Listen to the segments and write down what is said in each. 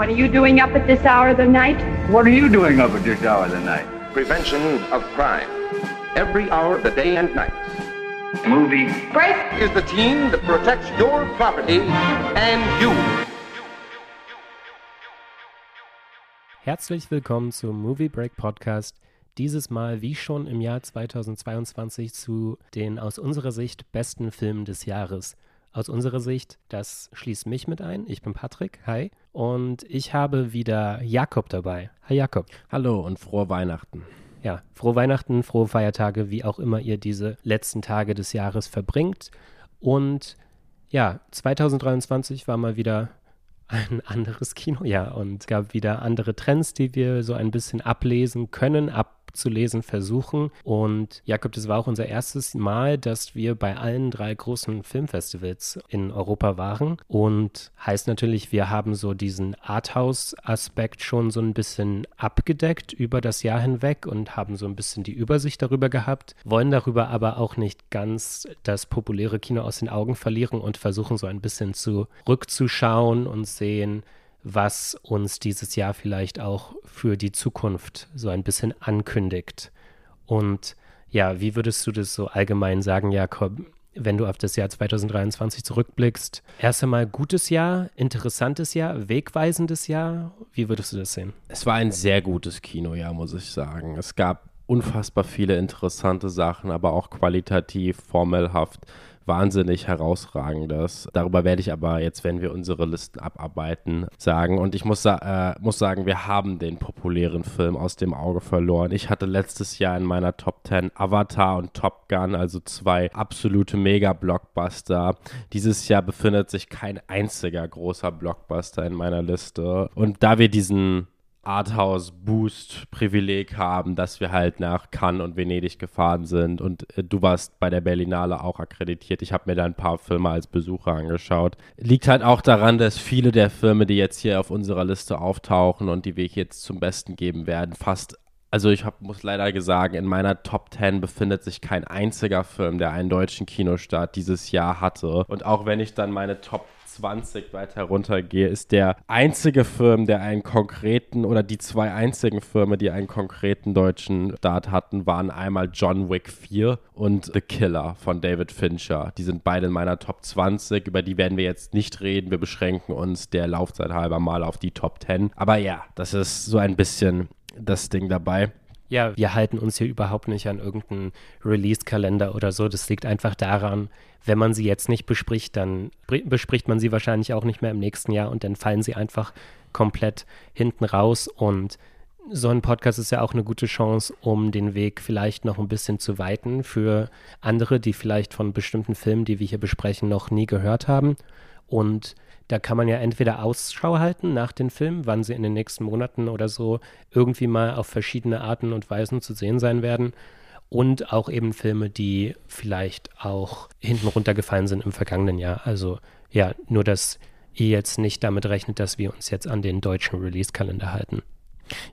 What are you doing up at this hour of the night? What are you doing up at this hour of the night? Prevention of crime. Every hour of the day and night. Movie. Break. Is the team that protects your property and you. Herzlich willkommen zum Movie Break Podcast. Dieses Mal, wie schon im Jahr 2022, zu den aus unserer Sicht besten Filmen des Jahres. Aus unserer Sicht, das schließt mich mit ein. Ich bin Patrick, hi. Und ich habe wieder Jakob dabei. Hi Jakob. Hallo und frohe Weihnachten. Ja, frohe Weihnachten, frohe Feiertage, wie auch immer ihr diese letzten Tage des Jahres verbringt. Und ja, 2023 war mal wieder ein anderes Kinojahr und gab wieder andere Trends, die wir so ein bisschen ablesen können, ab abzulesen versuchen. Und Jakob, das war auch unser erstes Mal, dass wir bei allen drei großen Filmfestivals in Europa waren. Und heißt natürlich, wir haben so diesen Arthouse-Aspekt schon so ein bisschen abgedeckt über das Jahr hinweg und haben so ein bisschen die Übersicht darüber gehabt, wollen darüber aber auch nicht ganz das populäre Kino aus den Augen verlieren und versuchen so ein bisschen zurückzuschauen und sehen, was uns dieses Jahr vielleicht auch für die Zukunft so ein bisschen ankündigt. Und ja, wie würdest du das so allgemein sagen, Jakob, wenn du auf das Jahr 2023 zurückblickst? Erst einmal gutes Jahr, interessantes Jahr, wegweisendes Jahr. Wie würdest du das sehen? Es war ein sehr gutes Kinojahr, muss ich sagen. Es gab unfassbar viele interessante Sachen, aber auch qualitativ, formelhaft wahnsinnig herausragendes. Darüber werde ich aber jetzt, wenn wir unsere Listen abarbeiten, sagen. Und ich muss, äh, muss sagen, wir haben den populären Film aus dem Auge verloren. Ich hatte letztes Jahr in meiner Top 10 Avatar und Top Gun, also zwei absolute Mega-Blockbuster. Dieses Jahr befindet sich kein einziger großer Blockbuster in meiner Liste. Und da wir diesen Arthouse-Boost-Privileg haben, dass wir halt nach Cannes und Venedig gefahren sind. Und äh, du warst bei der Berlinale auch akkreditiert. Ich habe mir da ein paar Filme als Besucher angeschaut. Liegt halt auch daran, dass viele der Filme, die jetzt hier auf unserer Liste auftauchen und die wir jetzt zum Besten geben werden, fast also ich hab, muss leider sagen, in meiner Top 10 befindet sich kein einziger Film, der einen deutschen Kinostart dieses Jahr hatte. Und auch wenn ich dann meine Top 20 weiter runtergehe, ist der einzige Film, der einen konkreten oder die zwei einzigen Filme, die einen konkreten deutschen Start hatten, waren einmal John Wick 4 und The Killer von David Fincher. Die sind beide in meiner Top 20, über die werden wir jetzt nicht reden. Wir beschränken uns der Laufzeit halber mal auf die Top 10. Aber ja, das ist so ein bisschen das Ding dabei. Ja, wir halten uns hier überhaupt nicht an irgendeinen Release-Kalender oder so. Das liegt einfach daran, wenn man sie jetzt nicht bespricht, dann bespricht man sie wahrscheinlich auch nicht mehr im nächsten Jahr und dann fallen sie einfach komplett hinten raus. Und so ein Podcast ist ja auch eine gute Chance, um den Weg vielleicht noch ein bisschen zu weiten für andere, die vielleicht von bestimmten Filmen, die wir hier besprechen, noch nie gehört haben. Und da kann man ja entweder Ausschau halten nach den Filmen, wann sie in den nächsten Monaten oder so irgendwie mal auf verschiedene Arten und Weisen zu sehen sein werden. Und auch eben Filme, die vielleicht auch hinten runtergefallen sind im vergangenen Jahr. Also ja, nur dass ihr jetzt nicht damit rechnet, dass wir uns jetzt an den deutschen Release-Kalender halten.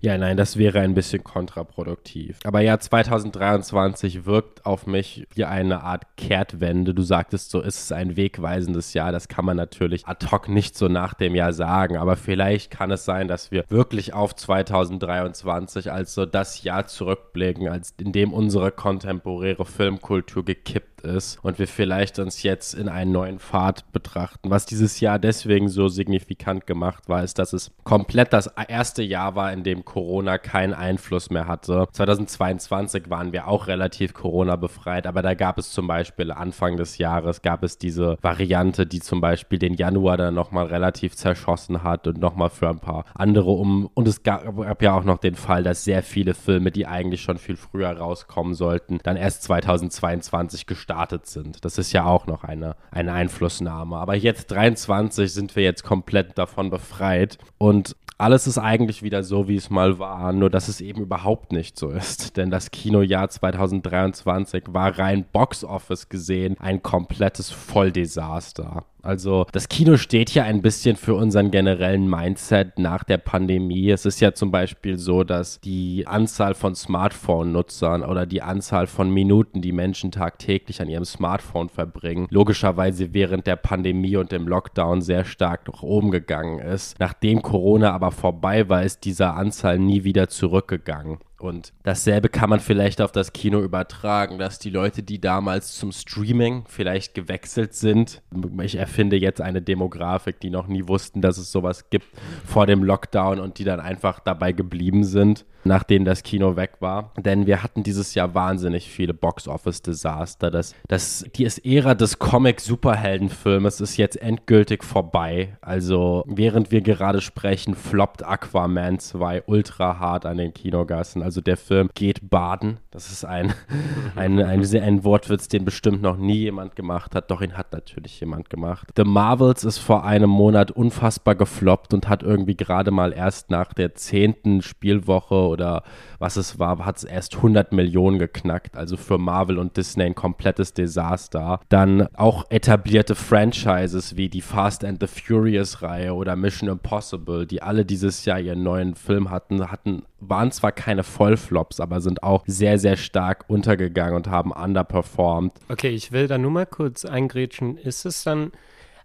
Ja, nein, das wäre ein bisschen kontraproduktiv. Aber ja, 2023 wirkt auf mich wie eine Art Kehrtwende. Du sagtest so, ist es ein wegweisendes Jahr. Das kann man natürlich ad hoc nicht so nach dem Jahr sagen. Aber vielleicht kann es sein, dass wir wirklich auf 2023 als so das Jahr zurückblicken, als in dem unsere kontemporäre Filmkultur gekippt ist und wir vielleicht uns jetzt in einen neuen Pfad betrachten. Was dieses Jahr deswegen so signifikant gemacht war, ist, dass es komplett das erste Jahr war, in dem Corona keinen Einfluss mehr hatte. 2022 waren wir auch relativ Corona befreit, aber da gab es zum Beispiel Anfang des Jahres gab es diese Variante, die zum Beispiel den Januar dann nochmal relativ zerschossen hat und nochmal für ein paar andere um. Und es gab, ja auch noch den Fall, dass sehr viele Filme, die eigentlich schon viel früher rauskommen sollten, dann erst 2022 gestartet gestartet sind. Das ist ja auch noch eine, eine Einflussnahme. Aber jetzt 23 sind wir jetzt komplett davon befreit und alles ist eigentlich wieder so, wie es mal war, nur dass es eben überhaupt nicht so ist. Denn das Kinojahr 2023 war rein Box Office gesehen ein komplettes Volldesaster. Also das Kino steht ja ein bisschen für unseren generellen Mindset nach der Pandemie. Es ist ja zum Beispiel so, dass die Anzahl von Smartphone-Nutzern oder die Anzahl von Minuten, die Menschen tagtäglich an ihrem Smartphone verbringen, logischerweise während der Pandemie und dem Lockdown sehr stark nach oben gegangen ist. Nachdem Corona aber vorbei war, ist diese Anzahl nie wieder zurückgegangen. Und dasselbe kann man vielleicht auf das Kino übertragen, dass die Leute, die damals zum Streaming vielleicht gewechselt sind, ich erfinde jetzt eine Demografik, die noch nie wussten, dass es sowas gibt vor dem Lockdown und die dann einfach dabei geblieben sind, nachdem das Kino weg war. Denn wir hatten dieses Jahr wahnsinnig viele Box-Office-Desaster. Das, das, die Ära des Comic-Superheldenfilmes ist jetzt endgültig vorbei. Also während wir gerade sprechen, floppt Aquaman 2 ultra hart an den Kinogassen. Also der Film geht baden. Das ist ein, ein, ein, ein, ein Wortwitz, den bestimmt noch nie jemand gemacht hat. Doch ihn hat natürlich jemand gemacht. The Marvels ist vor einem Monat unfassbar gefloppt und hat irgendwie gerade mal erst nach der zehnten Spielwoche oder was es war, hat es erst 100 Millionen geknackt. Also für Marvel und Disney ein komplettes Desaster. Dann auch etablierte Franchises wie die Fast and the Furious Reihe oder Mission Impossible, die alle dieses Jahr ihren neuen Film hatten, hatten waren zwar keine Vollflops, aber sind auch sehr, sehr stark untergegangen und haben underperformed. Okay, ich will da nur mal kurz eingrätschen. Ist es dann,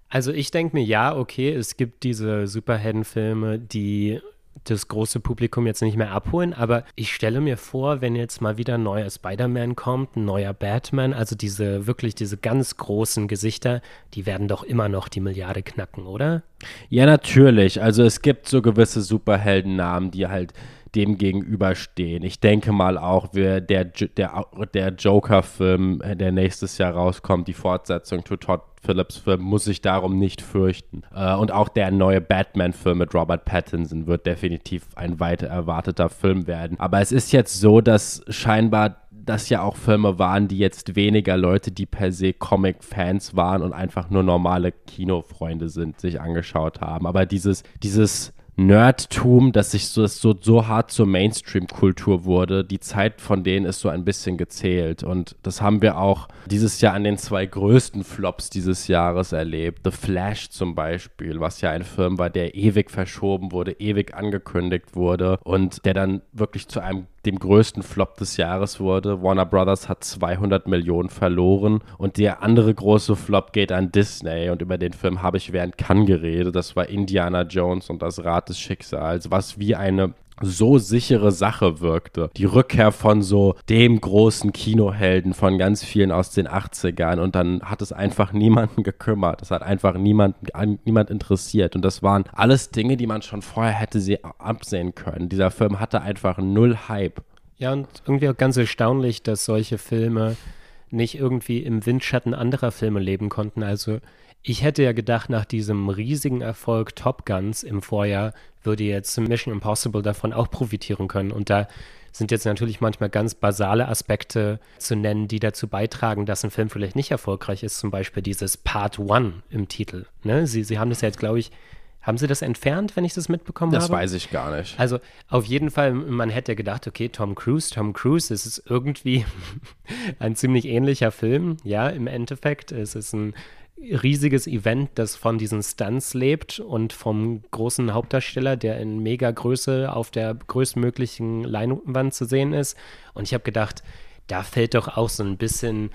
also ich denke mir, ja, okay, es gibt diese Superheldenfilme, die das große Publikum jetzt nicht mehr abholen, aber ich stelle mir vor, wenn jetzt mal wieder ein neuer Spider-Man kommt, ein neuer Batman, also diese wirklich diese ganz großen Gesichter, die werden doch immer noch die Milliarde knacken, oder? Ja, natürlich. Also es gibt so gewisse Superheldennamen, die halt dem gegenüberstehen. Ich denke mal auch, wer der, der, der Joker-Film, äh, der nächstes Jahr rauskommt, die Fortsetzung zu Todd Phillips Film, muss sich darum nicht fürchten. Äh, und auch der neue Batman-Film mit Robert Pattinson wird definitiv ein weit erwarteter Film werden. Aber es ist jetzt so, dass scheinbar das ja auch Filme waren, die jetzt weniger Leute, die per se Comic-Fans waren und einfach nur normale Kinofreunde sind, sich angeschaut haben. Aber dieses, dieses Nerdtum, dass sich so, so, so hart zur Mainstream-Kultur wurde. Die Zeit von denen ist so ein bisschen gezählt. Und das haben wir auch dieses Jahr an den zwei größten Flops dieses Jahres erlebt. The Flash zum Beispiel, was ja ein Film war, der ewig verschoben wurde, ewig angekündigt wurde und der dann wirklich zu einem dem größten Flop des Jahres wurde. Warner Brothers hat 200 Millionen verloren und der andere große Flop geht an Disney und über den Film habe ich während Cannes geredet. Das war Indiana Jones und das Rad des Schicksals, was wie eine so sichere Sache wirkte. Die Rückkehr von so dem großen Kinohelden von ganz vielen aus den 80ern und dann hat es einfach niemanden gekümmert. Es hat einfach niemanden, niemand interessiert und das waren alles Dinge, die man schon vorher hätte absehen können. Dieser Film hatte einfach null Hype. Ja, und irgendwie auch ganz erstaunlich, dass solche Filme nicht irgendwie im Windschatten anderer Filme leben konnten. Also ich hätte ja gedacht, nach diesem riesigen Erfolg Top Guns im Vorjahr würde jetzt Mission Impossible davon auch profitieren können. Und da sind jetzt natürlich manchmal ganz basale Aspekte zu nennen, die dazu beitragen, dass ein Film vielleicht nicht erfolgreich ist. Zum Beispiel dieses Part One im Titel. Ne? Sie, Sie haben das ja jetzt, glaube ich, haben Sie das entfernt, wenn ich das mitbekommen das habe? Das weiß ich gar nicht. Also auf jeden Fall, man hätte gedacht, okay, Tom Cruise, Tom Cruise, es ist irgendwie ein ziemlich ähnlicher Film, ja, im Endeffekt. Es ist ein riesiges Event, das von diesen Stunts lebt und vom großen Hauptdarsteller, der in Megagröße auf der größtmöglichen Leinwand zu sehen ist. Und ich habe gedacht, da fällt doch auch so ein bisschen,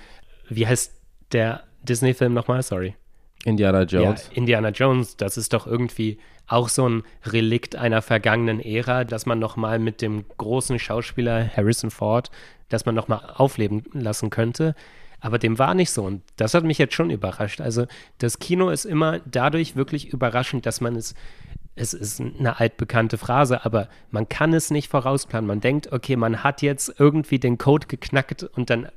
wie heißt der Disney-Film nochmal? Sorry. Indiana Jones. Ja, Indiana Jones, das ist doch irgendwie auch so ein Relikt einer vergangenen Ära, dass man nochmal mit dem großen Schauspieler Harrison Ford, dass man nochmal aufleben lassen könnte. Aber dem war nicht so. Und das hat mich jetzt schon überrascht. Also das Kino ist immer dadurch wirklich überraschend, dass man es, es ist eine altbekannte Phrase, aber man kann es nicht vorausplanen. Man denkt, okay, man hat jetzt irgendwie den Code geknackt und dann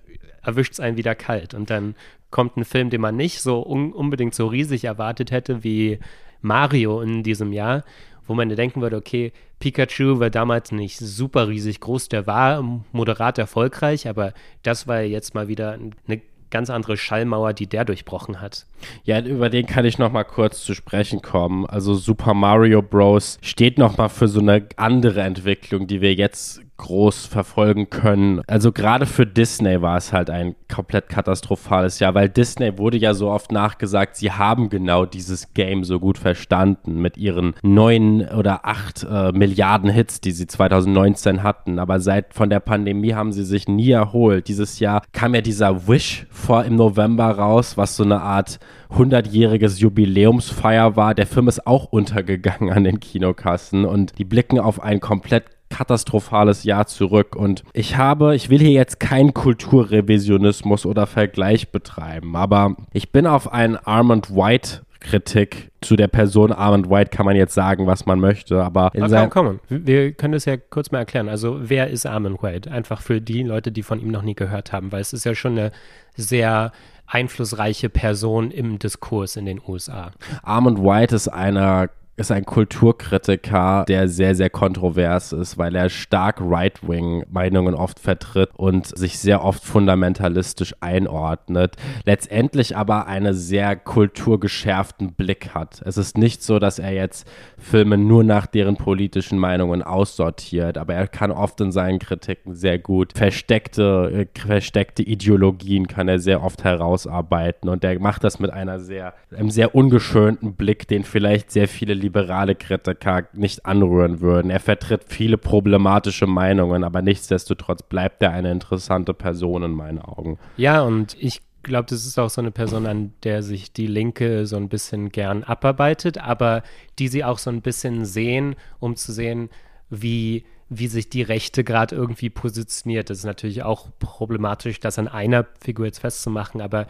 erwischt es einen wieder kalt. Und dann kommt ein Film, den man nicht so un unbedingt so riesig erwartet hätte wie Mario in diesem Jahr wo man denken würde, okay, Pikachu war damals nicht super riesig groß, der war moderat erfolgreich, aber das war jetzt mal wieder eine ganz andere Schallmauer, die der durchbrochen hat. Ja, über den kann ich noch mal kurz zu sprechen kommen. Also Super Mario Bros. steht noch mal für so eine andere Entwicklung, die wir jetzt groß verfolgen können. Also gerade für Disney war es halt ein komplett katastrophales Jahr, weil Disney wurde ja so oft nachgesagt, sie haben genau dieses Game so gut verstanden mit ihren neun oder acht äh, Milliarden Hits, die sie 2019 hatten. Aber seit von der Pandemie haben sie sich nie erholt. Dieses Jahr kam ja dieser Wish vor im November raus, was so eine Art 100-jähriges Jubiläumsfeier war. Der Film ist auch untergegangen an den Kinokassen und die blicken auf ein komplett katastrophales Jahr zurück. Und ich habe, ich will hier jetzt keinen Kulturrevisionismus oder Vergleich betreiben, aber ich bin auf einen Armand White Kritik zu der Person Armand White kann man jetzt sagen, was man möchte, aber in okay, komm, komm. Wir können das ja kurz mal erklären. Also, wer ist Armand White? Einfach für die Leute, die von ihm noch nie gehört haben, weil es ist ja schon eine sehr einflussreiche Person im Diskurs in den USA. Armand White ist einer ist ein Kulturkritiker, der sehr, sehr kontrovers ist, weil er stark Right-Wing-Meinungen oft vertritt und sich sehr oft fundamentalistisch einordnet. Letztendlich aber einen sehr kulturgeschärften Blick hat. Es ist nicht so, dass er jetzt Filme nur nach deren politischen Meinungen aussortiert, aber er kann oft in seinen Kritiken sehr gut versteckte, äh, versteckte Ideologien kann er sehr oft herausarbeiten und er macht das mit einer sehr, einem sehr ungeschönten Blick, den vielleicht sehr viele liberale Kritiker nicht anrühren würden. Er vertritt viele problematische Meinungen, aber nichtsdestotrotz bleibt er eine interessante Person in meinen Augen. Ja, und ich glaube, das ist auch so eine Person, an der sich die Linke so ein bisschen gern abarbeitet, aber die sie auch so ein bisschen sehen, um zu sehen, wie, wie sich die Rechte gerade irgendwie positioniert. Das ist natürlich auch problematisch, das an einer Figur jetzt festzumachen, aber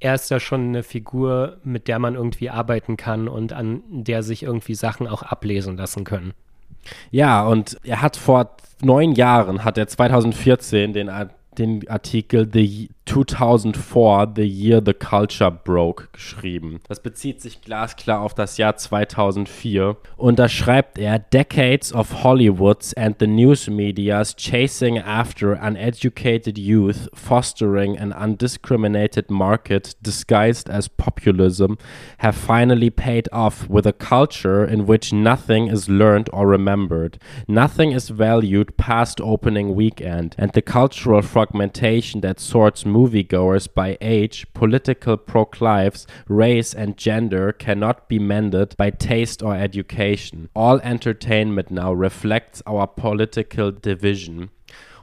er ist ja schon eine Figur, mit der man irgendwie arbeiten kann und an der sich irgendwie Sachen auch ablesen lassen können. Ja, und er hat vor neun Jahren, hat er 2014 den den Artikel The 2004, The Year the Culture Broke, geschrieben. Das bezieht sich glasklar auf das Jahr 2004. Und da schreibt er, Decades of Hollywoods and the news media's chasing after uneducated youth, fostering an undiscriminated market disguised as populism, have finally paid off with a culture in which nothing is learned or remembered. Nothing is valued past opening weekend, and the cultural fragmentation that sorts moviegoers by age, political proclives, race, and gender cannot be mended by taste or education. All entertainment now reflects our political division.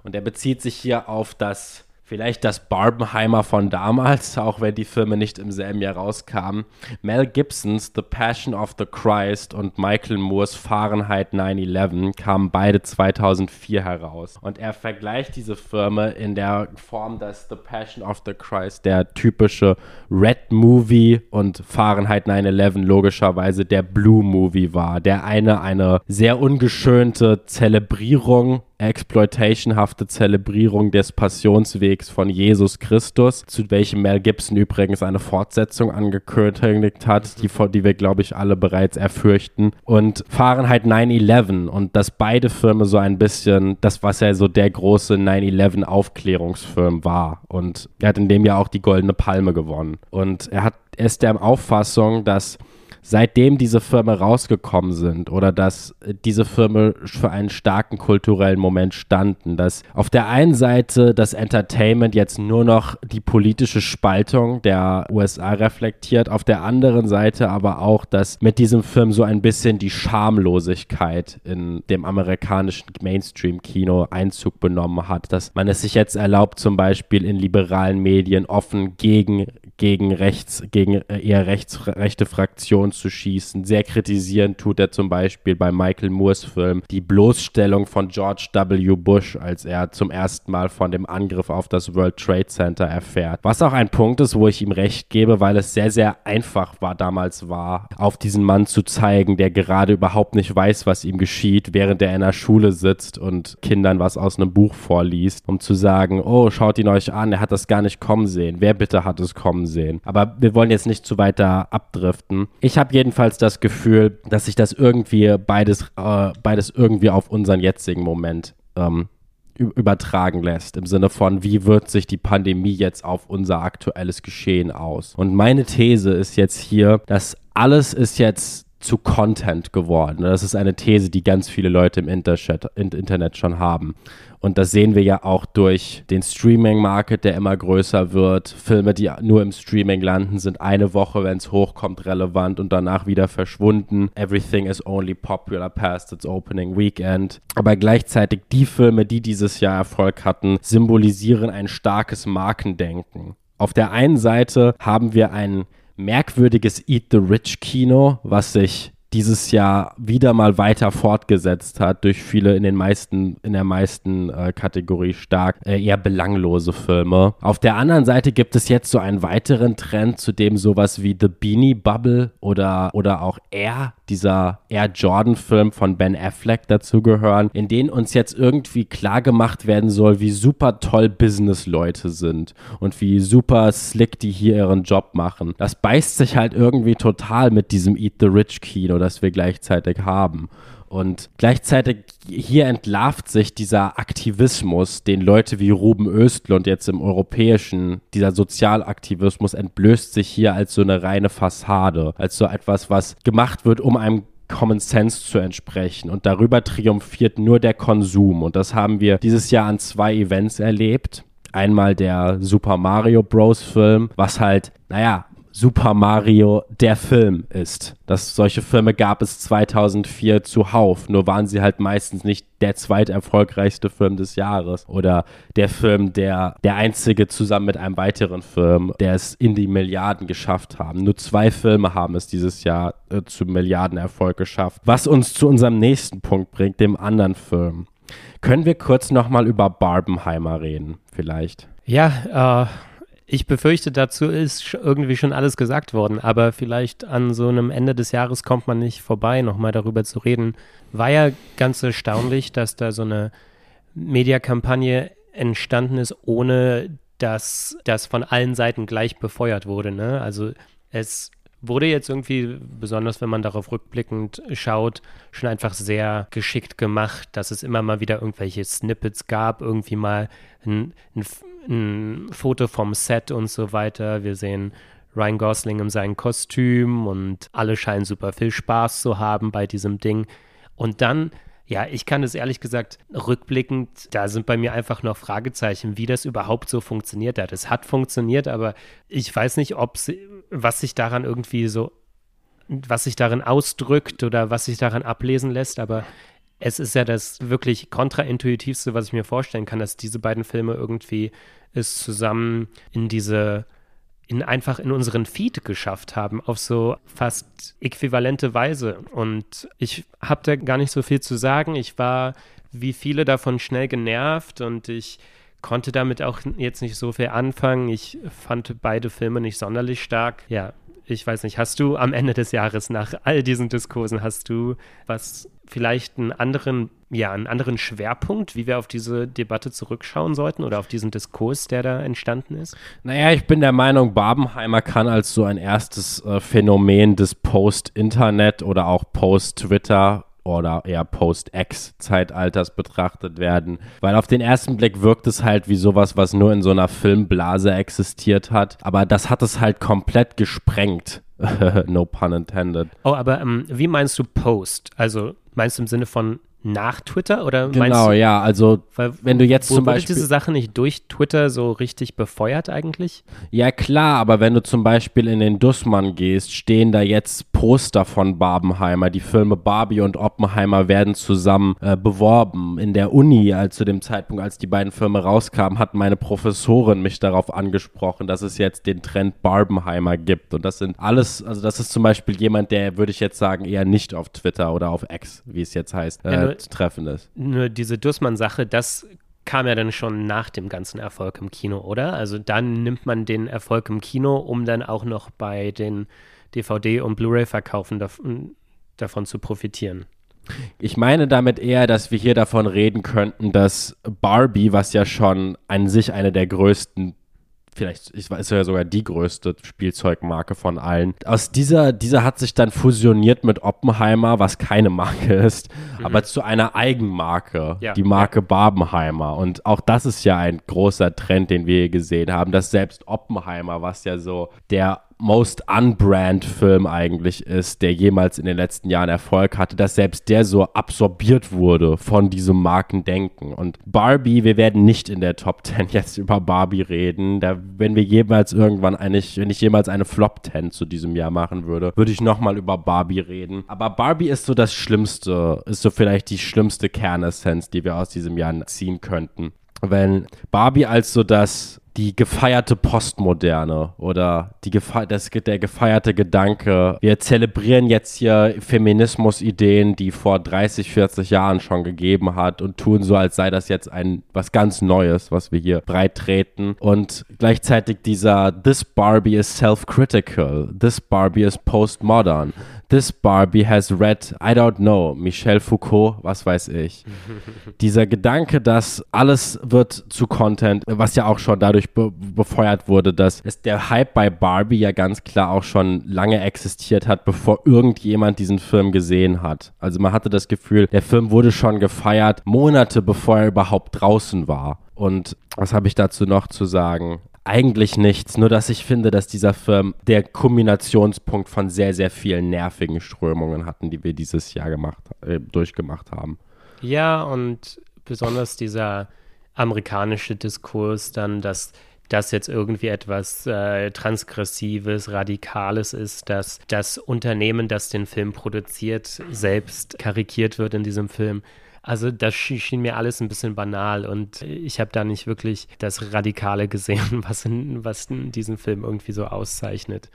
Und er bezieht sich hier auf das Vielleicht das Barbenheimer von damals, auch wenn die Filme nicht im selben Jahr rauskamen. Mel Gibsons The Passion of the Christ und Michael Moores Fahrenheit 9-11 kamen beide 2004 heraus. Und er vergleicht diese Filme in der Form, dass The Passion of the Christ der typische Red Movie und Fahrenheit 9-11 logischerweise der Blue Movie war. Der eine eine sehr ungeschönte Zelebrierung exploitationhafte Zelebrierung des Passionswegs von Jesus Christus, zu welchem Mel Gibson übrigens eine Fortsetzung angekündigt hat, die, die wir, glaube ich, alle bereits erfürchten. Und Fahrenheit 9-11 und dass beide Filme so ein bisschen das, was ja so der große 9-11 Aufklärungsfilm war. Und er hat in dem Jahr auch die Goldene Palme gewonnen. Und er hat, er ist der Auffassung, dass seitdem diese Filme rausgekommen sind oder dass diese Filme für einen starken kulturellen Moment standen, dass auf der einen Seite das Entertainment jetzt nur noch die politische Spaltung der USA reflektiert, auf der anderen Seite aber auch, dass mit diesem Film so ein bisschen die Schamlosigkeit in dem amerikanischen Mainstream-Kino Einzug benommen hat, dass man es sich jetzt erlaubt, zum Beispiel in liberalen Medien offen gegen gegen rechts, gegen äh, eher rechts, rechte Fraktionen zu schießen. Sehr kritisierend tut er zum Beispiel bei Michael Moores Film die Bloßstellung von George W. Bush, als er zum ersten Mal von dem Angriff auf das World Trade Center erfährt. Was auch ein Punkt ist, wo ich ihm recht gebe, weil es sehr, sehr einfach war, damals war, auf diesen Mann zu zeigen, der gerade überhaupt nicht weiß, was ihm geschieht, während er in der Schule sitzt und Kindern was aus einem Buch vorliest, um zu sagen, oh, schaut ihn euch an, er hat das gar nicht kommen sehen. Wer bitte hat es kommen sehen? Aber wir wollen jetzt nicht zu weiter abdriften. Ich habe jedenfalls das Gefühl, dass sich das irgendwie beides, äh, beides irgendwie auf unseren jetzigen Moment ähm, übertragen lässt, im Sinne von, wie wirkt sich die Pandemie jetzt auf unser aktuelles Geschehen aus. Und meine These ist jetzt hier, dass alles ist jetzt zu Content geworden. Das ist eine These, die ganz viele Leute im Internet schon haben. Und das sehen wir ja auch durch den Streaming-Market, der immer größer wird. Filme, die nur im Streaming landen, sind eine Woche, wenn es hochkommt, relevant und danach wieder verschwunden. Everything is only popular past its opening weekend. Aber gleichzeitig die Filme, die dieses Jahr Erfolg hatten, symbolisieren ein starkes Markendenken. Auf der einen Seite haben wir ein merkwürdiges Eat the Rich Kino, was sich dieses Jahr wieder mal weiter fortgesetzt hat durch viele in den meisten, in der meisten äh, Kategorie stark äh, eher belanglose Filme. Auf der anderen Seite gibt es jetzt so einen weiteren Trend, zu dem sowas wie The Beanie Bubble oder, oder auch Air, dieser Air Jordan Film von Ben Affleck dazu gehören, in denen uns jetzt irgendwie klar gemacht werden soll, wie super toll Business-Leute sind und wie super slick die hier ihren Job machen. Das beißt sich halt irgendwie total mit diesem Eat the Rich Kino das wir gleichzeitig haben. Und gleichzeitig hier entlarvt sich dieser Aktivismus, den Leute wie Ruben Östlund jetzt im europäischen, dieser Sozialaktivismus entblößt sich hier als so eine reine Fassade, als so etwas, was gemacht wird, um einem Common Sense zu entsprechen. Und darüber triumphiert nur der Konsum. Und das haben wir dieses Jahr an zwei Events erlebt. Einmal der Super Mario Bros. Film, was halt, naja, Super Mario der Film ist. Das, solche Filme gab es 2004 zuhauf, nur waren sie halt meistens nicht der zweiterfolgreichste Film des Jahres oder der Film, der der einzige zusammen mit einem weiteren Film, der es in die Milliarden geschafft haben. Nur zwei Filme haben es dieses Jahr äh, zu Milliardenerfolg geschafft. Was uns zu unserem nächsten Punkt bringt, dem anderen Film. Können wir kurz nochmal über Barbenheimer reden, vielleicht? Ja, äh ich befürchte, dazu ist irgendwie schon alles gesagt worden, aber vielleicht an so einem Ende des Jahres kommt man nicht vorbei, nochmal darüber zu reden. War ja ganz erstaunlich, dass da so eine Mediakampagne entstanden ist, ohne dass das von allen Seiten gleich befeuert wurde. Ne? Also es wurde jetzt irgendwie, besonders wenn man darauf rückblickend schaut, schon einfach sehr geschickt gemacht, dass es immer mal wieder irgendwelche Snippets gab, irgendwie mal ein, ein ein Foto vom Set und so weiter. Wir sehen Ryan Gosling in seinem Kostüm und alle scheinen super viel Spaß zu haben bei diesem Ding. Und dann, ja, ich kann es ehrlich gesagt rückblickend, da sind bei mir einfach noch Fragezeichen, wie das überhaupt so funktioniert hat. Es hat funktioniert, aber ich weiß nicht, ob was sich daran irgendwie so, was sich darin ausdrückt oder was sich daran ablesen lässt, aber es ist ja das wirklich kontraintuitivste, was ich mir vorstellen kann, dass diese beiden Filme irgendwie es zusammen in diese in einfach in unseren Feed geschafft haben, auf so fast äquivalente Weise. Und ich habe da gar nicht so viel zu sagen. Ich war wie viele davon schnell genervt und ich konnte damit auch jetzt nicht so viel anfangen. Ich fand beide Filme nicht sonderlich stark. Ja, ich weiß nicht, hast du am Ende des Jahres nach all diesen Diskursen, hast du was vielleicht einen anderen, ja, einen anderen Schwerpunkt, wie wir auf diese Debatte zurückschauen sollten oder auf diesen Diskurs, der da entstanden ist? Naja, ich bin der Meinung, Barbenheimer kann als so ein erstes äh, Phänomen des Post-Internet oder auch Post-Twitter oder eher Post-X-Zeitalters betrachtet werden. Weil auf den ersten Blick wirkt es halt wie sowas, was nur in so einer Filmblase existiert hat. Aber das hat es halt komplett gesprengt. no pun intended. Oh, aber ähm, wie meinst du Post? Also meinst du im Sinne von nach Twitter? Oder genau du, ja also weil, wenn du jetzt zum Beispiel diese Sache nicht durch Twitter so richtig befeuert eigentlich? Ja klar aber wenn du zum Beispiel in den Dussmann gehst stehen da jetzt Poster von Barbenheimer. Die Filme Barbie und Oppenheimer werden zusammen äh, beworben. In der Uni als zu dem Zeitpunkt als die beiden Filme rauskamen hat meine Professorin mich darauf angesprochen dass es jetzt den Trend Barbenheimer gibt. Und das sind alles also das ist zum Beispiel jemand der würde ich jetzt sagen eher nicht auf Twitter oder auf X wie es jetzt heißt äh, treffen ist. Nur diese Dussmann-Sache, das kam ja dann schon nach dem ganzen Erfolg im Kino, oder? Also dann nimmt man den Erfolg im Kino, um dann auch noch bei den DVD- und Blu-ray-Verkaufen davon, davon zu profitieren. Ich meine damit eher, dass wir hier davon reden könnten, dass Barbie, was ja schon an sich eine der größten vielleicht ist ja sogar die größte Spielzeugmarke von allen. Aus dieser, dieser hat sich dann fusioniert mit Oppenheimer, was keine Marke ist, mhm. aber zu einer Eigenmarke, ja. die Marke ja. Barbenheimer. Und auch das ist ja ein großer Trend, den wir hier gesehen haben, dass selbst Oppenheimer, was ja so der most unbrand Film eigentlich ist, der jemals in den letzten Jahren Erfolg hatte, dass selbst der so absorbiert wurde von diesem Markendenken. Und Barbie, wir werden nicht in der Top 10 jetzt über Barbie reden. Da, wenn wir jemals irgendwann eigentlich, wenn ich jemals eine Flop 10 zu diesem Jahr machen würde, würde ich nochmal über Barbie reden. Aber Barbie ist so das Schlimmste, ist so vielleicht die schlimmste Kernessenz, die wir aus diesem Jahr ziehen könnten. Wenn Barbie als so das die gefeierte Postmoderne oder die gefe das, der gefeierte Gedanke, wir zelebrieren jetzt hier Feminismus-Ideen, die vor 30, 40 Jahren schon gegeben hat und tun so, als sei das jetzt ein was ganz Neues, was wir hier breit treten. Und gleichzeitig dieser This Barbie is self-critical, this Barbie is postmodern, this Barbie has read, I don't know, Michel Foucault, was weiß ich. Dieser Gedanke, dass alles wird zu Content, was ja auch schon dadurch be befeuert wurde, dass es der Hype bei Barbie ja ganz klar auch schon lange existiert hat, bevor irgendjemand diesen Film gesehen hat. Also man hatte das Gefühl, der Film wurde schon gefeiert, Monate bevor er überhaupt draußen war. Und was habe ich dazu noch zu sagen? Eigentlich nichts, nur dass ich finde, dass dieser Film der Kombinationspunkt von sehr, sehr vielen nervigen Strömungen hatten, die wir dieses Jahr gemacht, äh, durchgemacht haben. Ja, und besonders dieser amerikanische Diskurs dann, dass das jetzt irgendwie etwas äh, Transgressives, Radikales ist, dass das Unternehmen, das den Film produziert, selbst karikiert wird in diesem Film. Also das schien mir alles ein bisschen banal und ich habe da nicht wirklich das Radikale gesehen, was, in, was in diesen Film irgendwie so auszeichnet.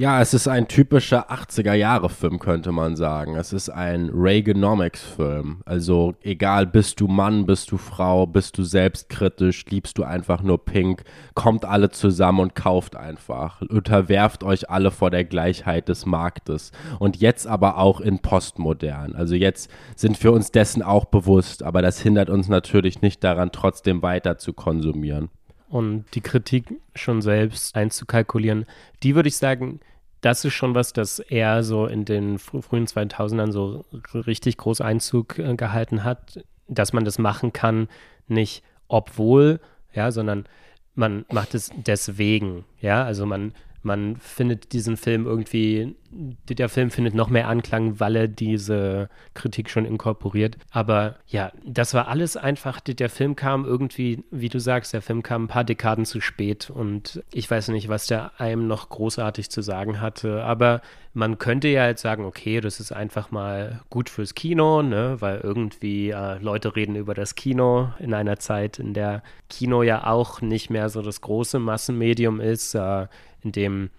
Ja, es ist ein typischer 80er-Jahre-Film, könnte man sagen. Es ist ein Reaganomics-Film. Also egal, bist du Mann, bist du Frau, bist du selbstkritisch, liebst du einfach nur Pink, kommt alle zusammen und kauft einfach. Unterwerft euch alle vor der Gleichheit des Marktes. Und jetzt aber auch in Postmodern. Also jetzt sind wir uns dessen auch bewusst, aber das hindert uns natürlich nicht daran, trotzdem weiter zu konsumieren und die Kritik schon selbst einzukalkulieren, die würde ich sagen, das ist schon was, das eher so in den frühen 2000ern so richtig groß Einzug äh, gehalten hat, dass man das machen kann, nicht obwohl, ja, sondern man macht es deswegen, ja, also man man findet diesen Film irgendwie, der Film findet noch mehr Anklang, weil er diese Kritik schon inkorporiert. Aber ja, das war alles einfach, der Film kam irgendwie, wie du sagst, der Film kam ein paar Dekaden zu spät und ich weiß nicht, was der einem noch großartig zu sagen hatte. Aber man könnte ja jetzt sagen, okay, das ist einfach mal gut fürs Kino, ne? weil irgendwie äh, Leute reden über das Kino in einer Zeit, in der Kino ja auch nicht mehr so das große Massenmedium ist. Äh, in dem,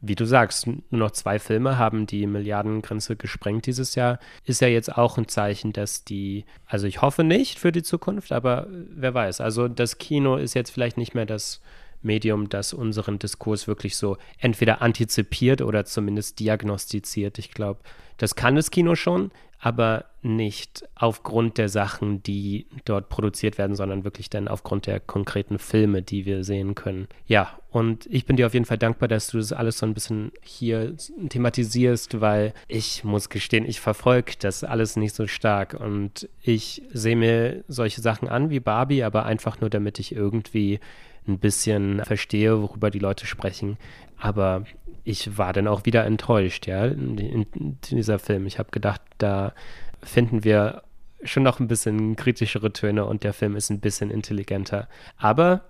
wie du sagst, nur noch zwei Filme haben die Milliardengrenze gesprengt dieses Jahr, ist ja jetzt auch ein Zeichen, dass die, also ich hoffe nicht für die Zukunft, aber wer weiß, also das Kino ist jetzt vielleicht nicht mehr das Medium, das unseren Diskurs wirklich so entweder antizipiert oder zumindest diagnostiziert. Ich glaube, das kann das Kino schon, aber nicht aufgrund der Sachen, die dort produziert werden, sondern wirklich dann aufgrund der konkreten Filme, die wir sehen können. Ja, und ich bin dir auf jeden Fall dankbar, dass du das alles so ein bisschen hier thematisierst, weil ich muss gestehen, ich verfolge das alles nicht so stark und ich sehe mir solche Sachen an wie Barbie, aber einfach nur, damit ich irgendwie ein bisschen verstehe, worüber die Leute sprechen. Aber ich war dann auch wieder enttäuscht, ja, in, in dieser Film. Ich habe gedacht, da finden wir schon noch ein bisschen kritischere Töne und der Film ist ein bisschen intelligenter. Aber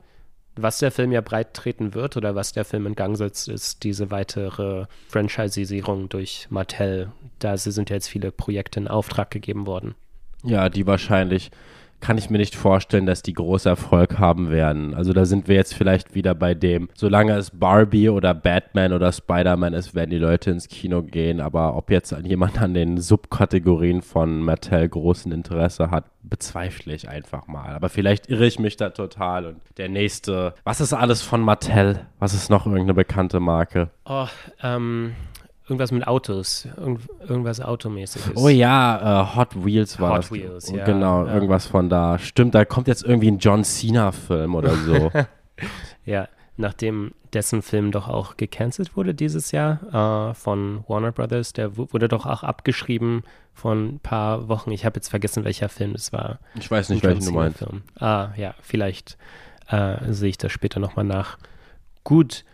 was der Film ja breit treten wird oder was der Film in Gang setzt, ist diese weitere Franchisierung durch Mattel. Da sind ja jetzt viele Projekte in Auftrag gegeben worden. Ja, die wahrscheinlich kann ich mir nicht vorstellen, dass die großer Erfolg haben werden. Also da sind wir jetzt vielleicht wieder bei dem, solange es Barbie oder Batman oder Spider-Man ist, werden die Leute ins Kino gehen. Aber ob jetzt jemand an den Subkategorien von Mattel großen Interesse hat, bezweifle ich einfach mal. Aber vielleicht irre ich mich da total. Und der nächste, was ist alles von Mattel? Was ist noch irgendeine bekannte Marke? Oh, ähm, Irgendwas mit Autos, Irgend, irgendwas Automäßiges. Oh ja, uh, Hot Wheels war Hot das. Wheels, ja. Genau, ja. irgendwas von da. Stimmt, da kommt jetzt irgendwie ein John Cena-Film oder so. ja, nachdem dessen Film doch auch gecancelt wurde dieses Jahr uh, von Warner Brothers, der wurde doch auch abgeschrieben von ein paar Wochen. Ich habe jetzt vergessen, welcher Film es war. Ich weiß nicht, welchen du meinst. Ah, ja, vielleicht uh, sehe ich das später nochmal nach. Gut,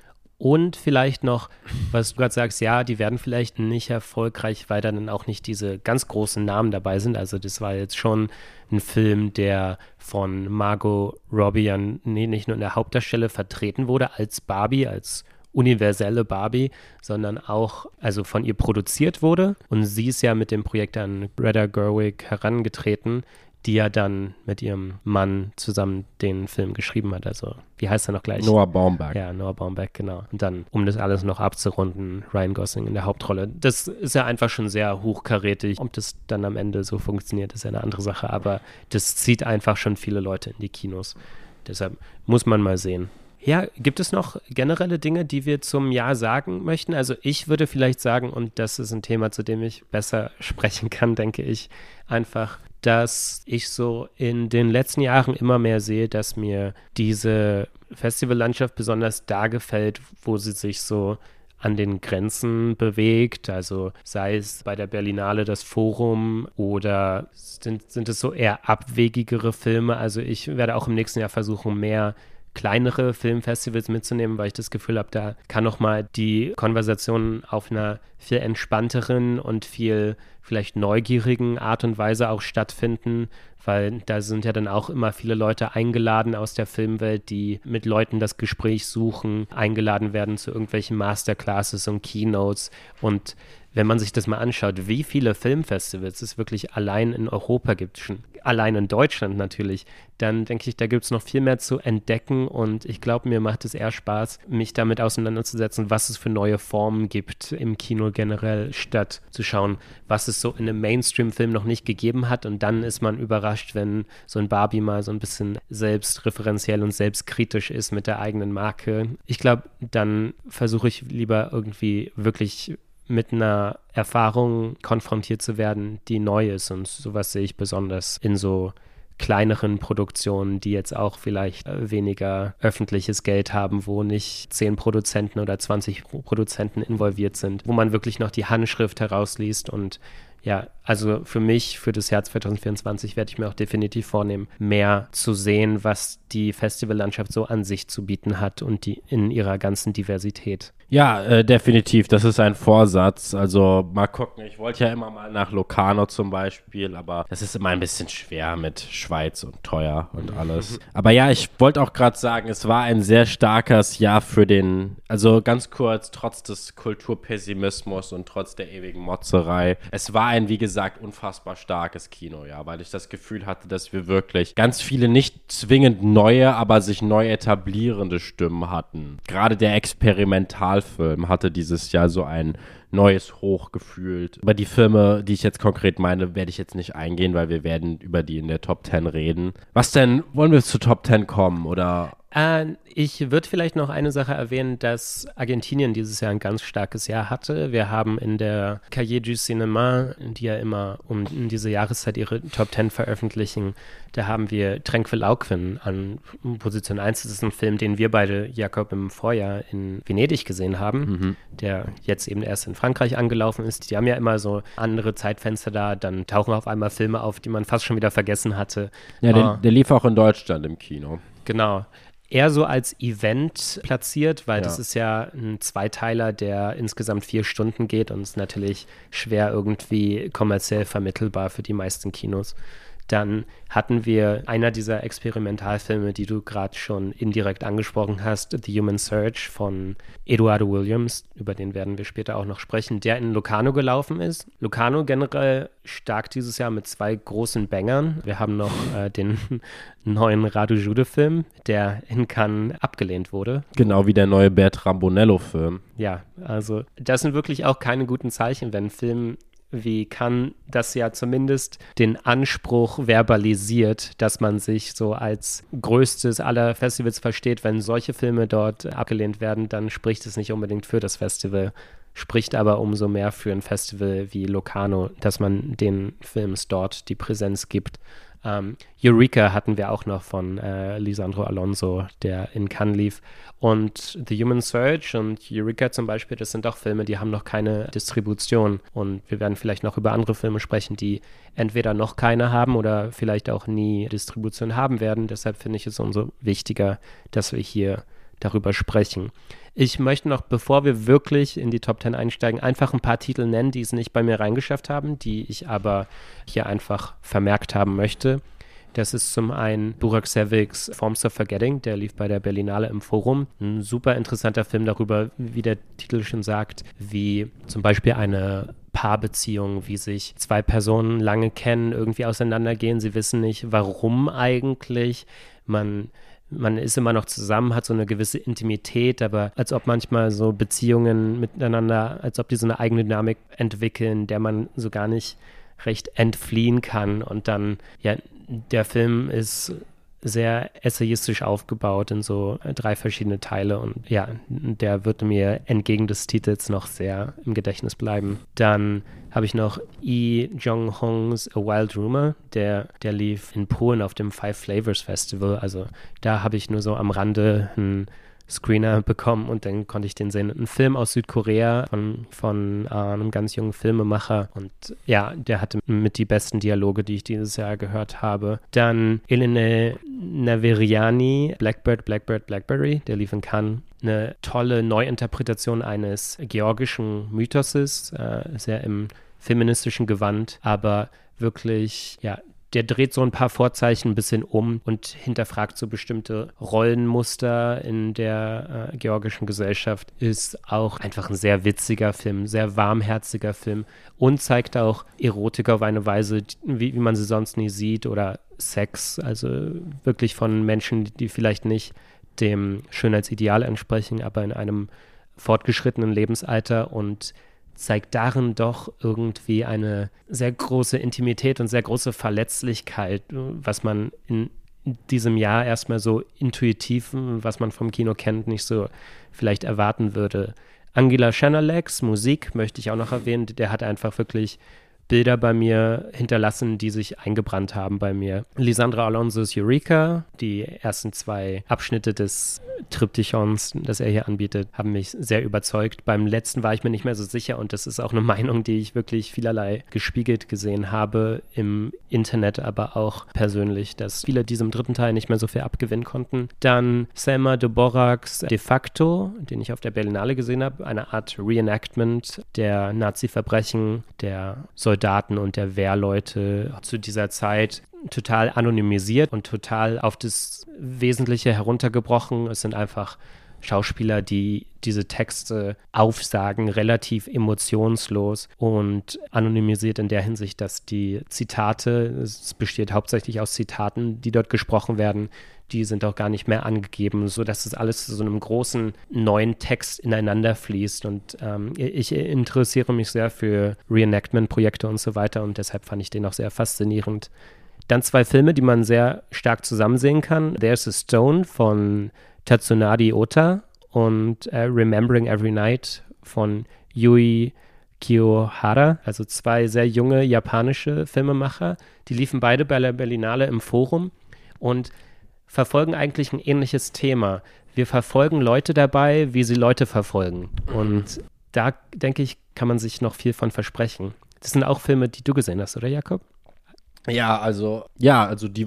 Und vielleicht noch, was du gerade sagst, ja, die werden vielleicht nicht erfolgreich, weil dann auch nicht diese ganz großen Namen dabei sind. Also das war jetzt schon ein Film, der von Margot Robbie ja nee, nicht nur in der Hauptdarstelle vertreten wurde als Barbie, als universelle Barbie, sondern auch also von ihr produziert wurde. Und sie ist ja mit dem Projekt an Greta Gerwig herangetreten, die ja dann mit ihrem Mann zusammen den Film geschrieben hat. Also, wie heißt er noch gleich? Noah Baumbach. Ja, Noah Baumbach, genau. Und dann, um das alles noch abzurunden, Ryan Gosling in der Hauptrolle. Das ist ja einfach schon sehr hochkarätig. Ob das dann am Ende so funktioniert, ist ja eine andere Sache. Aber das zieht einfach schon viele Leute in die Kinos. Deshalb muss man mal sehen. Ja, gibt es noch generelle Dinge, die wir zum Jahr sagen möchten? Also ich würde vielleicht sagen, und das ist ein Thema, zu dem ich besser sprechen kann, denke ich, einfach, dass ich so in den letzten Jahren immer mehr sehe, dass mir diese Festivallandschaft besonders da gefällt, wo sie sich so an den Grenzen bewegt. Also sei es bei der Berlinale das Forum oder sind, sind es so eher abwegigere Filme. Also ich werde auch im nächsten Jahr versuchen, mehr kleinere Filmfestivals mitzunehmen, weil ich das Gefühl habe, da kann noch mal die Konversation auf einer viel entspannteren und viel vielleicht neugierigen Art und Weise auch stattfinden, weil da sind ja dann auch immer viele Leute eingeladen aus der Filmwelt, die mit Leuten das Gespräch suchen, eingeladen werden zu irgendwelchen Masterclasses und Keynotes und wenn man sich das mal anschaut, wie viele Filmfestivals es wirklich allein in Europa gibt, schon allein in Deutschland natürlich, dann denke ich, da gibt es noch viel mehr zu entdecken und ich glaube, mir macht es eher Spaß, mich damit auseinanderzusetzen, was es für neue Formen gibt im Kino generell, statt zu schauen, was es so in einem Mainstream-Film noch nicht gegeben hat und dann ist man überrascht, wenn so ein Barbie mal so ein bisschen selbstreferenziell und selbstkritisch ist mit der eigenen Marke. Ich glaube, dann versuche ich lieber irgendwie wirklich mit einer Erfahrung konfrontiert zu werden, die neu ist. Und sowas sehe ich besonders in so kleineren Produktionen, die jetzt auch vielleicht äh, weniger öffentliches Geld haben, wo nicht zehn Produzenten oder 20 Produzenten involviert sind, wo man wirklich noch die Handschrift herausliest und ja, also für mich, für das Jahr 2024 werde ich mir auch definitiv vornehmen, mehr zu sehen, was die Festivallandschaft so an sich zu bieten hat und die in ihrer ganzen Diversität. Ja, äh, definitiv. Das ist ein Vorsatz. Also mal gucken. Ich wollte ja immer mal nach Locarno zum Beispiel, aber das ist immer ein bisschen schwer mit Schweiz und teuer und alles. aber ja, ich wollte auch gerade sagen, es war ein sehr starkes Jahr für den, also ganz kurz, trotz des Kulturpessimismus und trotz der ewigen Motzerei. Es war ein, wie gesagt, unfassbar starkes Kino, ja, weil ich das Gefühl hatte, dass wir wirklich ganz viele nicht zwingend neue, aber sich neu etablierende Stimmen hatten. Gerade der Experimental Film hatte dieses Jahr so ein neues Hoch gefühlt. Über die Filme, die ich jetzt konkret meine, werde ich jetzt nicht eingehen, weil wir werden über die in der Top 10 reden. Was denn, wollen wir zu Top 10 kommen oder äh, ich würde vielleicht noch eine Sache erwähnen, dass Argentinien dieses Jahr ein ganz starkes Jahr hatte. Wir haben in der Cahiers du Cinéma, die ja immer um diese Jahreszeit ihre Top 10 veröffentlichen, da haben wir Tranquil Auquin an Position 1. Das ist ein Film, den wir beide, Jakob, im Vorjahr in Venedig gesehen haben, mhm. der jetzt eben erst in Frankreich angelaufen ist. Die haben ja immer so andere Zeitfenster da, dann tauchen auf einmal Filme auf, die man fast schon wieder vergessen hatte. Ja, der, ah. der lief auch in Deutschland im Kino. Genau eher so als Event platziert, weil ja. das ist ja ein Zweiteiler, der insgesamt vier Stunden geht und ist natürlich schwer irgendwie kommerziell vermittelbar für die meisten Kinos. Dann hatten wir einer dieser Experimentalfilme, die du gerade schon indirekt angesprochen hast, The Human Search von Eduardo Williams, über den werden wir später auch noch sprechen, der in Locarno gelaufen ist. Locarno generell stark dieses Jahr mit zwei großen Bangern. Wir haben noch äh, den neuen Radu Jude-Film, der in Cannes abgelehnt wurde. Genau wie der neue Bertrand Bonello-Film. Ja, also das sind wirklich auch keine guten Zeichen, wenn ein Film wie kann das ja zumindest den Anspruch verbalisiert, dass man sich so als größtes aller Festivals versteht. Wenn solche Filme dort abgelehnt werden, dann spricht es nicht unbedingt für das Festival, spricht aber umso mehr für ein Festival wie Locarno, dass man den Films dort die Präsenz gibt. Ähm, Eureka hatten wir auch noch von äh, Lisandro Alonso, der in Cannes lief. Und The Human Search und Eureka zum Beispiel, das sind auch Filme, die haben noch keine Distribution. Und wir werden vielleicht noch über andere Filme sprechen, die entweder noch keine haben oder vielleicht auch nie Distribution haben werden. Deshalb finde ich es umso wichtiger, dass wir hier darüber sprechen. Ich möchte noch, bevor wir wirklich in die Top 10 einsteigen, einfach ein paar Titel nennen, die es nicht bei mir reingeschafft haben, die ich aber hier einfach vermerkt haben möchte. Das ist zum einen Burak Seviks Forms of Forgetting, der lief bei der Berlinale im Forum. Ein super interessanter Film darüber, wie der Titel schon sagt, wie zum Beispiel eine Paarbeziehung, wie sich zwei Personen lange kennen, irgendwie auseinandergehen. Sie wissen nicht, warum eigentlich. Man man ist immer noch zusammen, hat so eine gewisse Intimität, aber als ob manchmal so Beziehungen miteinander, als ob die so eine eigene Dynamik entwickeln, der man so gar nicht recht entfliehen kann. Und dann, ja, der Film ist sehr essayistisch aufgebaut in so drei verschiedene Teile und ja, der wird mir entgegen des Titels noch sehr im Gedächtnis bleiben. Dann habe ich noch Yi Jong-hongs A Wild Rumor, der, der lief in Polen auf dem Five Flavors Festival. Also da habe ich nur so am Rande ein Screener bekommen und dann konnte ich den sehen. Ein Film aus Südkorea von, von äh, einem ganz jungen Filmemacher und ja, der hatte mit die besten Dialoge, die ich dieses Jahr gehört habe. Dann Elene Naveriani, Blackbird, Blackbird, Blackberry, der lief in Cannes eine tolle Neuinterpretation eines georgischen Mythoses, äh, sehr im feministischen Gewand, aber wirklich, ja, der dreht so ein paar Vorzeichen ein bisschen um und hinterfragt so bestimmte Rollenmuster in der äh, georgischen Gesellschaft. Ist auch einfach ein sehr witziger Film, sehr warmherziger Film und zeigt auch Erotik auf eine Weise, wie, wie man sie sonst nie sieht oder Sex, also wirklich von Menschen, die vielleicht nicht dem Schönheitsideal entsprechen, aber in einem fortgeschrittenen Lebensalter und zeigt darin doch irgendwie eine sehr große Intimität und sehr große Verletzlichkeit, was man in diesem Jahr erstmal so intuitiv, was man vom Kino kennt, nicht so vielleicht erwarten würde. Angela Schanalex, Musik möchte ich auch noch erwähnen, der hat einfach wirklich Bilder bei mir hinterlassen, die sich eingebrannt haben bei mir. Lisandra Alonso's Eureka, die ersten zwei Abschnitte des Triptychons, das er hier anbietet, haben mich sehr überzeugt. Beim letzten war ich mir nicht mehr so sicher und das ist auch eine Meinung, die ich wirklich vielerlei gespiegelt gesehen habe im Internet, aber auch persönlich, dass viele diesem dritten Teil nicht mehr so viel abgewinnen konnten. Dann Selma de Boraks De facto, den ich auf der Berlinale gesehen habe, eine Art Reenactment der Nazi-Verbrechen, der Soldaten und der Wehrleute zu dieser Zeit total anonymisiert und total auf das Wesentliche heruntergebrochen. Es sind einfach Schauspieler, die diese Texte aufsagen, relativ emotionslos und anonymisiert in der Hinsicht, dass die Zitate, es besteht hauptsächlich aus Zitaten, die dort gesprochen werden, die sind auch gar nicht mehr angegeben, sodass es alles zu so einem großen neuen Text ineinander fließt. Und ähm, ich interessiere mich sehr für Reenactment-Projekte und so weiter und deshalb fand ich den auch sehr faszinierend. Dann zwei Filme, die man sehr stark zusammen sehen kann. There's a Stone von Tatsunadi Ota und äh, Remembering Every Night von Yui Kiyohara, also zwei sehr junge japanische Filmemacher. Die liefen beide bei der Berlinale im Forum und verfolgen eigentlich ein ähnliches Thema. Wir verfolgen Leute dabei, wie sie Leute verfolgen. Und da, denke ich, kann man sich noch viel von versprechen. Das sind auch Filme, die du gesehen hast, oder Jakob? Ja, also, ja, also die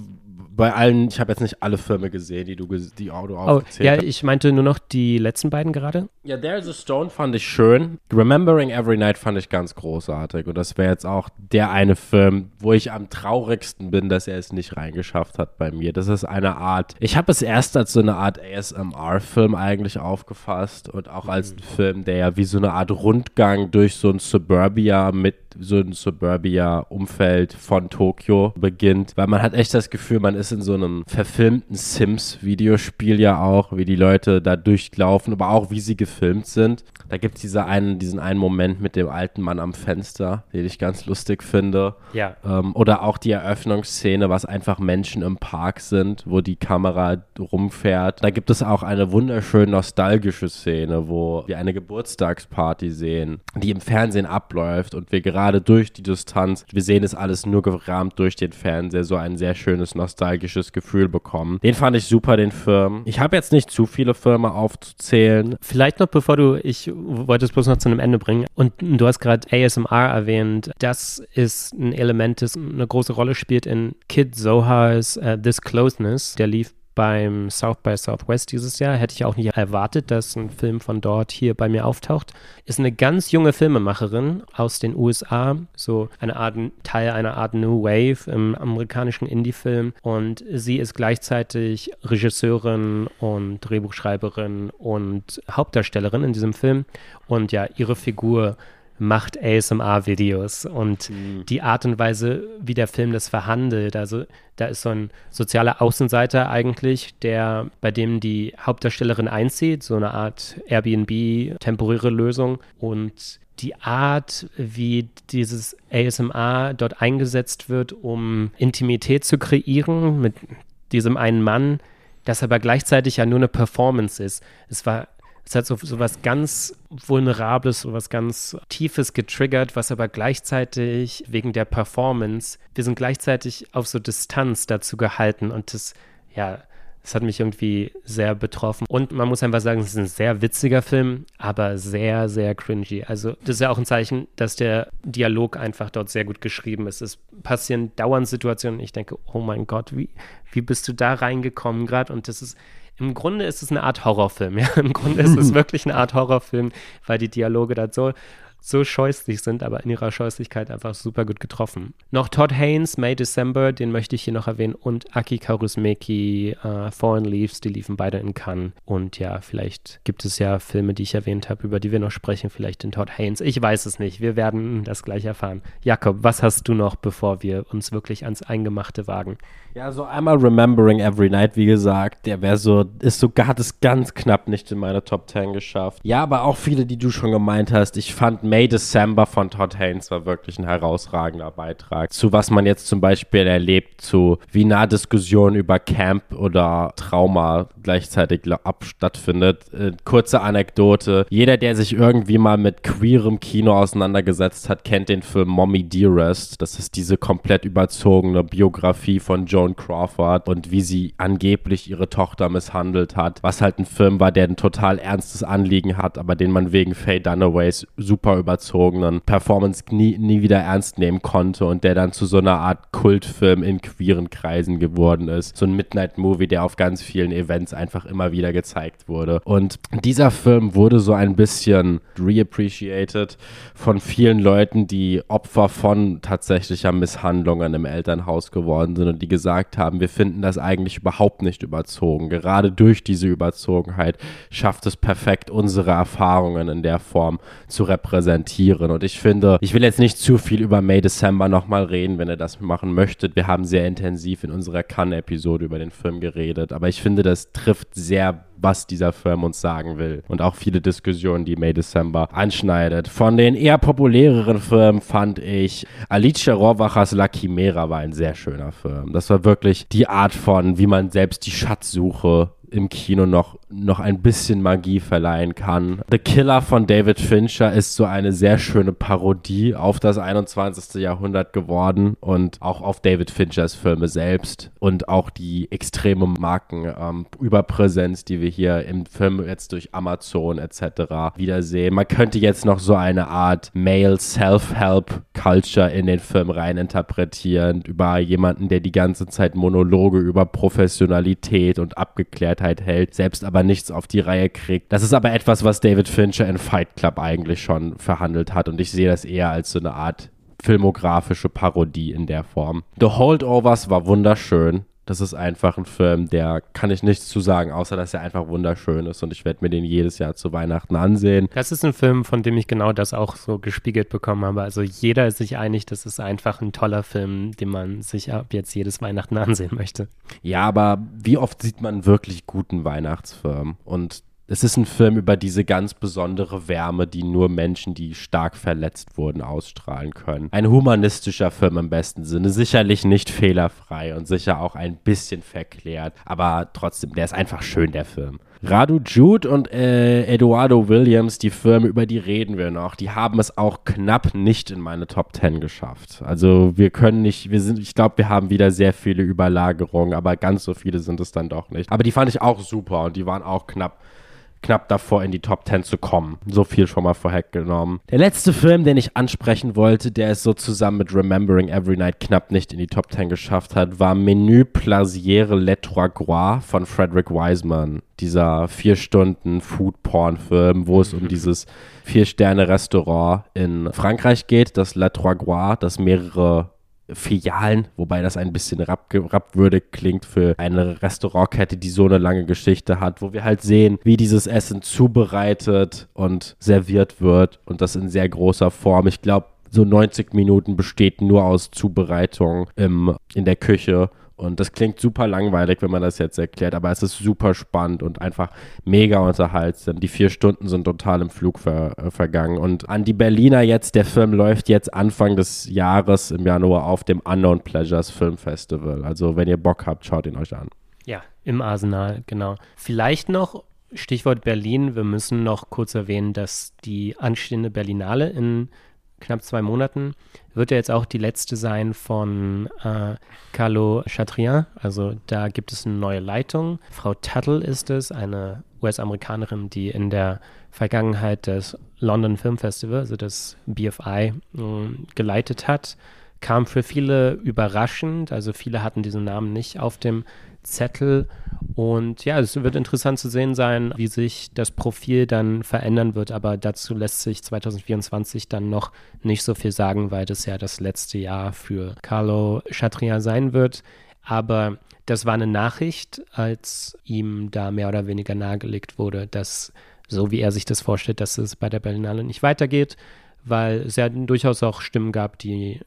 bei allen, ich habe jetzt nicht alle Filme gesehen, die du, die Auto oh, aufgezählt Ja, ich meinte nur noch die letzten beiden gerade. Ja, There's a Stone fand ich schön. Remembering Every Night fand ich ganz großartig. Und das wäre jetzt auch der eine Film, wo ich am traurigsten bin, dass er es nicht reingeschafft hat bei mir. Das ist eine Art, ich habe es erst als so eine Art ASMR-Film eigentlich aufgefasst und auch als mhm. Film, der ja wie so eine Art Rundgang durch so ein Suburbia mit so ein Suburbia-Umfeld von Tokio beginnt, weil man hat echt das Gefühl, man ist in so einem verfilmten Sims-Videospiel ja auch, wie die Leute da durchlaufen, aber auch wie sie gefilmt sind. Da gibt es diese einen, diesen einen Moment mit dem alten Mann am Fenster, den ich ganz lustig finde. Ja. Ähm, oder auch die Eröffnungsszene, was einfach Menschen im Park sind, wo die Kamera rumfährt. Da gibt es auch eine wunderschön nostalgische Szene, wo wir eine Geburtstagsparty sehen, die im Fernsehen abläuft und wir gerade durch die Distanz, wir sehen es alles nur gerahmt durch den Fernseher, so ein sehr schönes nostalgisches Gefühl bekommen. Den fand ich super, den Film. Ich habe jetzt nicht zu viele Filme aufzuzählen. Vielleicht noch, bevor du, ich wollte es bloß noch zu einem Ende bringen. Und du hast gerade ASMR erwähnt. Das ist ein Element, das eine große Rolle spielt in Kid Zohars uh, This Closeness. Der lief beim South by Southwest dieses Jahr. Hätte ich auch nicht erwartet, dass ein Film von dort hier bei mir auftaucht. Ist eine ganz junge Filmemacherin aus den USA, so eine Art Teil einer Art New Wave im amerikanischen Indie-Film. Und sie ist gleichzeitig Regisseurin und Drehbuchschreiberin und Hauptdarstellerin in diesem Film. Und ja, ihre Figur macht ASMR-Videos und mhm. die Art und Weise, wie der Film das verhandelt. Also da ist so ein sozialer Außenseiter eigentlich, der bei dem die Hauptdarstellerin einzieht, so eine Art Airbnb, temporäre Lösung und die Art, wie dieses ASMR dort eingesetzt wird, um Intimität zu kreieren mit diesem einen Mann, das aber gleichzeitig ja nur eine Performance ist. Es war es hat so, so was ganz Vulnerables, so was ganz Tiefes getriggert, was aber gleichzeitig wegen der Performance, wir sind gleichzeitig auf so Distanz dazu gehalten und das, ja, das hat mich irgendwie sehr betroffen. Und man muss einfach sagen, es ist ein sehr witziger Film, aber sehr, sehr cringy. Also, das ist ja auch ein Zeichen, dass der Dialog einfach dort sehr gut geschrieben ist. Es passieren dauernd Situationen, ich denke, oh mein Gott, wie, wie bist du da reingekommen gerade? Und das ist im Grunde ist es eine Art Horrorfilm. Ja? Im Grunde ist es wirklich eine Art Horrorfilm, weil die Dialoge da so, so scheußlich sind, aber in ihrer Scheußlichkeit einfach super gut getroffen. Noch Todd Haynes, May December, den möchte ich hier noch erwähnen, und Aki Kaurismäki, uh, Foreign Leaves, die liefen beide in Cannes. Und ja, vielleicht gibt es ja Filme, die ich erwähnt habe, über die wir noch sprechen, vielleicht den Todd Haynes. Ich weiß es nicht, wir werden das gleich erfahren. Jakob, was hast du noch, bevor wir uns wirklich ans Eingemachte wagen? Ja, so einmal Remembering Every Night, wie gesagt, der wäre so, ist sogar, es ganz knapp nicht in meine Top 10 geschafft. Ja, aber auch viele, die du schon gemeint hast. Ich fand May December von Todd Haynes war wirklich ein herausragender Beitrag. Zu was man jetzt zum Beispiel erlebt, zu wie nah Diskussion über Camp oder Trauma gleichzeitig stattfindet. Äh, kurze Anekdote. Jeder, der sich irgendwie mal mit queerem Kino auseinandergesetzt hat, kennt den Film Mommy Dearest. Das ist diese komplett überzogene Biografie von Joan Crawford und wie sie angeblich ihre Tochter misshandelt hat, was halt ein Film war, der ein total ernstes Anliegen hat, aber den man wegen Faye Dunaways super überzogenen Performance nie, nie wieder ernst nehmen konnte und der dann zu so einer Art Kultfilm in queeren Kreisen geworden ist. So ein Midnight-Movie, der auf ganz vielen Events einfach immer wieder gezeigt wurde. Und dieser Film wurde so ein bisschen reappreciated von vielen Leuten, die Opfer von tatsächlicher Misshandlungen im Elternhaus geworden sind und die gesagt gesagt haben, wir finden das eigentlich überhaupt nicht überzogen. Gerade durch diese Überzogenheit schafft es perfekt, unsere Erfahrungen in der Form zu repräsentieren. Und ich finde, ich will jetzt nicht zu viel über May December nochmal reden, wenn ihr das machen möchtet. Wir haben sehr intensiv in unserer Cannes-Episode über den Film geredet, aber ich finde, das trifft sehr was dieser Film uns sagen will. Und auch viele Diskussionen, die May December anschneidet. Von den eher populäreren Filmen fand ich Alicia Rohrwachers La Chimera war ein sehr schöner Film. Das war wirklich die Art von, wie man selbst die Schatzsuche im Kino noch, noch ein bisschen Magie verleihen kann. The Killer von David Fincher ist so eine sehr schöne Parodie auf das 21. Jahrhundert geworden und auch auf David Finchers Filme selbst und auch die extreme Markenüberpräsenz, ähm, die wir hier im Film jetzt durch Amazon etc. wiedersehen. Man könnte jetzt noch so eine Art Male Self-Help Culture in den Film reininterpretieren über jemanden, der die ganze Zeit Monologe über Professionalität und Abgeklärtheit hält, selbst aber nichts auf die Reihe kriegt. Das ist aber etwas, was David Fincher in Fight Club eigentlich schon verhandelt hat und ich sehe das eher als so eine Art filmografische Parodie in der Form. The Holdovers war wunderschön. Das ist einfach ein Film, der kann ich nichts zu sagen, außer dass er einfach wunderschön ist und ich werde mir den jedes Jahr zu Weihnachten ansehen. Das ist ein Film, von dem ich genau das auch so gespiegelt bekommen habe. Also jeder ist sich einig, das ist einfach ein toller Film, den man sich ab jetzt jedes Weihnachten ansehen möchte. Ja, aber wie oft sieht man wirklich guten Weihnachtsfilm? Und es ist ein Film über diese ganz besondere Wärme, die nur Menschen, die stark verletzt wurden, ausstrahlen können. Ein humanistischer Film im besten Sinne. Sicherlich nicht fehlerfrei und sicher auch ein bisschen verklärt, aber trotzdem, der ist einfach schön, der Film. Radu Jude und äh, Eduardo Williams, die Filme, über die reden wir noch, die haben es auch knapp nicht in meine Top 10 geschafft. Also wir können nicht, wir sind, ich glaube, wir haben wieder sehr viele Überlagerungen, aber ganz so viele sind es dann doch nicht. Aber die fand ich auch super und die waren auch knapp knapp davor in die Top 10 zu kommen. So viel schon mal vorweggenommen. Der letzte Film, den ich ansprechen wollte, der es so zusammen mit Remembering Every Night knapp nicht in die Top 10 geschafft hat, war Menü Plasiere Les Trois Gras von Frederick Wiseman. Dieser vier Stunden Food-Porn-Film, wo es um dieses Vier-Sterne-Restaurant in Frankreich geht, das Les Trois Gras, das mehrere Filialen, wobei das ein bisschen rapwürdig klingt für eine Restaurantkette, die so eine lange Geschichte hat, wo wir halt sehen, wie dieses Essen zubereitet und serviert wird und das in sehr großer Form. Ich glaube, so 90 Minuten besteht nur aus Zubereitung im, in der Küche und das klingt super langweilig, wenn man das jetzt erklärt, aber es ist super spannend und einfach mega unterhaltsam. Die vier Stunden sind total im Flug ver äh, vergangen. Und an die Berliner jetzt, der Film läuft jetzt Anfang des Jahres im Januar auf dem Unknown Pleasures Film Festival. Also wenn ihr Bock habt, schaut ihn euch an. Ja, im Arsenal, genau. Vielleicht noch Stichwort Berlin. Wir müssen noch kurz erwähnen, dass die anstehende Berlinale in knapp zwei Monaten wird ja jetzt auch die letzte sein von äh, Carlo Chatrian. Also da gibt es eine neue Leitung. Frau Tuttle ist es, eine US-Amerikanerin, die in der Vergangenheit das London Film Festival, also das BFI, äh, geleitet hat. Kam für viele überraschend, also viele hatten diesen Namen nicht auf dem Zettel. Und ja, es wird interessant zu sehen sein, wie sich das Profil dann verändern wird. Aber dazu lässt sich 2024 dann noch nicht so viel sagen, weil das ja das letzte Jahr für Carlo Chatrian sein wird. Aber das war eine Nachricht, als ihm da mehr oder weniger nahegelegt wurde, dass so wie er sich das vorstellt, dass es bei der Berlinale nicht weitergeht, weil es ja durchaus auch Stimmen gab, die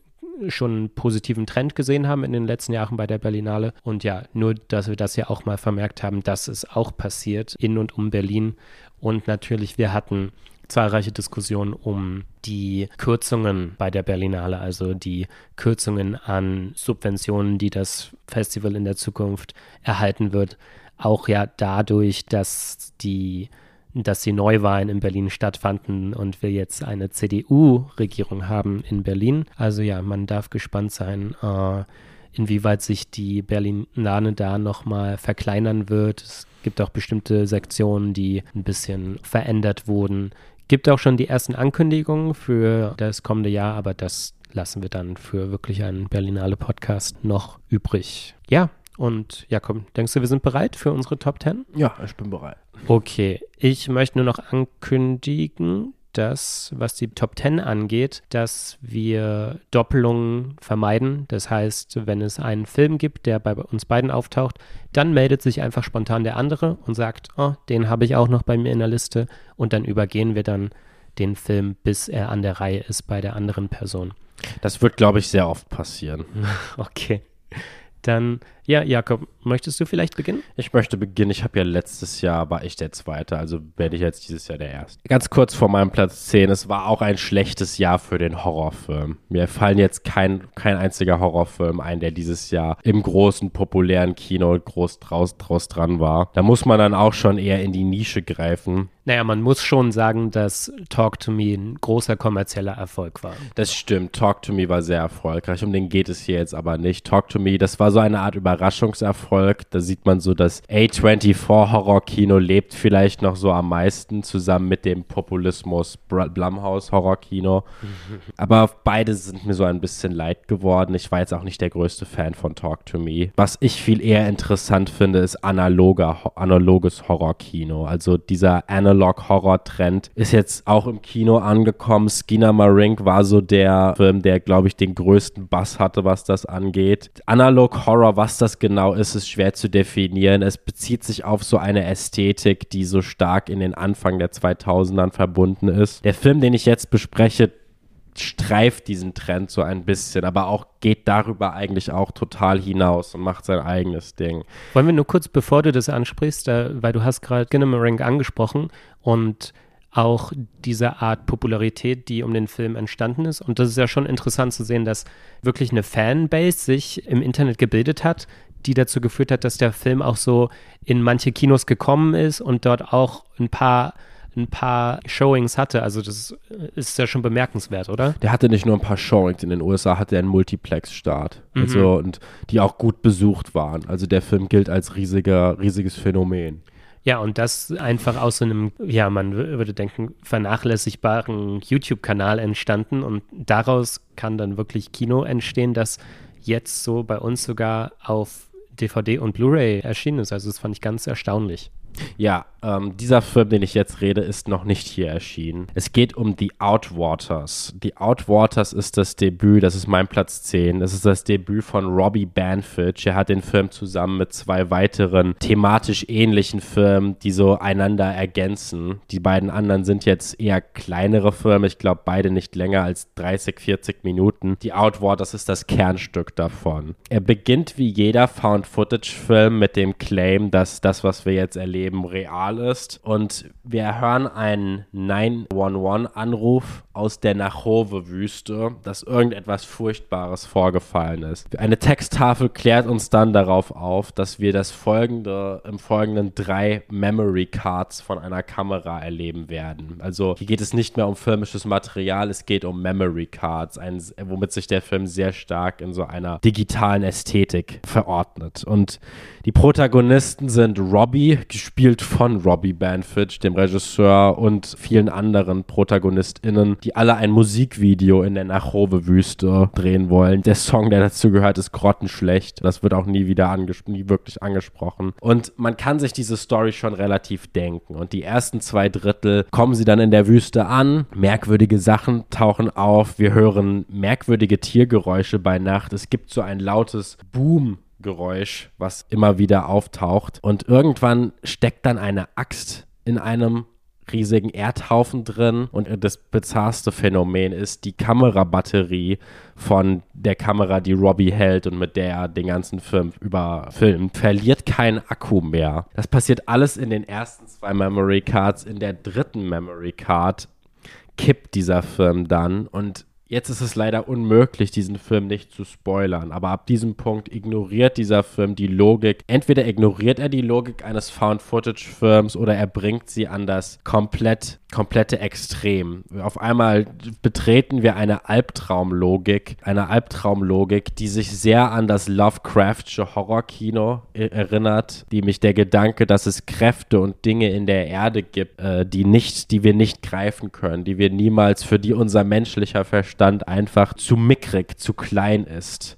schon einen positiven Trend gesehen haben in den letzten Jahren bei der Berlinale. Und ja, nur, dass wir das ja auch mal vermerkt haben, dass es auch passiert in und um Berlin. Und natürlich, wir hatten zahlreiche Diskussionen um die Kürzungen bei der Berlinale, also die Kürzungen an Subventionen, die das Festival in der Zukunft erhalten wird. Auch ja dadurch, dass die dass die Neuwahlen in Berlin stattfanden und wir jetzt eine CDU-Regierung haben in Berlin. Also ja, man darf gespannt sein, äh, inwieweit sich die Berlinale da nochmal verkleinern wird. Es gibt auch bestimmte Sektionen, die ein bisschen verändert wurden. Gibt auch schon die ersten Ankündigungen für das kommende Jahr, aber das lassen wir dann für wirklich einen Berlinale Podcast noch übrig. Ja, und Jakob, denkst du, wir sind bereit für unsere Top 10? Ja, ich bin bereit. Okay, ich möchte nur noch ankündigen, dass, was die Top 10 angeht, dass wir Doppelungen vermeiden. Das heißt, wenn es einen Film gibt, der bei uns beiden auftaucht, dann meldet sich einfach spontan der andere und sagt, oh, den habe ich auch noch bei mir in der Liste und dann übergehen wir dann den Film, bis er an der Reihe ist bei der anderen Person. Das wird, glaube ich, sehr oft passieren. Okay. Dann, ja, Jakob, möchtest du vielleicht beginnen? Ich möchte beginnen. Ich habe ja letztes Jahr war ich der Zweite, also werde ich jetzt dieses Jahr der Erste. Ganz kurz vor meinem Platz 10. Es war auch ein schlechtes Jahr für den Horrorfilm. Mir fallen jetzt kein, kein einziger Horrorfilm ein, der dieses Jahr im großen, populären Kino groß draus, draus dran war. Da muss man dann auch schon eher in die Nische greifen. Naja, man muss schon sagen, dass Talk to Me ein großer kommerzieller Erfolg war. Das stimmt. Talk to Me war sehr erfolgreich. Um den geht es hier jetzt aber nicht. Talk to Me, das war so eine Art Überraschungserfolg. Da sieht man so, dass A24 Horror-Kino lebt vielleicht noch so am meisten zusammen mit dem Populismus Blumhouse Horror-Kino. aber beide sind mir so ein bisschen leid geworden. Ich war jetzt auch nicht der größte Fan von Talk to Me. Was ich viel eher interessant finde, ist analoger, analoges Horror-Kino. Also dieser Analog Analog-Horror-Trend ist jetzt auch im Kino angekommen. Skinner Marink war so der Film, der, glaube ich, den größten Bass hatte, was das angeht. Analog-Horror, was das genau ist, ist schwer zu definieren. Es bezieht sich auf so eine Ästhetik, die so stark in den Anfang der 2000ern verbunden ist. Der Film, den ich jetzt bespreche, streift diesen Trend so ein bisschen, aber auch geht darüber eigentlich auch total hinaus und macht sein eigenes Ding. Wollen wir nur kurz, bevor du das ansprichst, äh, weil du hast gerade Ginnemerang angesprochen und auch diese Art Popularität, die um den Film entstanden ist. Und das ist ja schon interessant zu sehen, dass wirklich eine Fanbase sich im Internet gebildet hat, die dazu geführt hat, dass der Film auch so in manche Kinos gekommen ist und dort auch ein paar ein paar Showings hatte. Also das ist ja schon bemerkenswert, oder? Der hatte nicht nur ein paar Showings. In den USA hatte er einen Multiplex-Start. Mhm. Also, und die auch gut besucht waren. Also der Film gilt als riesiger, riesiges Phänomen. Ja, und das einfach aus so einem, ja, man würde denken, vernachlässigbaren YouTube-Kanal entstanden und daraus kann dann wirklich Kino entstehen, das jetzt so bei uns sogar auf DVD und Blu-ray erschienen ist. Also das fand ich ganz erstaunlich. Ja, ähm, dieser Film, den ich jetzt rede, ist noch nicht hier erschienen. Es geht um The Outwaters. The Outwaters ist das Debüt, das ist mein Platz 10. Das ist das Debüt von Robbie Banfitch. Er hat den Film zusammen mit zwei weiteren thematisch ähnlichen Filmen, die so einander ergänzen. Die beiden anderen sind jetzt eher kleinere Filme. Ich glaube, beide nicht länger als 30, 40 Minuten. The Outwaters ist das Kernstück davon. Er beginnt wie jeder Found-Footage-Film mit dem Claim, dass das, was wir jetzt erleben, real real ist. Und wir hören einen 911-Anruf aus der Nachove-Wüste, dass irgendetwas Furchtbares vorgefallen ist. Eine Texttafel klärt uns dann darauf auf, dass wir das folgende, im Folgenden drei Memory Cards von einer Kamera erleben werden. Also hier geht es nicht mehr um filmisches Material, es geht um Memory Cards, ein, womit sich der Film sehr stark in so einer digitalen Ästhetik verordnet. Und die Protagonisten sind Robbie, gespielt von Robbie Banfitch, dem Regisseur, und vielen anderen ProtagonistInnen, die alle ein Musikvideo in der Nachove-Wüste drehen wollen. Der Song, der dazu gehört, ist grottenschlecht. Das wird auch nie wieder nie wirklich angesprochen. Und man kann sich diese Story schon relativ denken. Und die ersten zwei Drittel kommen sie dann in der Wüste an. Merkwürdige Sachen tauchen auf. Wir hören merkwürdige Tiergeräusche bei Nacht. Es gibt so ein lautes Boom Geräusch, was immer wieder auftaucht. Und irgendwann steckt dann eine Axt in einem riesigen Erdhaufen drin und das bizarrste Phänomen ist die Kamerabatterie von der Kamera, die Robbie hält und mit der er den ganzen Film überfilmt, verliert keinen Akku mehr. Das passiert alles in den ersten zwei Memory Cards. In der dritten Memory Card kippt dieser Film dann und Jetzt ist es leider unmöglich, diesen Film nicht zu spoilern, aber ab diesem Punkt ignoriert dieser Film die Logik. Entweder ignoriert er die Logik eines Found-Footage-Films oder er bringt sie an das komplett, komplette Extrem. Auf einmal betreten wir eine Albtraumlogik, eine Albtraumlogik, die sich sehr an das Lovecraftsche Horrorkino erinnert, die mich der Gedanke, dass es Kräfte und Dinge in der Erde gibt, äh, die nicht, die wir nicht greifen können, die wir niemals, für die unser menschlicher Verstand Verstand einfach zu mickrig, zu klein ist.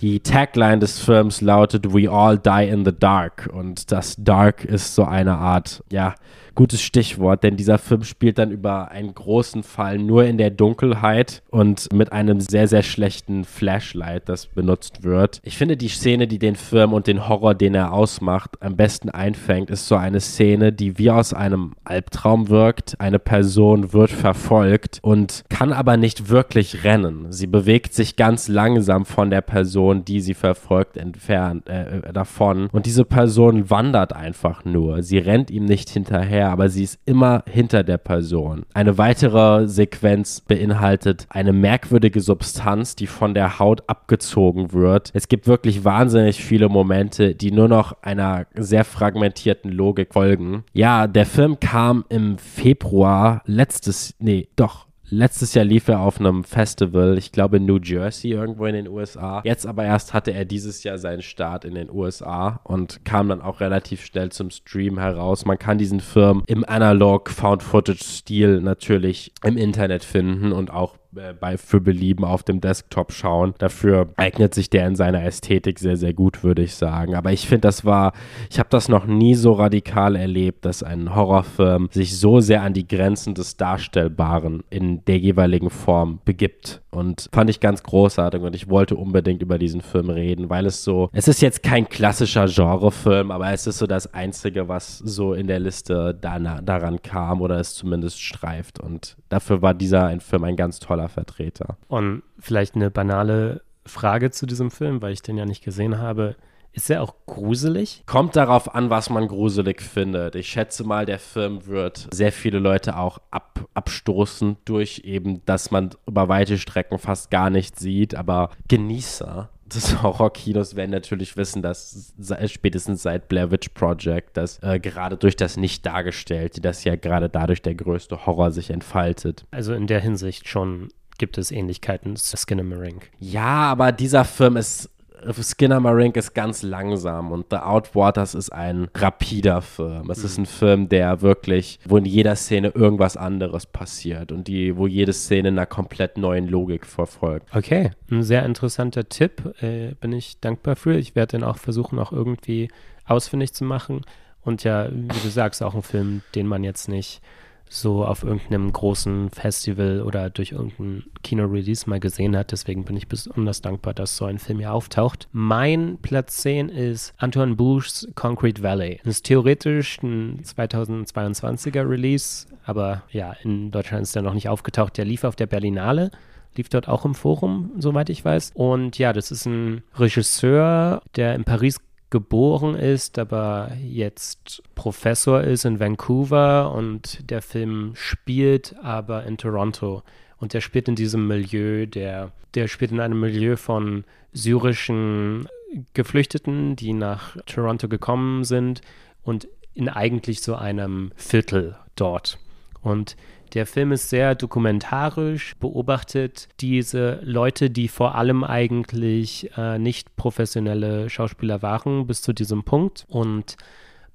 Die Tagline des Films lautet We all die in the dark und das Dark ist so eine Art, ja, gutes Stichwort, denn dieser Film spielt dann über einen großen Fall nur in der Dunkelheit und mit einem sehr, sehr schlechten Flashlight, das benutzt wird. Ich finde die Szene, die den Film und den Horror, den er ausmacht, am besten einfängt, ist so eine Szene, die wie aus einem Albtraum wirkt. Eine Person wird verfolgt und kann aber nicht wirklich rennen. Sie bewegt sich ganz langsam von der Person, die sie verfolgt, entfernt äh, äh davon. Und diese Person wandert einfach nur. Sie rennt ihm nicht hinterher hinterher, aber sie ist immer hinter der Person. Eine weitere Sequenz beinhaltet eine merkwürdige Substanz, die von der Haut abgezogen wird. Es gibt wirklich wahnsinnig viele Momente, die nur noch einer sehr fragmentierten Logik folgen. Ja, der Film kam im Februar letztes, nee, doch, Letztes Jahr lief er auf einem Festival, ich glaube in New Jersey, irgendwo in den USA. Jetzt aber erst hatte er dieses Jahr seinen Start in den USA und kam dann auch relativ schnell zum Stream heraus. Man kann diesen Film im Analog Found Footage Stil natürlich im Internet finden und auch bei für Belieben auf dem Desktop schauen. Dafür eignet sich der in seiner Ästhetik sehr, sehr gut, würde ich sagen. Aber ich finde, das war, ich habe das noch nie so radikal erlebt, dass ein Horrorfilm sich so sehr an die Grenzen des Darstellbaren in der jeweiligen Form begibt. Und fand ich ganz großartig und ich wollte unbedingt über diesen Film reden, weil es so, es ist jetzt kein klassischer Genrefilm, aber es ist so das Einzige, was so in der Liste da, daran kam oder es zumindest streift. Und dafür war dieser ein Film ein ganz toller Vertreter. Und vielleicht eine banale Frage zu diesem Film, weil ich den ja nicht gesehen habe. Ist er auch gruselig? Kommt darauf an, was man gruselig findet. Ich schätze mal, der Film wird sehr viele Leute auch ab, abstoßen durch eben, dass man über weite Strecken fast gar nicht sieht. Aber Genießer des Horrorkinos werden natürlich wissen, dass spätestens seit Blair Witch Project, dass äh, gerade durch das Nicht-Dargestellte, dass ja gerade dadurch der größte Horror sich entfaltet. Also in der Hinsicht schon gibt es Ähnlichkeiten zu Skinamarink. Ja, aber dieser Film ist Skinner Marink ist ganz langsam und The Outwaters ist ein rapider Film. Es mhm. ist ein Film, der wirklich, wo in jeder Szene irgendwas anderes passiert und die, wo jede Szene einer komplett neuen Logik verfolgt. Okay, ein sehr interessanter Tipp. Äh, bin ich dankbar für. Ich werde den auch versuchen, auch irgendwie ausfindig zu machen. Und ja, wie du sagst, auch ein Film, den man jetzt nicht so auf irgendeinem großen Festival oder durch irgendein Kino-Release mal gesehen hat. Deswegen bin ich besonders dankbar, dass so ein Film hier auftaucht. Mein Platz 10 ist Antoine Bouches Concrete Valley. Das ist theoretisch ein 2022er Release, aber ja, in Deutschland ist der noch nicht aufgetaucht. Der lief auf der Berlinale lief dort auch im Forum, soweit ich weiß. Und ja, das ist ein Regisseur, der in Paris geboren ist, aber jetzt Professor ist in Vancouver und der Film spielt aber in Toronto. Und der spielt in diesem Milieu, der, der spielt in einem Milieu von syrischen Geflüchteten, die nach Toronto gekommen sind und in eigentlich so einem Viertel dort. Und der Film ist sehr dokumentarisch, beobachtet. Diese Leute, die vor allem eigentlich äh, nicht professionelle Schauspieler waren bis zu diesem Punkt und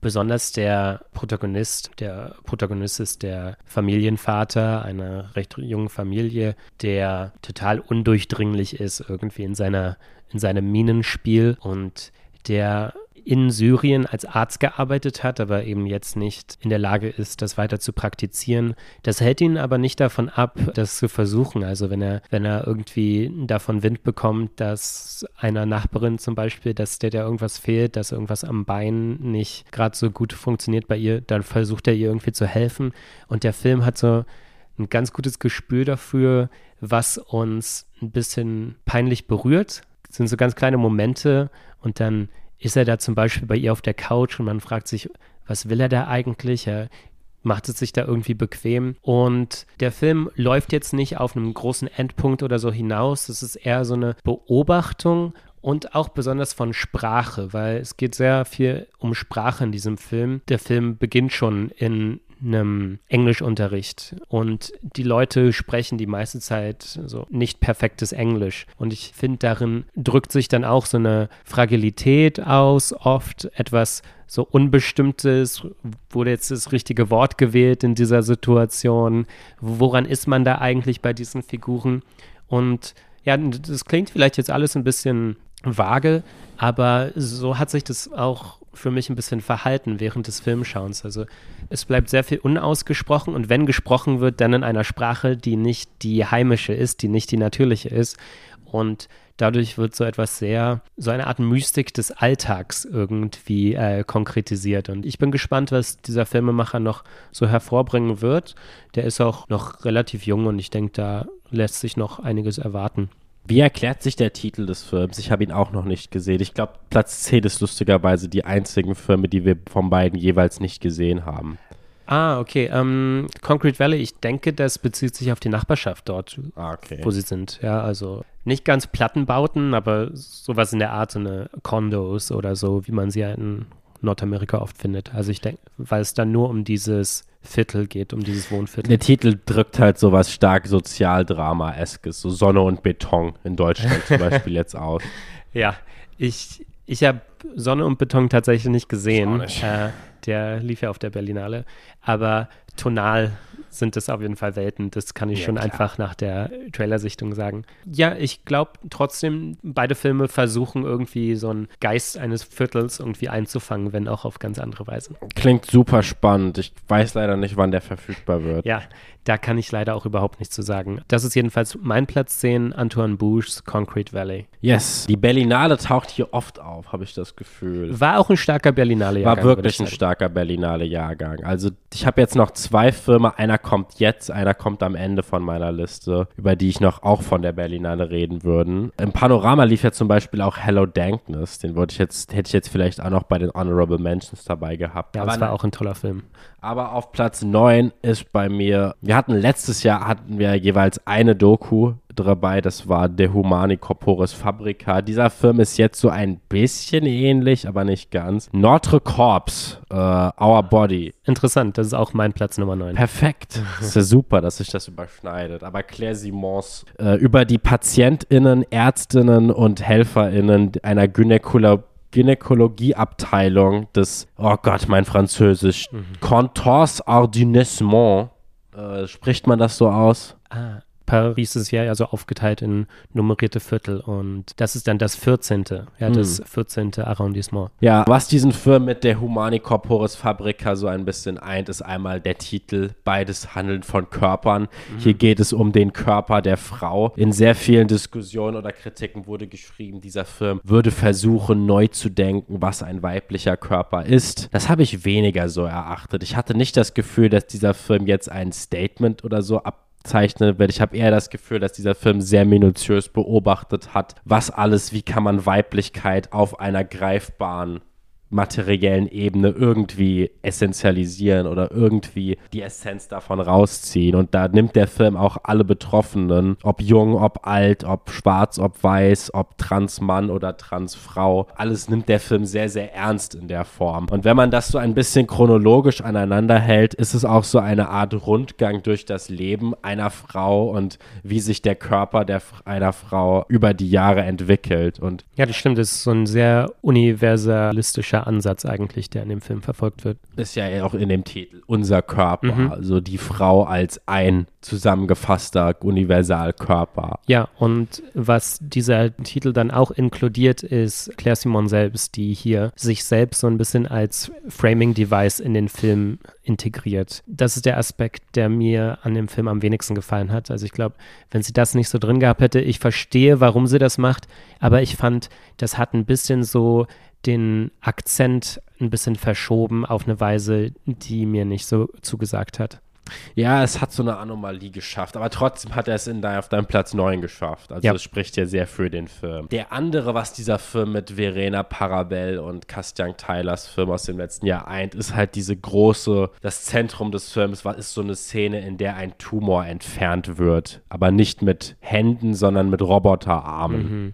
besonders der Protagonist, der Protagonist ist der Familienvater einer recht jungen Familie, der total undurchdringlich ist irgendwie in seiner in seinem Minenspiel und der in Syrien als Arzt gearbeitet hat, aber eben jetzt nicht in der Lage ist, das weiter zu praktizieren. Das hält ihn aber nicht davon ab, das zu versuchen. Also wenn er, wenn er irgendwie davon Wind bekommt, dass einer Nachbarin zum Beispiel, dass der da irgendwas fehlt, dass irgendwas am Bein nicht gerade so gut funktioniert bei ihr, dann versucht er ihr irgendwie zu helfen. Und der Film hat so ein ganz gutes Gespür dafür, was uns ein bisschen peinlich berührt. Das sind so ganz kleine Momente und dann ist er da zum Beispiel bei ihr auf der Couch und man fragt sich, was will er da eigentlich? Er macht es sich da irgendwie bequem. Und der Film läuft jetzt nicht auf einem großen Endpunkt oder so hinaus. Es ist eher so eine Beobachtung und auch besonders von Sprache, weil es geht sehr viel um Sprache in diesem Film. Der Film beginnt schon in einem Englischunterricht und die Leute sprechen die meiste Zeit so nicht perfektes Englisch. Und ich finde, darin drückt sich dann auch so eine Fragilität aus, oft etwas so Unbestimmtes, wurde jetzt das richtige Wort gewählt in dieser Situation, woran ist man da eigentlich bei diesen Figuren? Und ja, das klingt vielleicht jetzt alles ein bisschen vage, aber so hat sich das auch für mich ein bisschen verhalten während des Filmschauens. Also es bleibt sehr viel unausgesprochen und wenn gesprochen wird, dann in einer Sprache, die nicht die heimische ist, die nicht die natürliche ist. Und dadurch wird so etwas sehr, so eine Art Mystik des Alltags irgendwie äh, konkretisiert. Und ich bin gespannt, was dieser Filmemacher noch so hervorbringen wird. Der ist auch noch relativ jung und ich denke, da lässt sich noch einiges erwarten. Wie erklärt sich der Titel des Films? Ich habe ihn auch noch nicht gesehen. Ich glaube, Platz 10 ist lustigerweise die einzigen Filme, die wir von beiden jeweils nicht gesehen haben. Ah, okay. Ähm, Concrete Valley, ich denke, das bezieht sich auf die Nachbarschaft dort, ah, okay. wo sie sind. Ja, also nicht ganz Plattenbauten, aber sowas in der Art, so eine Condos oder so, wie man sie ja in Nordamerika oft findet. Also ich denke, weil es dann nur um dieses Viertel geht, um dieses Wohnviertel. Der Titel drückt halt sowas stark Sozialdrama-eskes, so Sonne und Beton in Deutschland zum Beispiel jetzt aus. Ja, ich, ich habe Sonne und Beton tatsächlich nicht gesehen. Nicht. Äh, der lief ja auf der Berlinale. Aber tonal sind es auf jeden Fall Welten. Das kann ich ja, schon klar. einfach nach der Trailersichtung sagen. Ja, ich glaube trotzdem, beide Filme versuchen irgendwie so einen Geist eines Viertels irgendwie einzufangen, wenn auch auf ganz andere Weise. Klingt super spannend. Ich weiß leider nicht, wann der verfügbar wird. Ja, da kann ich leider auch überhaupt nichts zu sagen. Das ist jedenfalls mein Platz 10, Antoine Bouches Concrete Valley. Yes, die Berlinale taucht hier oft auf, habe ich das Gefühl. War auch ein starker Berlinale-Jahrgang. War wirklich ein starker Berlinale-Jahrgang. Also ich habe jetzt noch zwei Filme, einer kommt jetzt, einer kommt am Ende von meiner Liste, über die ich noch auch von der Berlinale reden würde. Im Panorama lief ja zum Beispiel auch Hello Dankness, den wollte ich jetzt, hätte ich jetzt vielleicht auch noch bei den Honorable Mentions dabei gehabt. Ja, das war auch ein toller Film. Aber auf Platz 9 ist bei mir, wir hatten letztes Jahr, hatten wir jeweils eine Doku dabei, das war De Humani Corporis Fabrica. Dieser Film ist jetzt so ein bisschen ähnlich, aber nicht ganz. Notre Corps, äh, Our Body. Interessant, das ist auch mein Platz Nummer 9. Perfekt. Ist ja super, dass sich das überschneidet. Aber Claire Simons äh, über die PatientInnen, Ärztinnen und HelferInnen einer Gynäkologie Gynäkologieabteilung des, oh Gott, mein Französisch, mhm. Contors Ardinessements. Äh, spricht man das so aus? Ah, Paris ist ja also aufgeteilt in nummerierte Viertel und das ist dann das 14. Ja, hm. das 14. Arrondissement. Ja, was diesen Film mit der Humani Corporis Fabrica so ein bisschen eint, ist einmal der Titel. Beides handeln von Körpern. Mhm. Hier geht es um den Körper der Frau. In sehr vielen Diskussionen oder Kritiken wurde geschrieben, dieser Film würde versuchen, neu zu denken, was ein weiblicher Körper ist. Das habe ich weniger so erachtet. Ich hatte nicht das Gefühl, dass dieser Film jetzt ein Statement oder so ab zeichne, weil ich habe eher das Gefühl, dass dieser Film sehr minutiös beobachtet hat, was alles, wie kann man Weiblichkeit auf einer greifbaren materiellen Ebene irgendwie essentialisieren oder irgendwie die Essenz davon rausziehen. Und da nimmt der Film auch alle Betroffenen, ob jung, ob alt, ob schwarz, ob weiß, ob Transmann oder Transfrau, alles nimmt der Film sehr, sehr ernst in der Form. Und wenn man das so ein bisschen chronologisch aneinander hält, ist es auch so eine Art Rundgang durch das Leben einer Frau und wie sich der Körper der, einer Frau über die Jahre entwickelt. Und ja, das stimmt. Das ist so ein sehr universalistischer der Ansatz eigentlich, der in dem Film verfolgt wird. Ist ja auch in dem Titel unser Körper, mhm. also die Frau als ein zusammengefasster Universalkörper. Ja, und was dieser Titel dann auch inkludiert, ist Claire Simon selbst, die hier sich selbst so ein bisschen als Framing-Device in den Film integriert. Das ist der Aspekt, der mir an dem Film am wenigsten gefallen hat. Also ich glaube, wenn sie das nicht so drin gehabt hätte, ich verstehe, warum sie das macht, aber ich fand, das hat ein bisschen so den Akzent ein bisschen verschoben auf eine Weise, die mir nicht so zugesagt hat. Ja, es hat so eine Anomalie geschafft, aber trotzdem hat er es in auf deinem Platz 9 geschafft. Also es spricht ja sehr für den Film. Der andere, was dieser Film mit Verena Parabel und Castian Tylers Film aus dem letzten Jahr eint, ist halt diese große, das Zentrum des Films war, ist so eine Szene, in der ein Tumor entfernt wird, aber nicht mit Händen, sondern mit Roboterarmen. Mhm.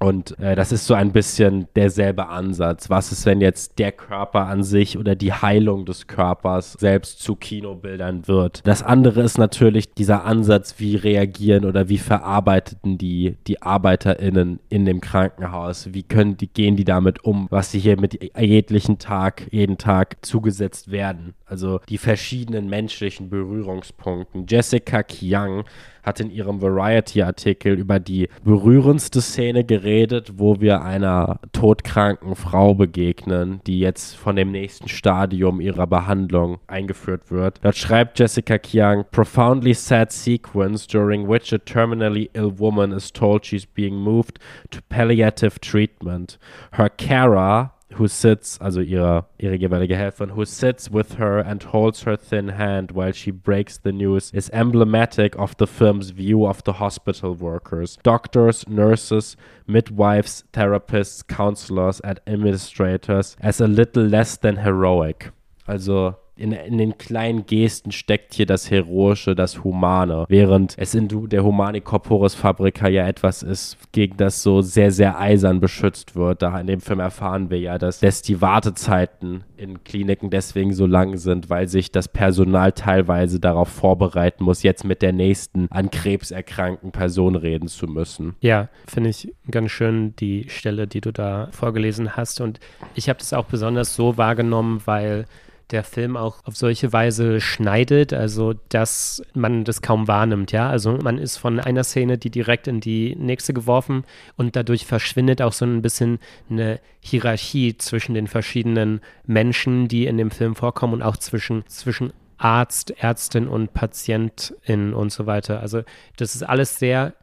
Und äh, das ist so ein bisschen derselbe Ansatz. Was ist, wenn jetzt der Körper an sich oder die Heilung des Körpers selbst zu Kinobildern wird? Das andere ist natürlich dieser Ansatz, wie reagieren oder wie verarbeiteten die, die ArbeiterInnen in dem Krankenhaus? Wie können die, gehen die damit um, was sie hier mit jedlichen Tag, jeden Tag zugesetzt werden? Also die verschiedenen menschlichen Berührungspunkten. Jessica Kiang hat in ihrem Variety-Artikel über die berührendste Szene geredet, wo wir einer todkranken Frau begegnen, die jetzt von dem nächsten Stadium ihrer Behandlung eingeführt wird. Dort schreibt Jessica Kiang, profoundly sad sequence during which a terminally ill woman is told she's being moved to palliative treatment. Her carer who sits, also ihre, ihre jeweilige Helferin, who sits with her and holds her thin hand while she breaks the news, is emblematic of the film's view of the hospital workers. Doctors, nurses, midwives, therapists, counselors, and administrators as a little less than heroic. Also in, in den kleinen Gesten steckt hier das Heroische, das Humane, während es in der Humani Corporis Fabrica ja etwas ist, gegen das so sehr, sehr eisern beschützt wird. Da in dem Film erfahren wir ja, dass, dass die Wartezeiten in Kliniken deswegen so lang sind, weil sich das Personal teilweise darauf vorbereiten muss, jetzt mit der nächsten an Krebs erkrankten Person reden zu müssen. Ja, finde ich ganz schön die Stelle, die du da vorgelesen hast. Und ich habe das auch besonders so wahrgenommen, weil der Film auch auf solche Weise schneidet, also dass man das kaum wahrnimmt, ja. Also man ist von einer Szene, die direkt in die nächste geworfen und dadurch verschwindet auch so ein bisschen eine Hierarchie zwischen den verschiedenen Menschen, die in dem Film vorkommen und auch zwischen, zwischen Arzt, Ärztin und Patientin und so weiter. Also das ist alles sehr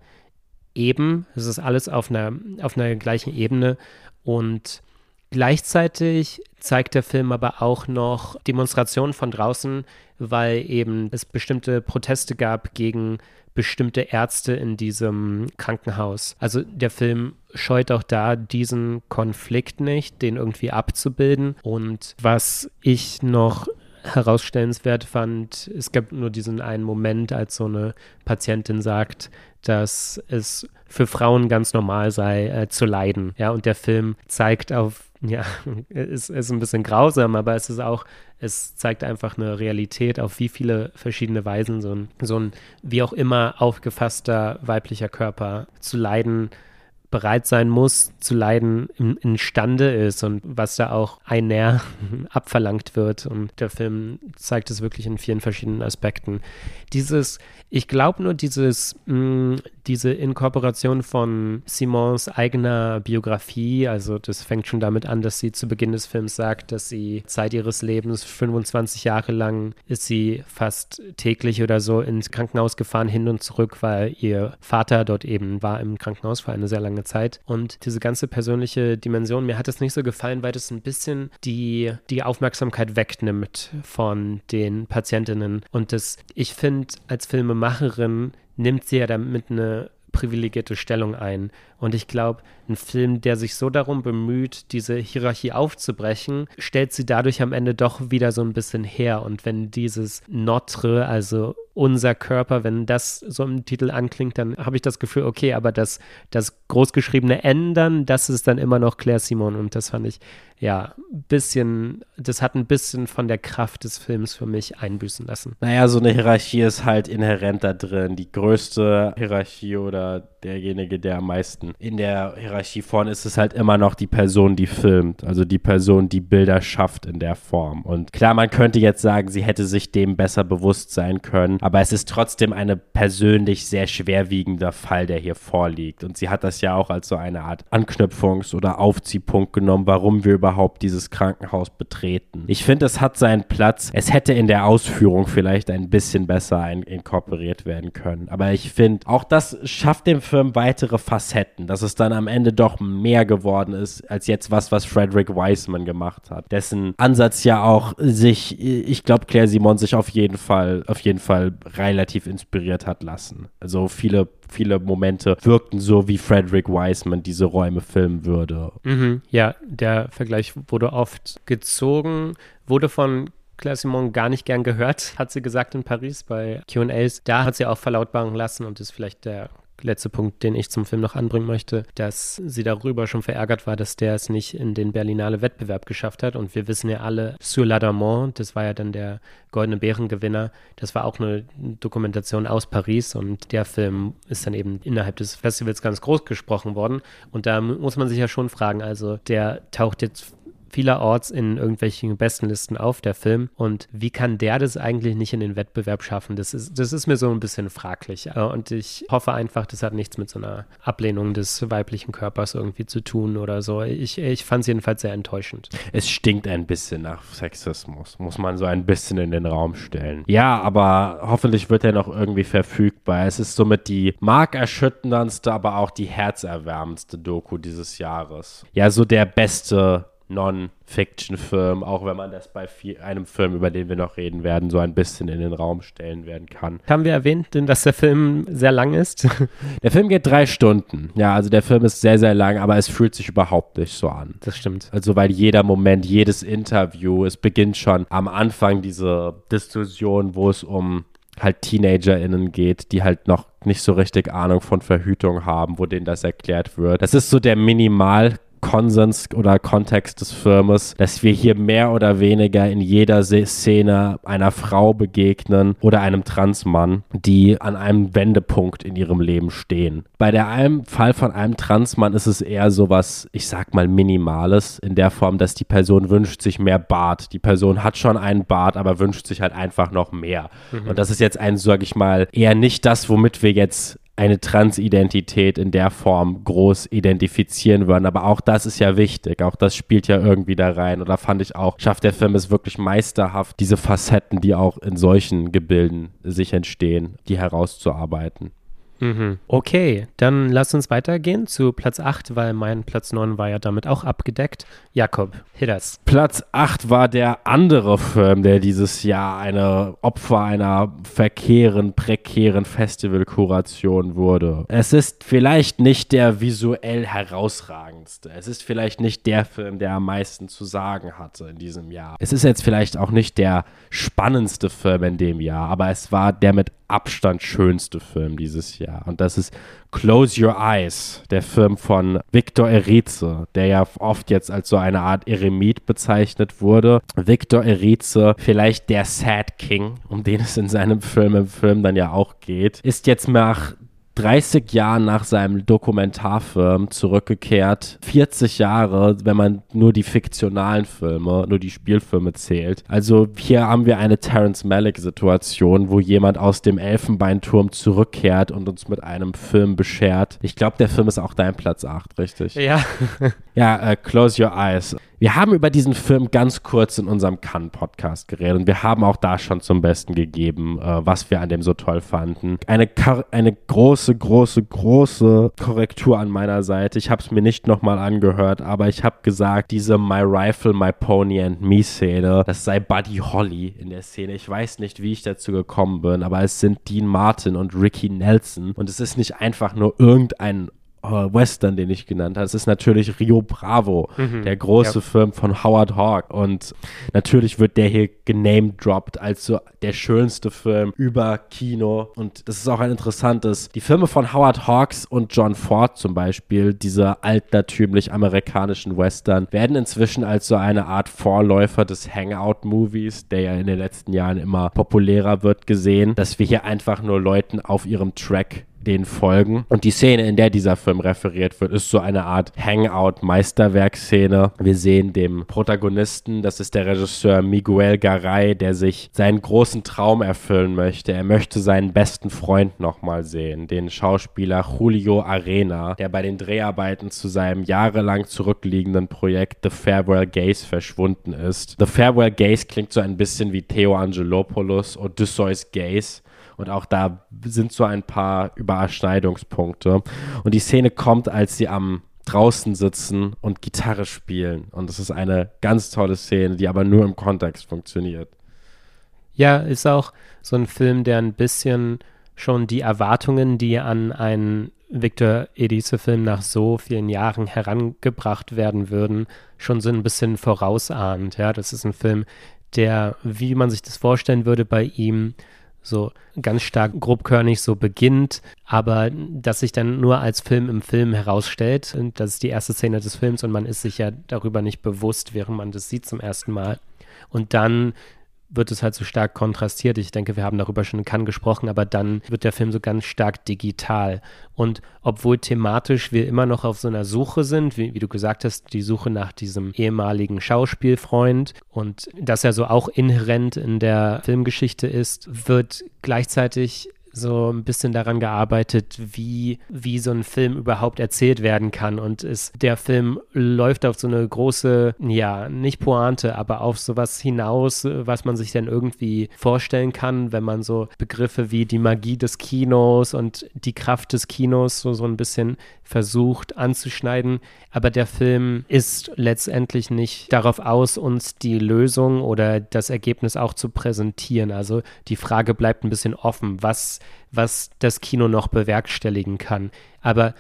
eben, es ist alles auf einer, auf einer gleichen Ebene und Gleichzeitig zeigt der Film aber auch noch Demonstrationen von draußen, weil eben es bestimmte Proteste gab gegen bestimmte Ärzte in diesem Krankenhaus. Also der Film scheut auch da diesen Konflikt nicht, den irgendwie abzubilden. Und was ich noch herausstellenswert fand, es gab nur diesen einen Moment, als so eine Patientin sagt, dass es für Frauen ganz normal sei, äh, zu leiden. Ja, und der Film zeigt auf, ja, ist, ist ein bisschen grausam, aber es ist auch, es zeigt einfach eine Realität, auf wie viele verschiedene Weisen so ein, so ein wie auch immer aufgefasster weiblicher Körper zu leiden bereit sein muss, zu leiden, im, imstande ist und was da auch ein näher abverlangt wird. Und der Film zeigt es wirklich in vielen verschiedenen Aspekten. Dieses, ich glaube nur, dieses, mh, mm, diese Inkorporation von Simons eigener Biografie, also das fängt schon damit an, dass sie zu Beginn des Films sagt, dass sie Zeit ihres Lebens 25 Jahre lang ist sie fast täglich oder so ins Krankenhaus gefahren, hin und zurück, weil ihr Vater dort eben war im Krankenhaus für eine sehr lange Zeit. Und diese ganze persönliche Dimension, mir hat es nicht so gefallen, weil das ein bisschen die, die Aufmerksamkeit wegnimmt von den Patientinnen. Und das, ich finde, als Filmemacherin nimmt sie ja damit eine privilegierte Stellung ein. Und ich glaube, ein Film, der sich so darum bemüht, diese Hierarchie aufzubrechen, stellt sie dadurch am Ende doch wieder so ein bisschen her. Und wenn dieses Notre, also unser Körper, wenn das so im Titel anklingt, dann habe ich das Gefühl, okay, aber das, das großgeschriebene Ändern, das ist dann immer noch Claire Simon. Und das fand ich, ja, ein bisschen, das hat ein bisschen von der Kraft des Films für mich einbüßen lassen. Naja, so eine Hierarchie ist halt inhärent da drin. Die größte Hierarchie oder derjenige, der am meisten in der Hierarchie vorne ist, ist halt immer noch die Person, die filmt. Also die Person, die Bilder schafft in der Form. Und klar, man könnte jetzt sagen, sie hätte sich dem besser bewusst sein können, aber es ist trotzdem eine persönlich sehr schwerwiegender Fall, der hier vorliegt. Und sie hat das ja auch als so eine Art Anknüpfungs- oder Aufziehpunkt genommen, warum wir überhaupt dieses Krankenhaus betreten. Ich finde, es hat seinen Platz. Es hätte in der Ausführung vielleicht ein bisschen besser ein inkorporiert werden können. Aber ich finde, auch das schafft dem Film weitere Facetten, dass es dann am Ende doch mehr geworden ist, als jetzt was, was Frederick Wiseman gemacht hat. Dessen Ansatz ja auch sich, ich glaube, Claire Simon sich auf jeden Fall, auf jeden Fall relativ inspiriert hat lassen. Also viele viele Momente wirkten so, wie Frederick Wiseman diese Räume filmen würde. Mhm, ja, der Vergleich wurde oft gezogen, wurde von Claire Simon gar nicht gern gehört, hat sie gesagt in Paris bei QAs. Da hat sie auch verlautbaren lassen und ist vielleicht der letzte Punkt, den ich zum Film noch anbringen möchte, dass sie darüber schon verärgert war, dass der es nicht in den Berlinale Wettbewerb geschafft hat. Und wir wissen ja alle, Sur l'Adamant, das war ja dann der Goldene Bärengewinner, das war auch eine Dokumentation aus Paris und der Film ist dann eben innerhalb des Festivals ganz groß gesprochen worden. Und da muss man sich ja schon fragen, also der taucht jetzt vielerorts in irgendwelchen Bestenlisten auf, der Film. Und wie kann der das eigentlich nicht in den Wettbewerb schaffen? Das ist, das ist mir so ein bisschen fraglich. Und ich hoffe einfach, das hat nichts mit so einer Ablehnung des weiblichen Körpers irgendwie zu tun oder so. Ich, ich fand es jedenfalls sehr enttäuschend. Es stinkt ein bisschen nach Sexismus, muss man so ein bisschen in den Raum stellen. Ja, aber hoffentlich wird er noch irgendwie verfügbar. Es ist somit die markerschütterndste, aber auch die herzerwärmendste Doku dieses Jahres. Ja, so der beste Non-Fiction-Film, auch wenn man das bei viel, einem Film, über den wir noch reden werden, so ein bisschen in den Raum stellen werden kann. Haben wir erwähnt, dass der Film sehr lang ist? Der Film geht drei Stunden. Ja, also der Film ist sehr, sehr lang, aber es fühlt sich überhaupt nicht so an. Das stimmt. Also, weil jeder Moment, jedes Interview, es beginnt schon am Anfang diese Diskussion, wo es um halt TeenagerInnen geht, die halt noch nicht so richtig Ahnung von Verhütung haben, wo denen das erklärt wird. Das ist so der Minimal- Konsens oder Kontext des Filmes, dass wir hier mehr oder weniger in jeder Szene einer Frau begegnen oder einem Transmann, die an einem Wendepunkt in ihrem Leben stehen. Bei der einem Fall von einem Transmann ist es eher so was, ich sag mal, Minimales, in der Form, dass die Person wünscht sich mehr Bart. Die Person hat schon einen Bart, aber wünscht sich halt einfach noch mehr. Mhm. Und das ist jetzt ein, sag ich mal, eher nicht das, womit wir jetzt eine Transidentität in der Form groß identifizieren würden. Aber auch das ist ja wichtig. Auch das spielt ja irgendwie da rein. Oder fand ich auch, schafft der Film es wirklich meisterhaft, diese Facetten, die auch in solchen Gebilden sich entstehen, die herauszuarbeiten. Mhm. Okay, dann lass uns weitergehen zu Platz 8, weil mein Platz 9 war ja damit auch abgedeckt. Jakob, hit us. Platz 8 war der andere Film, der dieses Jahr eine Opfer einer verkehren, prekären Festivalkuration wurde. Es ist vielleicht nicht der visuell herausragendste. Es ist vielleicht nicht der Film, der am meisten zu sagen hatte in diesem Jahr. Es ist jetzt vielleicht auch nicht der spannendste Film in dem Jahr, aber es war der mit Abstand schönste Film dieses Jahr. Und das ist Close Your Eyes, der Film von Victor Erice, der ja oft jetzt als so eine Art Eremit bezeichnet wurde. Victor Erice, vielleicht der Sad King, um den es in seinem Film im Film dann ja auch geht, ist jetzt nach 30 Jahre nach seinem Dokumentarfilm zurückgekehrt. 40 Jahre, wenn man nur die fiktionalen Filme, nur die Spielfilme zählt. Also hier haben wir eine Terence Malick-Situation, wo jemand aus dem Elfenbeinturm zurückkehrt und uns mit einem Film beschert. Ich glaube, der Film ist auch dein Platz 8, richtig? Ja. ja, uh, Close Your Eyes. Wir haben über diesen Film ganz kurz in unserem Cannes-Podcast geredet und wir haben auch da schon zum Besten gegeben, äh, was wir an dem so toll fanden. Eine, eine große, große, große Korrektur an meiner Seite. Ich habe es mir nicht nochmal angehört, aber ich habe gesagt, diese My Rifle, My Pony and Me Szene, das sei Buddy Holly in der Szene. Ich weiß nicht, wie ich dazu gekommen bin, aber es sind Dean Martin und Ricky Nelson und es ist nicht einfach nur irgendein Western, den ich genannt habe. Es ist natürlich Rio Bravo, mhm, der große ja. Film von Howard Hawk. Und natürlich wird der hier genamedropped als so der schönste Film über Kino. Und das ist auch ein interessantes. Die Filme von Howard Hawks und John Ford zum Beispiel, diese altertümlich amerikanischen Western, werden inzwischen als so eine Art Vorläufer des Hangout-Movies, der ja in den letzten Jahren immer populärer wird, gesehen, dass wir hier einfach nur Leuten auf ihrem Track den folgen. Und die Szene, in der dieser Film referiert wird, ist so eine Art Hangout-Meisterwerk-Szene. Wir sehen dem Protagonisten, das ist der Regisseur Miguel Garay, der sich seinen großen Traum erfüllen möchte. Er möchte seinen besten Freund nochmal sehen, den Schauspieler Julio Arena, der bei den Dreharbeiten zu seinem jahrelang zurückliegenden Projekt The Farewell Gaze verschwunden ist. The Farewell Gaze klingt so ein bisschen wie Theo Angelopoulos, Odysseus Gaze. Und auch da sind so ein paar Überschneidungspunkte. Und die Szene kommt, als sie am draußen sitzen und Gitarre spielen. Und das ist eine ganz tolle Szene, die aber nur im Kontext funktioniert. Ja, ist auch so ein Film, der ein bisschen schon die Erwartungen, die an einen Victor Edice-Film nach so vielen Jahren herangebracht werden würden, schon so ein bisschen vorausahnt. Ja, das ist ein Film, der, wie man sich das vorstellen würde, bei ihm so ganz stark grobkörnig so beginnt, aber dass sich dann nur als Film im Film herausstellt. Und das ist die erste Szene des Films und man ist sich ja darüber nicht bewusst, während man das sieht zum ersten Mal. Und dann wird es halt so stark kontrastiert. Ich denke, wir haben darüber schon in Cannes gesprochen, aber dann wird der Film so ganz stark digital. Und obwohl thematisch wir immer noch auf so einer Suche sind, wie, wie du gesagt hast, die Suche nach diesem ehemaligen Schauspielfreund und das ja so auch inhärent in der Filmgeschichte ist, wird gleichzeitig so ein bisschen daran gearbeitet, wie, wie so ein Film überhaupt erzählt werden kann. Und es, der Film läuft auf so eine große, ja, nicht Pointe, aber auf sowas hinaus, was man sich dann irgendwie vorstellen kann, wenn man so Begriffe wie die Magie des Kinos und die Kraft des Kinos so, so ein bisschen versucht anzuschneiden. Aber der Film ist letztendlich nicht darauf aus, uns die Lösung oder das Ergebnis auch zu präsentieren. Also die Frage bleibt ein bisschen offen, was, was das Kino noch bewerkstelligen kann. Aber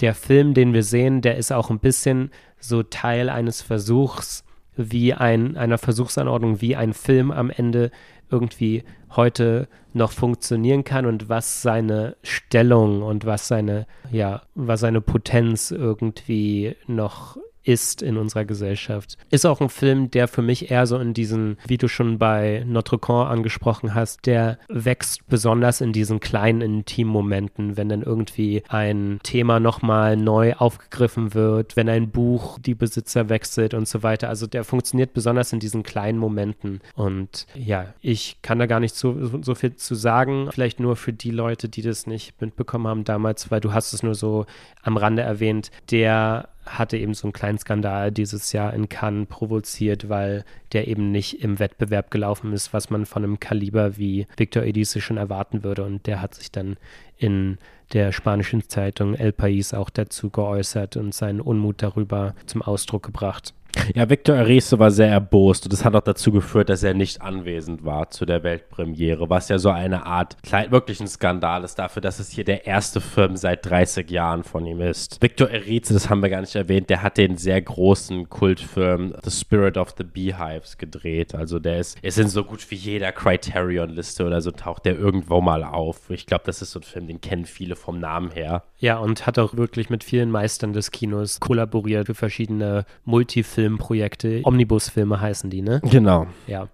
der Film, den wir sehen, der ist auch ein bisschen so Teil eines Versuchs, wie ein, einer Versuchsanordnung, wie ein Film am Ende irgendwie heute noch funktionieren kann und was seine Stellung und was seine, ja, was seine Potenz irgendwie noch ist in unserer Gesellschaft. Ist auch ein Film, der für mich eher so in diesen, wie du schon bei Notre Dame angesprochen hast, der wächst besonders in diesen kleinen intimen Momenten, wenn dann irgendwie ein Thema nochmal neu aufgegriffen wird, wenn ein Buch die Besitzer wechselt und so weiter. Also der funktioniert besonders in diesen kleinen Momenten. Und ja, ich kann da gar nicht so, so viel zu sagen. Vielleicht nur für die Leute, die das nicht mitbekommen haben damals, weil du hast es nur so am Rande erwähnt. Der hatte eben so einen kleinen Skandal dieses Jahr in Cannes provoziert, weil der eben nicht im Wettbewerb gelaufen ist, was man von einem Kaliber wie Victor Edice schon erwarten würde. Und der hat sich dann in der spanischen Zeitung El País auch dazu geäußert und seinen Unmut darüber zum Ausdruck gebracht. Ja, Victor Arizo war sehr erbost und das hat auch dazu geführt, dass er nicht anwesend war zu der Weltpremiere, was ja so eine Art wirklich ein Skandal ist dafür, dass es hier der erste Film seit 30 Jahren von ihm ist. Victor Arizo, das haben wir gar nicht erwähnt, der hat den sehr großen Kultfilm The Spirit of the Beehives gedreht. Also der ist, ist in so gut wie jeder Criterion-Liste oder so taucht der irgendwo mal auf. Ich glaube, das ist so ein Film, den kennen viele vom Namen her. Ja, und hat auch wirklich mit vielen Meistern des Kinos kollaboriert für verschiedene Multifilme Filmprojekte. Omnibusfilme heißen die, ne? Genau. Ja.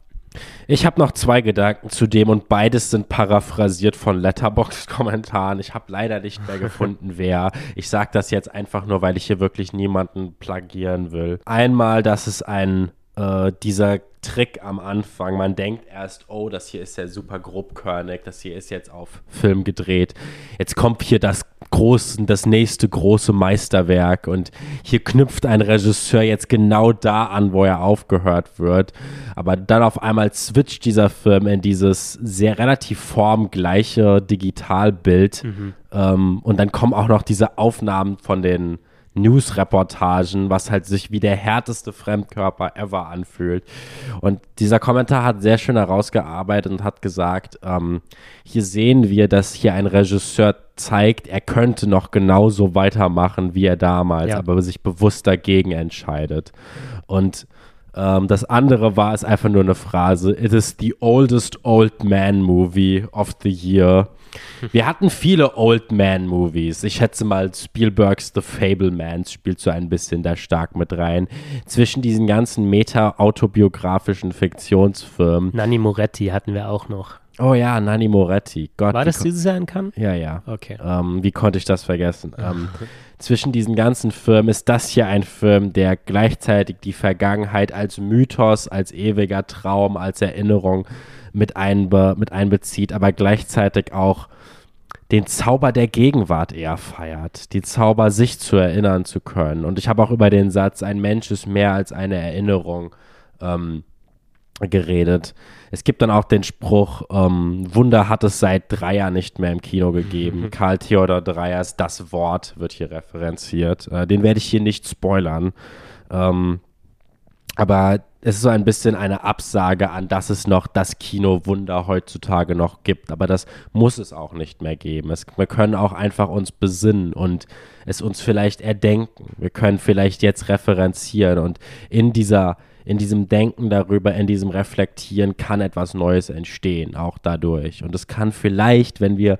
Ich habe noch zwei Gedanken zu dem und beides sind paraphrasiert von Letterbox-Kommentaren. Ich habe leider nicht mehr gefunden, wer. Ich sage das jetzt einfach nur, weil ich hier wirklich niemanden plagieren will. Einmal, dass es ein äh, dieser Trick am Anfang. Man denkt erst, oh, das hier ist ja super grobkörnig, das hier ist jetzt auf Film gedreht. Jetzt kommt hier das große, das nächste große Meisterwerk und hier knüpft ein Regisseur jetzt genau da an, wo er aufgehört wird. Aber dann auf einmal switcht dieser Film in dieses sehr relativ formgleiche Digitalbild mhm. ähm, und dann kommen auch noch diese Aufnahmen von den News-Reportagen, was halt sich wie der härteste Fremdkörper ever anfühlt. Und dieser Kommentar hat sehr schön herausgearbeitet und hat gesagt, ähm, hier sehen wir, dass hier ein Regisseur zeigt, er könnte noch genauso weitermachen wie er damals, ja. aber sich bewusst dagegen entscheidet. Und ähm, das andere war es einfach nur eine Phrase. It is the oldest old man movie of the year. Wir hatten viele Old Man Movies. Ich schätze mal, Spielbergs The Fablemans spielt so ein bisschen da stark mit rein. Zwischen diesen ganzen meta-autobiografischen Fiktionsfilmen. Nanni Moretti hatten wir auch noch. Oh ja, Nanni Moretti. Gott, War das dieses Jahr in Cannes? Ja, ja. Okay. Ähm, wie konnte ich das vergessen? ähm, zwischen diesen ganzen Firmen ist das hier ein Film, der gleichzeitig die Vergangenheit als Mythos, als ewiger Traum, als Erinnerung mit, einbe mit einbezieht, aber gleichzeitig auch den Zauber der Gegenwart eher feiert, die Zauber, sich zu erinnern zu können. Und ich habe auch über den Satz, ein Mensch ist mehr als eine Erinnerung ähm, geredet. Es gibt dann auch den Spruch, ähm, Wunder hat es seit Dreier nicht mehr im Kino gegeben. Karl Theodor Dreyers Das Wort wird hier referenziert. Äh, den werde ich hier nicht spoilern. Ähm, aber es ist so ein bisschen eine Absage an, dass es noch das Kinowunder heutzutage noch gibt. Aber das muss es auch nicht mehr geben. Es, wir können auch einfach uns besinnen und es uns vielleicht erdenken. Wir können vielleicht jetzt referenzieren und in dieser in diesem Denken darüber, in diesem Reflektieren kann etwas Neues entstehen, auch dadurch. Und es kann vielleicht, wenn wir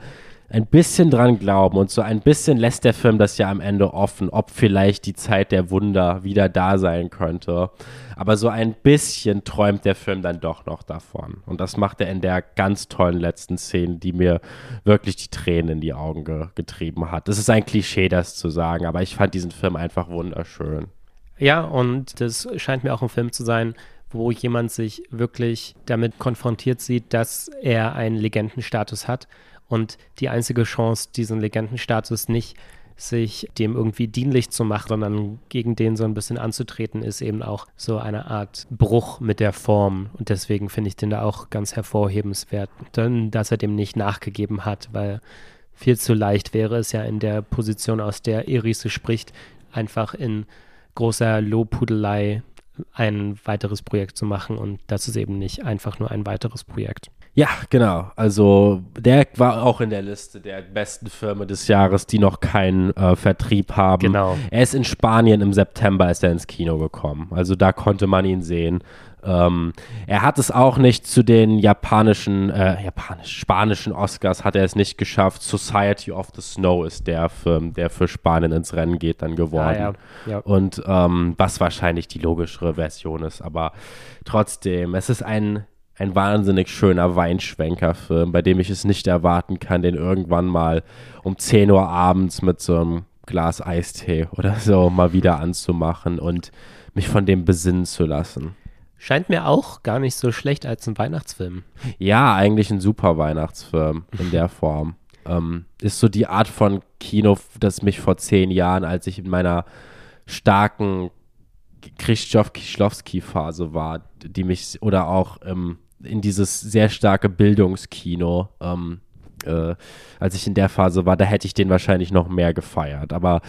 ein bisschen dran glauben und so ein bisschen lässt der Film das ja am Ende offen, ob vielleicht die Zeit der Wunder wieder da sein könnte. Aber so ein bisschen träumt der Film dann doch noch davon. Und das macht er in der ganz tollen letzten Szene, die mir wirklich die Tränen in die Augen ge getrieben hat. Es ist ein Klischee, das zu sagen, aber ich fand diesen Film einfach wunderschön. Ja, und das scheint mir auch ein Film zu sein, wo jemand sich wirklich damit konfrontiert sieht, dass er einen Legendenstatus hat und die einzige Chance, diesen Legendenstatus nicht sich dem irgendwie dienlich zu machen, sondern gegen den so ein bisschen anzutreten, ist eben auch so eine Art Bruch mit der Form. Und deswegen finde ich den da auch ganz hervorhebenswert, denn, dass er dem nicht nachgegeben hat, weil viel zu leicht wäre es ja in der Position, aus der Irise spricht, einfach in großer Lobhudelei ein weiteres Projekt zu machen. Und das ist eben nicht einfach nur ein weiteres Projekt. Ja, genau. Also der war auch in der Liste der besten Firmen des Jahres, die noch keinen äh, Vertrieb haben. Genau. Er ist in Spanien im September ist er ins Kino gekommen. Also da konnte man ihn sehen. Ähm, er hat es auch nicht zu den japanischen, äh, japanisch, spanischen Oscars hat er es nicht geschafft. Society of the Snow ist der Film, der für Spanien ins Rennen geht, dann geworden. Ah, ja. Ja. Und ähm, was wahrscheinlich die logischere Version ist, aber trotzdem, es ist ein ein wahnsinnig schöner Weinschwenkerfilm, bei dem ich es nicht erwarten kann, den irgendwann mal um 10 Uhr abends mit so einem Glas Eistee oder so mal wieder anzumachen und mich von dem besinnen zu lassen. Scheint mir auch gar nicht so schlecht als ein Weihnachtsfilm. Ja, eigentlich ein super Weihnachtsfilm in der Form. Ähm, ist so die Art von Kino, das mich vor zehn Jahren, als ich in meiner starken Krzysztof Kieślowski-Phase war, die mich, oder auch ähm, in dieses sehr starke Bildungskino, ähm, äh, als ich in der Phase war, da hätte ich den wahrscheinlich noch mehr gefeiert. Aber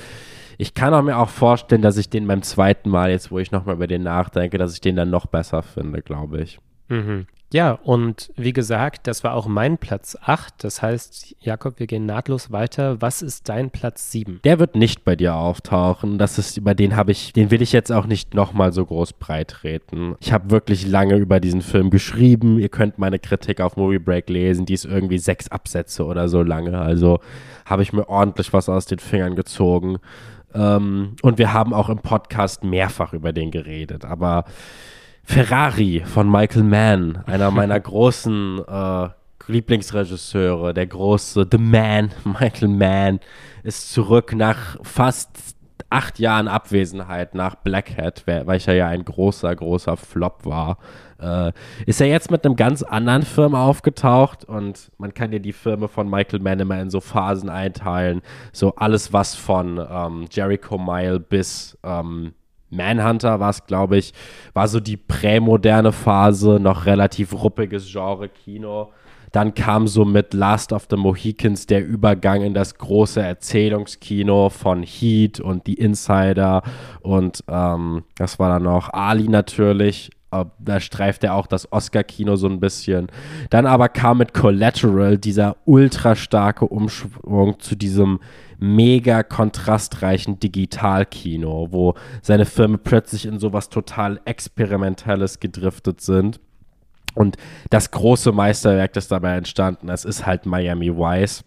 ich kann auch mir auch vorstellen, dass ich den beim zweiten Mal, jetzt wo ich nochmal über den nachdenke, dass ich den dann noch besser finde, glaube ich. Mhm. Ja, und wie gesagt, das war auch mein Platz 8. Das heißt, Jakob, wir gehen nahtlos weiter. Was ist dein Platz 7? Der wird nicht bei dir auftauchen. Das ist, über den habe ich, den will ich jetzt auch nicht nochmal so groß breitreten. Ich habe wirklich lange über diesen Film geschrieben. Ihr könnt meine Kritik auf Movie Break lesen. Die ist irgendwie sechs Absätze oder so lange. Also habe ich mir ordentlich was aus den Fingern gezogen. Ähm, und wir haben auch im Podcast mehrfach über den geredet. Aber Ferrari von Michael Mann, einer meiner großen äh, Lieblingsregisseure, der große The Man, Michael Mann, ist zurück nach fast acht Jahren Abwesenheit nach Black Hat, weil ich ja ein großer, großer Flop war. Äh, ist er jetzt mit einem ganz anderen Film aufgetaucht und man kann ja die Filme von Michael Mann immer in so Phasen einteilen. So alles, was von ähm, Jericho Mile bis ähm, Manhunter war es, glaube ich, war so die prämoderne Phase, noch relativ ruppiges Genre-Kino. Dann kam so mit Last of the Mohicans der Übergang in das große Erzählungskino von Heat und die Insider und ähm, das war dann noch Ali natürlich. Da streift er auch das Oscar-Kino so ein bisschen. Dann aber kam mit Collateral dieser ultra starke Umschwung zu diesem mega kontrastreichen Digitalkino, wo seine Filme plötzlich in sowas total Experimentelles gedriftet sind. Und das große Meisterwerk, das dabei entstanden ist, ist halt Miami Vice.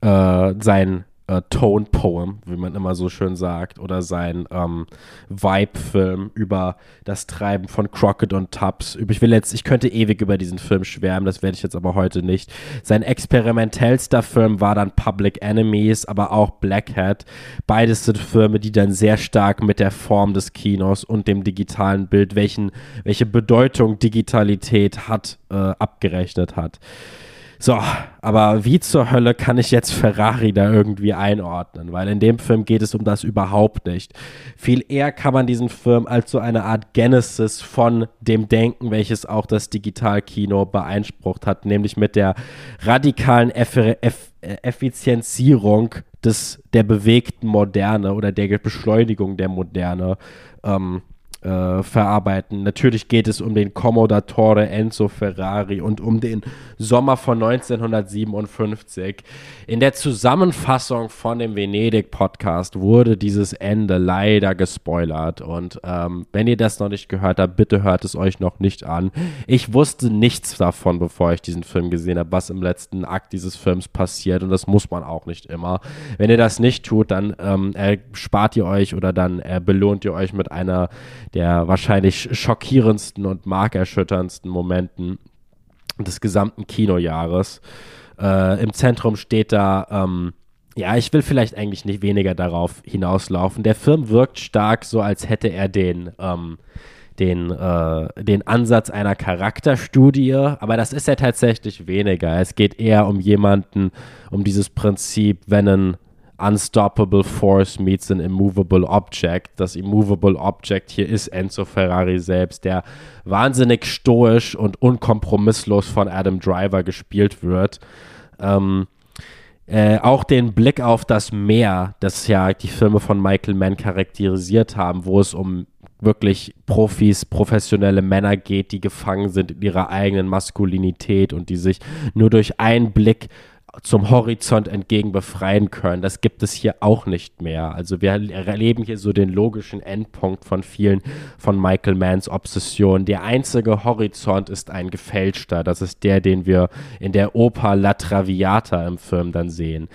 Äh, sein äh, Tone Poem, wie man immer so schön sagt, oder sein ähm, Vibe-Film über das Treiben von Crockett und Tubbs. Ich will jetzt, ich könnte ewig über diesen Film schwärmen, das werde ich jetzt aber heute nicht. Sein experimentellster Film war dann Public Enemies, aber auch Black Hat. Beides sind Filme, die dann sehr stark mit der Form des Kinos und dem digitalen Bild, welchen, welche Bedeutung Digitalität hat, äh, abgerechnet hat. So, aber wie zur Hölle kann ich jetzt Ferrari da irgendwie einordnen? Weil in dem Film geht es um das überhaupt nicht. Viel eher kann man diesen Film als so eine Art Genesis von dem Denken, welches auch das Digitalkino beeinsprucht hat, nämlich mit der radikalen Eff Eff Effizienzierung des, der bewegten Moderne oder der Beschleunigung der Moderne ähm, äh, verarbeiten. Natürlich geht es um den Commodatore Enzo Ferrari und um den Sommer von 1957. In der Zusammenfassung von dem Venedig-Podcast wurde dieses Ende leider gespoilert. Und ähm, wenn ihr das noch nicht gehört habt, bitte hört es euch noch nicht an. Ich wusste nichts davon, bevor ich diesen Film gesehen habe, was im letzten Akt dieses Films passiert. Und das muss man auch nicht immer. Wenn ihr das nicht tut, dann ähm, spart ihr euch oder dann äh, belohnt ihr euch mit einer der wahrscheinlich schockierendsten und markerschütterndsten Momenten des gesamten Kinojahres. Äh, Im Zentrum steht da, ähm, ja, ich will vielleicht eigentlich nicht weniger darauf hinauslaufen. Der Film wirkt stark so, als hätte er den, ähm, den, äh, den Ansatz einer Charakterstudie, aber das ist ja tatsächlich weniger. Es geht eher um jemanden, um dieses Prinzip, wenn ein Unstoppable Force meets an Immovable Object. Das Immovable Object hier ist Enzo Ferrari selbst, der wahnsinnig stoisch und unkompromisslos von Adam Driver gespielt wird. Ähm, äh, auch den Blick auf das Meer, das ja die Filme von Michael Mann charakterisiert haben, wo es um wirklich Profis, professionelle Männer geht, die gefangen sind in ihrer eigenen Maskulinität und die sich nur durch einen Blick zum Horizont entgegen befreien können. Das gibt es hier auch nicht mehr. Also wir erleben hier so den logischen Endpunkt von vielen von Michael Manns Obsessionen. Der einzige Horizont ist ein gefälschter. Das ist der, den wir in der Oper La Traviata im Film dann sehen.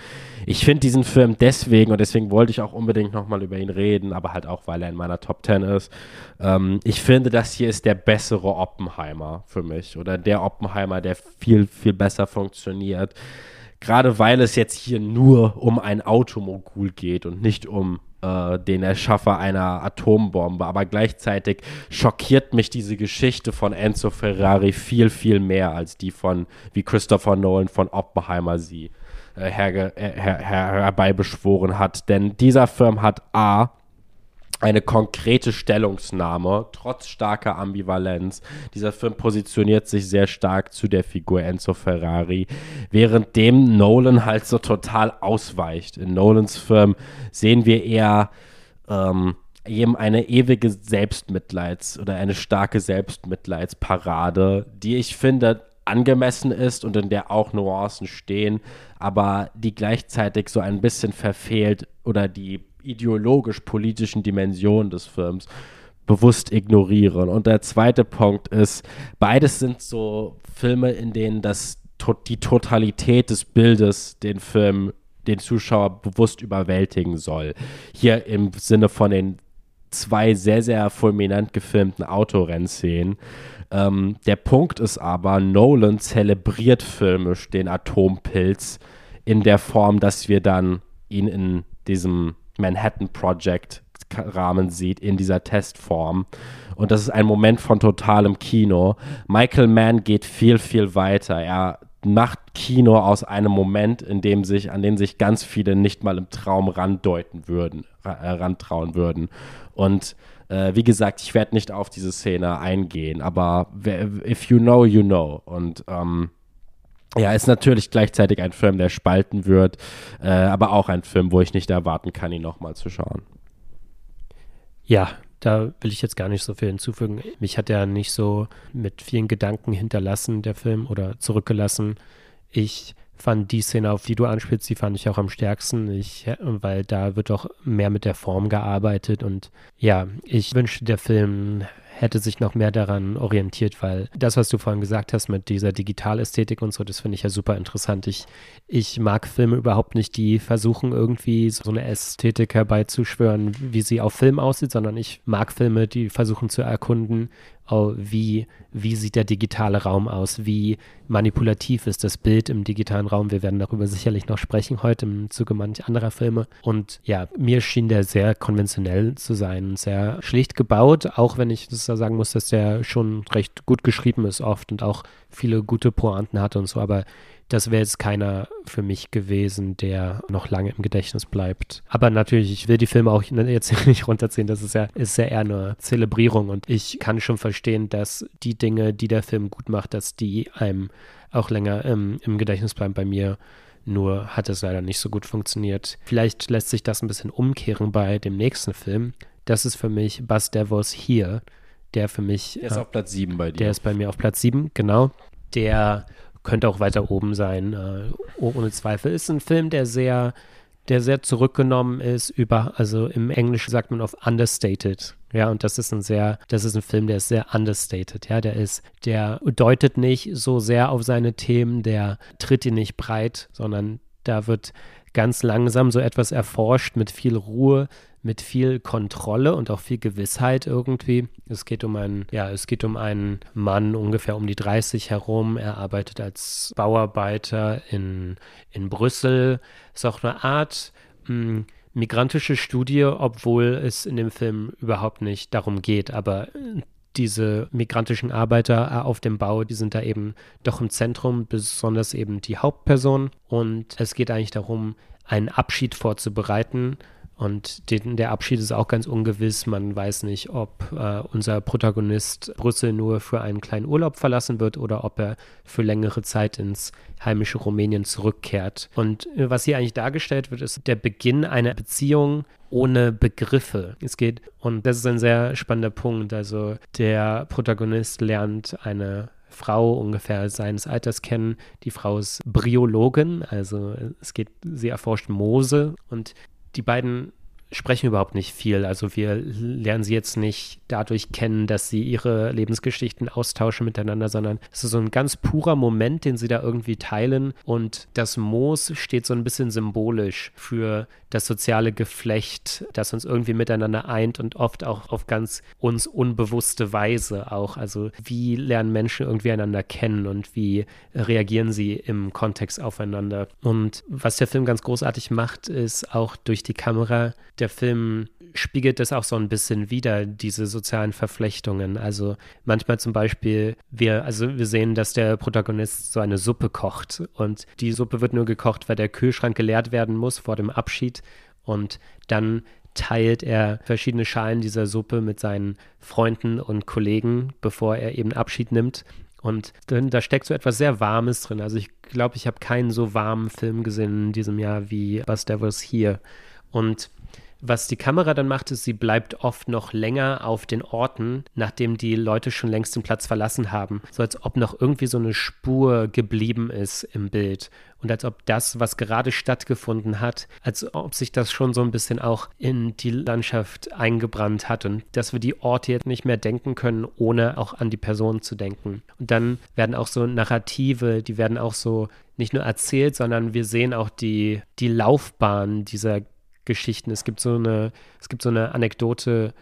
Ich finde diesen Film deswegen, und deswegen wollte ich auch unbedingt nochmal über ihn reden, aber halt auch, weil er in meiner Top 10 ist. Ähm, ich finde, das hier ist der bessere Oppenheimer für mich. Oder der Oppenheimer, der viel, viel besser funktioniert gerade weil es jetzt hier nur um ein Automogul geht und nicht um äh, den Erschaffer einer Atombombe. Aber gleichzeitig schockiert mich diese Geschichte von Enzo Ferrari viel, viel mehr als die von, wie Christopher Nolan von Oppenheimer sie äh, her, her, her, herbeibeschworen hat. Denn dieser Film hat A eine konkrete Stellungsnahme, trotz starker Ambivalenz. Dieser Film positioniert sich sehr stark zu der Figur Enzo Ferrari, währenddem Nolan halt so total ausweicht. In Nolans Film sehen wir eher ähm, eben eine ewige Selbstmitleids- oder eine starke Selbstmitleidsparade, die ich finde angemessen ist und in der auch Nuancen stehen, aber die gleichzeitig so ein bisschen verfehlt oder die ideologisch-politischen Dimensionen des Films bewusst ignorieren. Und der zweite Punkt ist, beides sind so Filme, in denen das, die Totalität des Bildes den Film den Zuschauer bewusst überwältigen soll. Hier im Sinne von den zwei sehr, sehr fulminant gefilmten Autorennszenen. Ähm, der Punkt ist aber, Nolan zelebriert filmisch den Atompilz in der Form, dass wir dann ihn in diesem Manhattan Project Rahmen sieht, in dieser Testform. Und das ist ein Moment von totalem Kino. Michael Mann geht viel, viel weiter. Er macht Kino aus einem Moment, in dem sich, an den sich ganz viele nicht mal im Traum randeuten würden, äh, rantrauen würden. Und äh, wie gesagt, ich werde nicht auf diese Szene eingehen, aber if you know, you know. Und ähm, ja, ist natürlich gleichzeitig ein Film, der spalten wird, äh, aber auch ein Film, wo ich nicht erwarten kann, ihn nochmal zu schauen. Ja, da will ich jetzt gar nicht so viel hinzufügen. Mich hat er nicht so mit vielen Gedanken hinterlassen, der Film, oder zurückgelassen. Ich fand die Szene, auf die du anspielst, die fand ich auch am stärksten, ich, weil da wird doch mehr mit der Form gearbeitet und ja, ich wünschte, der Film hätte sich noch mehr daran orientiert, weil das, was du vorhin gesagt hast mit dieser Digitalästhetik und so, das finde ich ja super interessant. Ich, ich mag Filme überhaupt nicht, die versuchen irgendwie so eine Ästhetik herbeizuschwören, wie sie auf Film aussieht, sondern ich mag Filme, die versuchen zu erkunden, oh, wie, wie sieht der digitale Raum aus, wie manipulativ ist das Bild im digitalen Raum. Wir werden darüber sicherlich noch sprechen heute im Zuge manch anderer Filme. Und ja, mir schien der sehr konventionell zu sein, sehr schlicht gebaut, auch wenn ich das sagen muss, dass der schon recht gut geschrieben ist oft und auch viele gute Pointen hatte und so, aber das wäre jetzt keiner für mich gewesen, der noch lange im Gedächtnis bleibt. Aber natürlich, ich will die Filme auch jetzt nicht runterziehen. Das ist ja, ist ja eher eine Zelebrierung und ich kann schon verstehen, dass die Dinge, die der Film gut macht, dass die einem auch länger ähm, im Gedächtnis bleiben. Bei mir nur hat es leider nicht so gut funktioniert. Vielleicht lässt sich das ein bisschen umkehren bei dem nächsten Film. Das ist für mich Buzz Devos hier, der für mich. Der ist äh, auf Platz 7 bei dir. Der ist bei mir auf Platz 7, genau. Der könnte auch weiter oben sein, äh, ohne Zweifel. Ist ein Film, der sehr, der sehr zurückgenommen ist, über, also im Englischen sagt man auf understated. Ja, und das ist ein sehr, das ist ein Film, der ist sehr understated. Ja, der ist, der deutet nicht so sehr auf seine Themen, der tritt ihn nicht breit, sondern da wird ganz langsam so etwas erforscht mit viel Ruhe, mit viel Kontrolle und auch viel Gewissheit irgendwie. Es geht um einen, ja, es geht um einen Mann ungefähr um die 30 herum. Er arbeitet als Bauarbeiter in, in Brüssel. Ist auch eine Art mh, hm, migrantische Studie, obwohl es in dem Film überhaupt nicht darum geht. Aber diese migrantischen Arbeiter auf dem Bau, die sind da eben doch im Zentrum, besonders eben die Hauptperson. Und es geht eigentlich darum, einen Abschied vorzubereiten und den, der Abschied ist auch ganz ungewiss. Man weiß nicht, ob äh, unser Protagonist Brüssel nur für einen kleinen Urlaub verlassen wird oder ob er für längere Zeit ins heimische Rumänien zurückkehrt. Und äh, was hier eigentlich dargestellt wird, ist der Beginn einer Beziehung ohne Begriffe. Es geht, und das ist ein sehr spannender Punkt. Also der Protagonist lernt eine Frau ungefähr seines Alters kennen. Die Frau ist Bryologin, also es geht, sie erforscht Moose und die beiden sprechen überhaupt nicht viel. Also wir lernen sie jetzt nicht dadurch kennen, dass sie ihre Lebensgeschichten austauschen miteinander, sondern es ist so ein ganz purer Moment, den sie da irgendwie teilen. Und das Moos steht so ein bisschen symbolisch für das soziale Geflecht, das uns irgendwie miteinander eint und oft auch auf ganz uns unbewusste Weise auch. Also wie lernen Menschen irgendwie einander kennen und wie reagieren sie im Kontext aufeinander. Und was der Film ganz großartig macht, ist auch durch die Kamera der Film spiegelt das auch so ein bisschen wider, diese sozialen Verflechtungen. Also manchmal zum Beispiel, wir, also wir sehen, dass der Protagonist so eine Suppe kocht und die Suppe wird nur gekocht, weil der Kühlschrank geleert werden muss vor dem Abschied und dann teilt er verschiedene Schalen dieser Suppe mit seinen Freunden und Kollegen, bevor er eben Abschied nimmt. Und da steckt so etwas sehr Warmes drin. Also ich glaube, ich habe keinen so warmen Film gesehen in diesem Jahr wie Bus Devils hier. Und was die Kamera dann macht, ist, sie bleibt oft noch länger auf den Orten, nachdem die Leute schon längst den Platz verlassen haben. So als ob noch irgendwie so eine Spur geblieben ist im Bild. Und als ob das, was gerade stattgefunden hat, als ob sich das schon so ein bisschen auch in die Landschaft eingebrannt hat und dass wir die Orte jetzt nicht mehr denken können, ohne auch an die Person zu denken. Und dann werden auch so Narrative, die werden auch so nicht nur erzählt, sondern wir sehen auch die, die Laufbahn dieser Geschichten. Es gibt so eine, es gibt so eine Anekdote,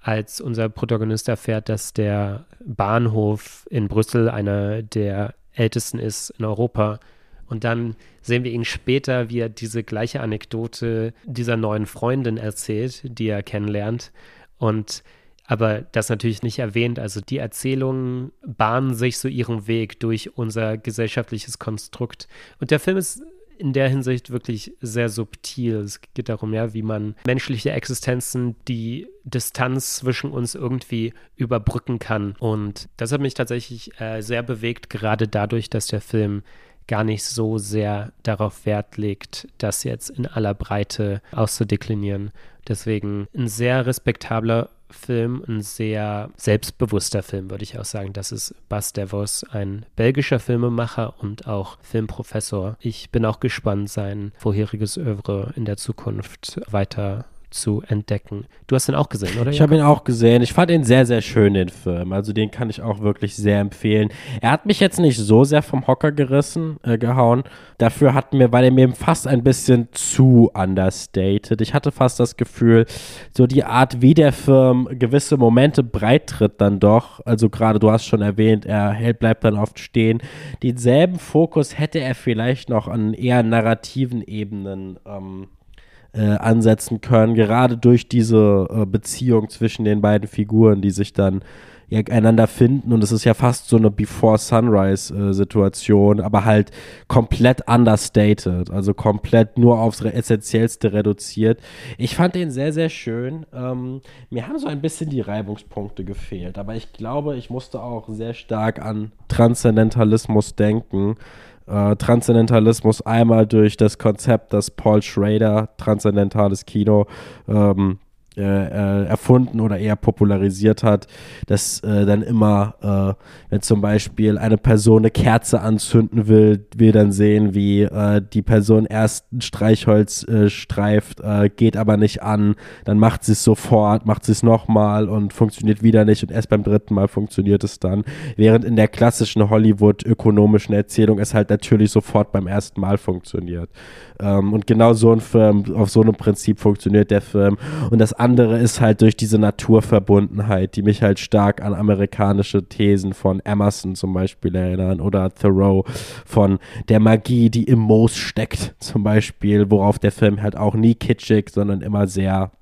als unser Protagonist erfährt, dass der Bahnhof in Brüssel einer der ältesten ist in Europa. Und dann sehen wir ihn später, wie er diese gleiche Anekdote dieser neuen Freundin erzählt, die er kennenlernt. Und aber das natürlich nicht erwähnt. Also die Erzählungen bahnen sich so ihren Weg durch unser gesellschaftliches Konstrukt. Und der Film ist in der Hinsicht wirklich sehr subtil. Es geht darum, ja, wie man menschliche Existenzen, die Distanz zwischen uns irgendwie überbrücken kann. Und das hat mich tatsächlich äh, sehr bewegt, gerade dadurch, dass der Film gar nicht so sehr darauf Wert legt, das jetzt in aller Breite auszudeklinieren. Deswegen ein sehr respektabler Film, ein sehr selbstbewusster Film, würde ich auch sagen. Das ist Bas Devos, ein belgischer Filmemacher und auch Filmprofessor. Ich bin auch gespannt, sein vorheriges Övre in der Zukunft weiter zu entdecken. Du hast ihn auch gesehen, oder? Ich habe ihn auch gesehen. Ich fand ihn sehr, sehr schön, den Film. Also den kann ich auch wirklich sehr empfehlen. Er hat mich jetzt nicht so sehr vom Hocker gerissen, äh, gehauen. Dafür hat mir, weil er mir fast ein bisschen zu understated. Ich hatte fast das Gefühl, so die Art, wie der Film gewisse Momente breit tritt dann doch. Also gerade, du hast schon erwähnt, er hält, bleibt dann oft stehen. Denselben Fokus hätte er vielleicht noch an eher narrativen Ebenen ähm, äh, ansetzen können, gerade durch diese äh, Beziehung zwischen den beiden Figuren, die sich dann ja, einander finden und es ist ja fast so eine Before Sunrise äh, Situation, aber halt komplett understated, also komplett nur aufs Essentiellste reduziert. Ich fand den sehr, sehr schön. Ähm, mir haben so ein bisschen die Reibungspunkte gefehlt, aber ich glaube, ich musste auch sehr stark an Transzendentalismus denken äh, Transzendentalismus einmal durch das Konzept, das Paul Schrader, transzendentales Kino, ähm, äh, äh, erfunden oder eher popularisiert hat, dass äh, dann immer, äh, wenn zum Beispiel eine Person eine Kerze anzünden will, wir dann sehen, wie äh, die Person erst ein Streichholz äh, streift, geht aber nicht an, dann macht sie es sofort, macht sie es nochmal und funktioniert wieder nicht und erst beim dritten Mal funktioniert es dann. Während in der klassischen Hollywood-ökonomischen Erzählung es halt natürlich sofort beim ersten Mal funktioniert. Ähm, und genau so ein Film, auf so einem Prinzip funktioniert der Film. Und das andere ist halt durch diese Naturverbundenheit, die mich halt stark an amerikanische Thesen von Emerson zum Beispiel erinnern oder Thoreau von der Magie, die im Moos steckt zum Beispiel, worauf der Film halt auch nie kitschig, sondern immer sehr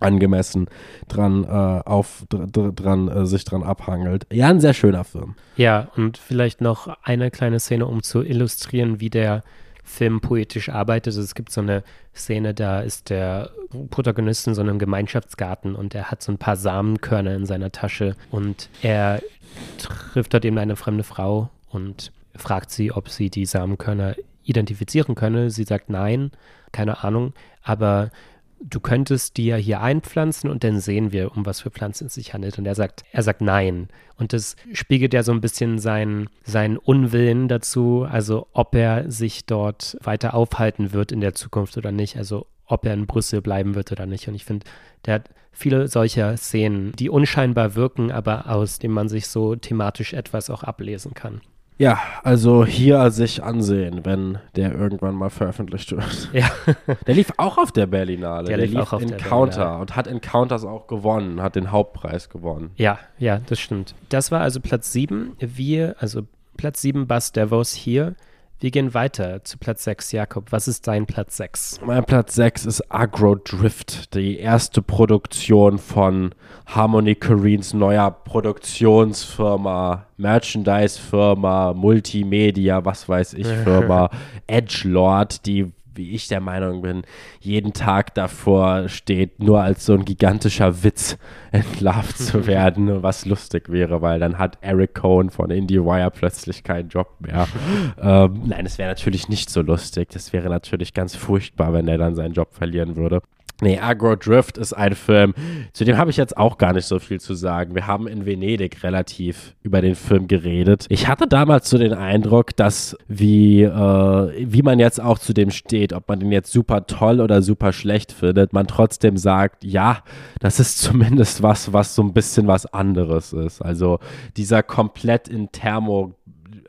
angemessen dran äh, auf dr dran äh, sich dran abhangelt. Ja, ein sehr schöner Film. Ja, und vielleicht noch eine kleine Szene, um zu illustrieren, wie der Film poetisch arbeitet. Also es gibt so eine Szene, da ist der Protagonist in so einem Gemeinschaftsgarten und er hat so ein paar Samenkörner in seiner Tasche und er trifft dort eben eine fremde Frau und fragt sie, ob sie die Samenkörner identifizieren könne. Sie sagt nein, keine Ahnung, aber du könntest die ja hier einpflanzen und dann sehen wir, um was für Pflanzen es sich handelt. Und er sagt, er sagt nein. Und das spiegelt ja so ein bisschen seinen, seinen Unwillen dazu, also ob er sich dort weiter aufhalten wird in der Zukunft oder nicht, also ob er in Brüssel bleiben wird oder nicht. Und ich finde, der hat viele solcher Szenen, die unscheinbar wirken, aber aus dem man sich so thematisch etwas auch ablesen kann. Ja, also hier sich ansehen, wenn der irgendwann mal veröffentlicht wird. Ja. Der lief auch auf der Berlinale. Der, der lief auch auf Encounter der Berlinale. und hat Encounters auch gewonnen, hat den Hauptpreis gewonnen. Ja, ja, das stimmt. Das war also Platz 7. Wir, also Platz 7 Bus Devos hier. Wir gehen weiter zu Platz 6. Jakob, was ist dein Platz 6? Mein Platz 6 ist Agro Drift, die erste Produktion von Harmony Koreans neuer Produktionsfirma, Merchandise-Firma, Multimedia, was weiß ich, Firma, Edgelord, die wie ich der Meinung bin, jeden Tag davor steht, nur als so ein gigantischer Witz entlarvt zu werden, was lustig wäre, weil dann hat Eric Cohen von IndieWire plötzlich keinen Job mehr. ähm, nein, es wäre natürlich nicht so lustig. Das wäre natürlich ganz furchtbar, wenn er dann seinen Job verlieren würde. Nee, Agro Drift ist ein Film, zu dem habe ich jetzt auch gar nicht so viel zu sagen. Wir haben in Venedig relativ über den Film geredet. Ich hatte damals so den Eindruck, dass wie, äh, wie man jetzt auch zu dem steht, ob man den jetzt super toll oder super schlecht findet, man trotzdem sagt, ja, das ist zumindest was, was so ein bisschen was anderes ist. Also dieser komplett in Thermo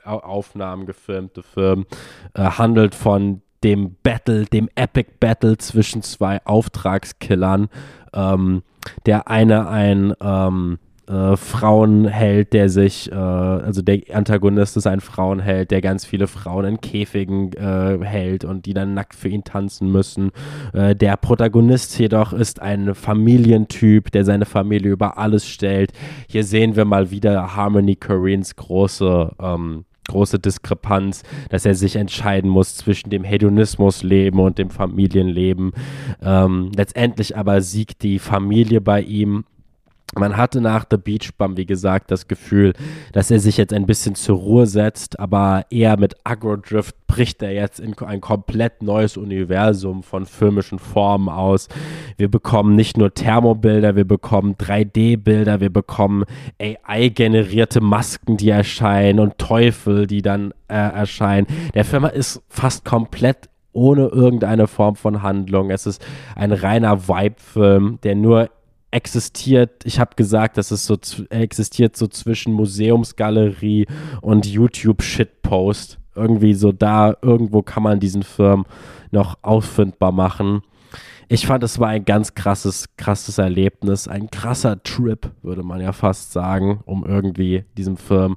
Aufnahmen gefilmte Film äh, handelt von dem Battle, dem Epic Battle zwischen zwei Auftragskillern. Ähm, der eine ein ähm, äh, Frauenheld, der sich, äh, also der Antagonist ist ein Frauenheld, der ganz viele Frauen in Käfigen äh, hält und die dann nackt für ihn tanzen müssen. Äh, der Protagonist jedoch ist ein Familientyp, der seine Familie über alles stellt. Hier sehen wir mal wieder Harmony Corinnes große ähm, große Diskrepanz, dass er sich entscheiden muss zwischen dem Hedonismusleben und dem Familienleben. Ähm, letztendlich aber siegt die Familie bei ihm man hatte nach The Beach Bum, wie gesagt, das Gefühl, dass er sich jetzt ein bisschen zur Ruhe setzt, aber eher mit Agrodrift bricht er jetzt in ein komplett neues Universum von filmischen Formen aus. Wir bekommen nicht nur Thermobilder, wir bekommen 3D-Bilder, wir bekommen AI-generierte Masken, die erscheinen und Teufel, die dann äh, erscheinen. Der Film ist fast komplett ohne irgendeine Form von Handlung. Es ist ein reiner Vibe-Film, der nur existiert, ich habe gesagt, dass es so existiert so zwischen Museumsgalerie und YouTube-Shitpost. Irgendwie so da, irgendwo kann man diesen Film noch auffindbar machen. Ich fand, es war ein ganz krasses, krasses Erlebnis, ein krasser Trip, würde man ja fast sagen, um irgendwie diesem Film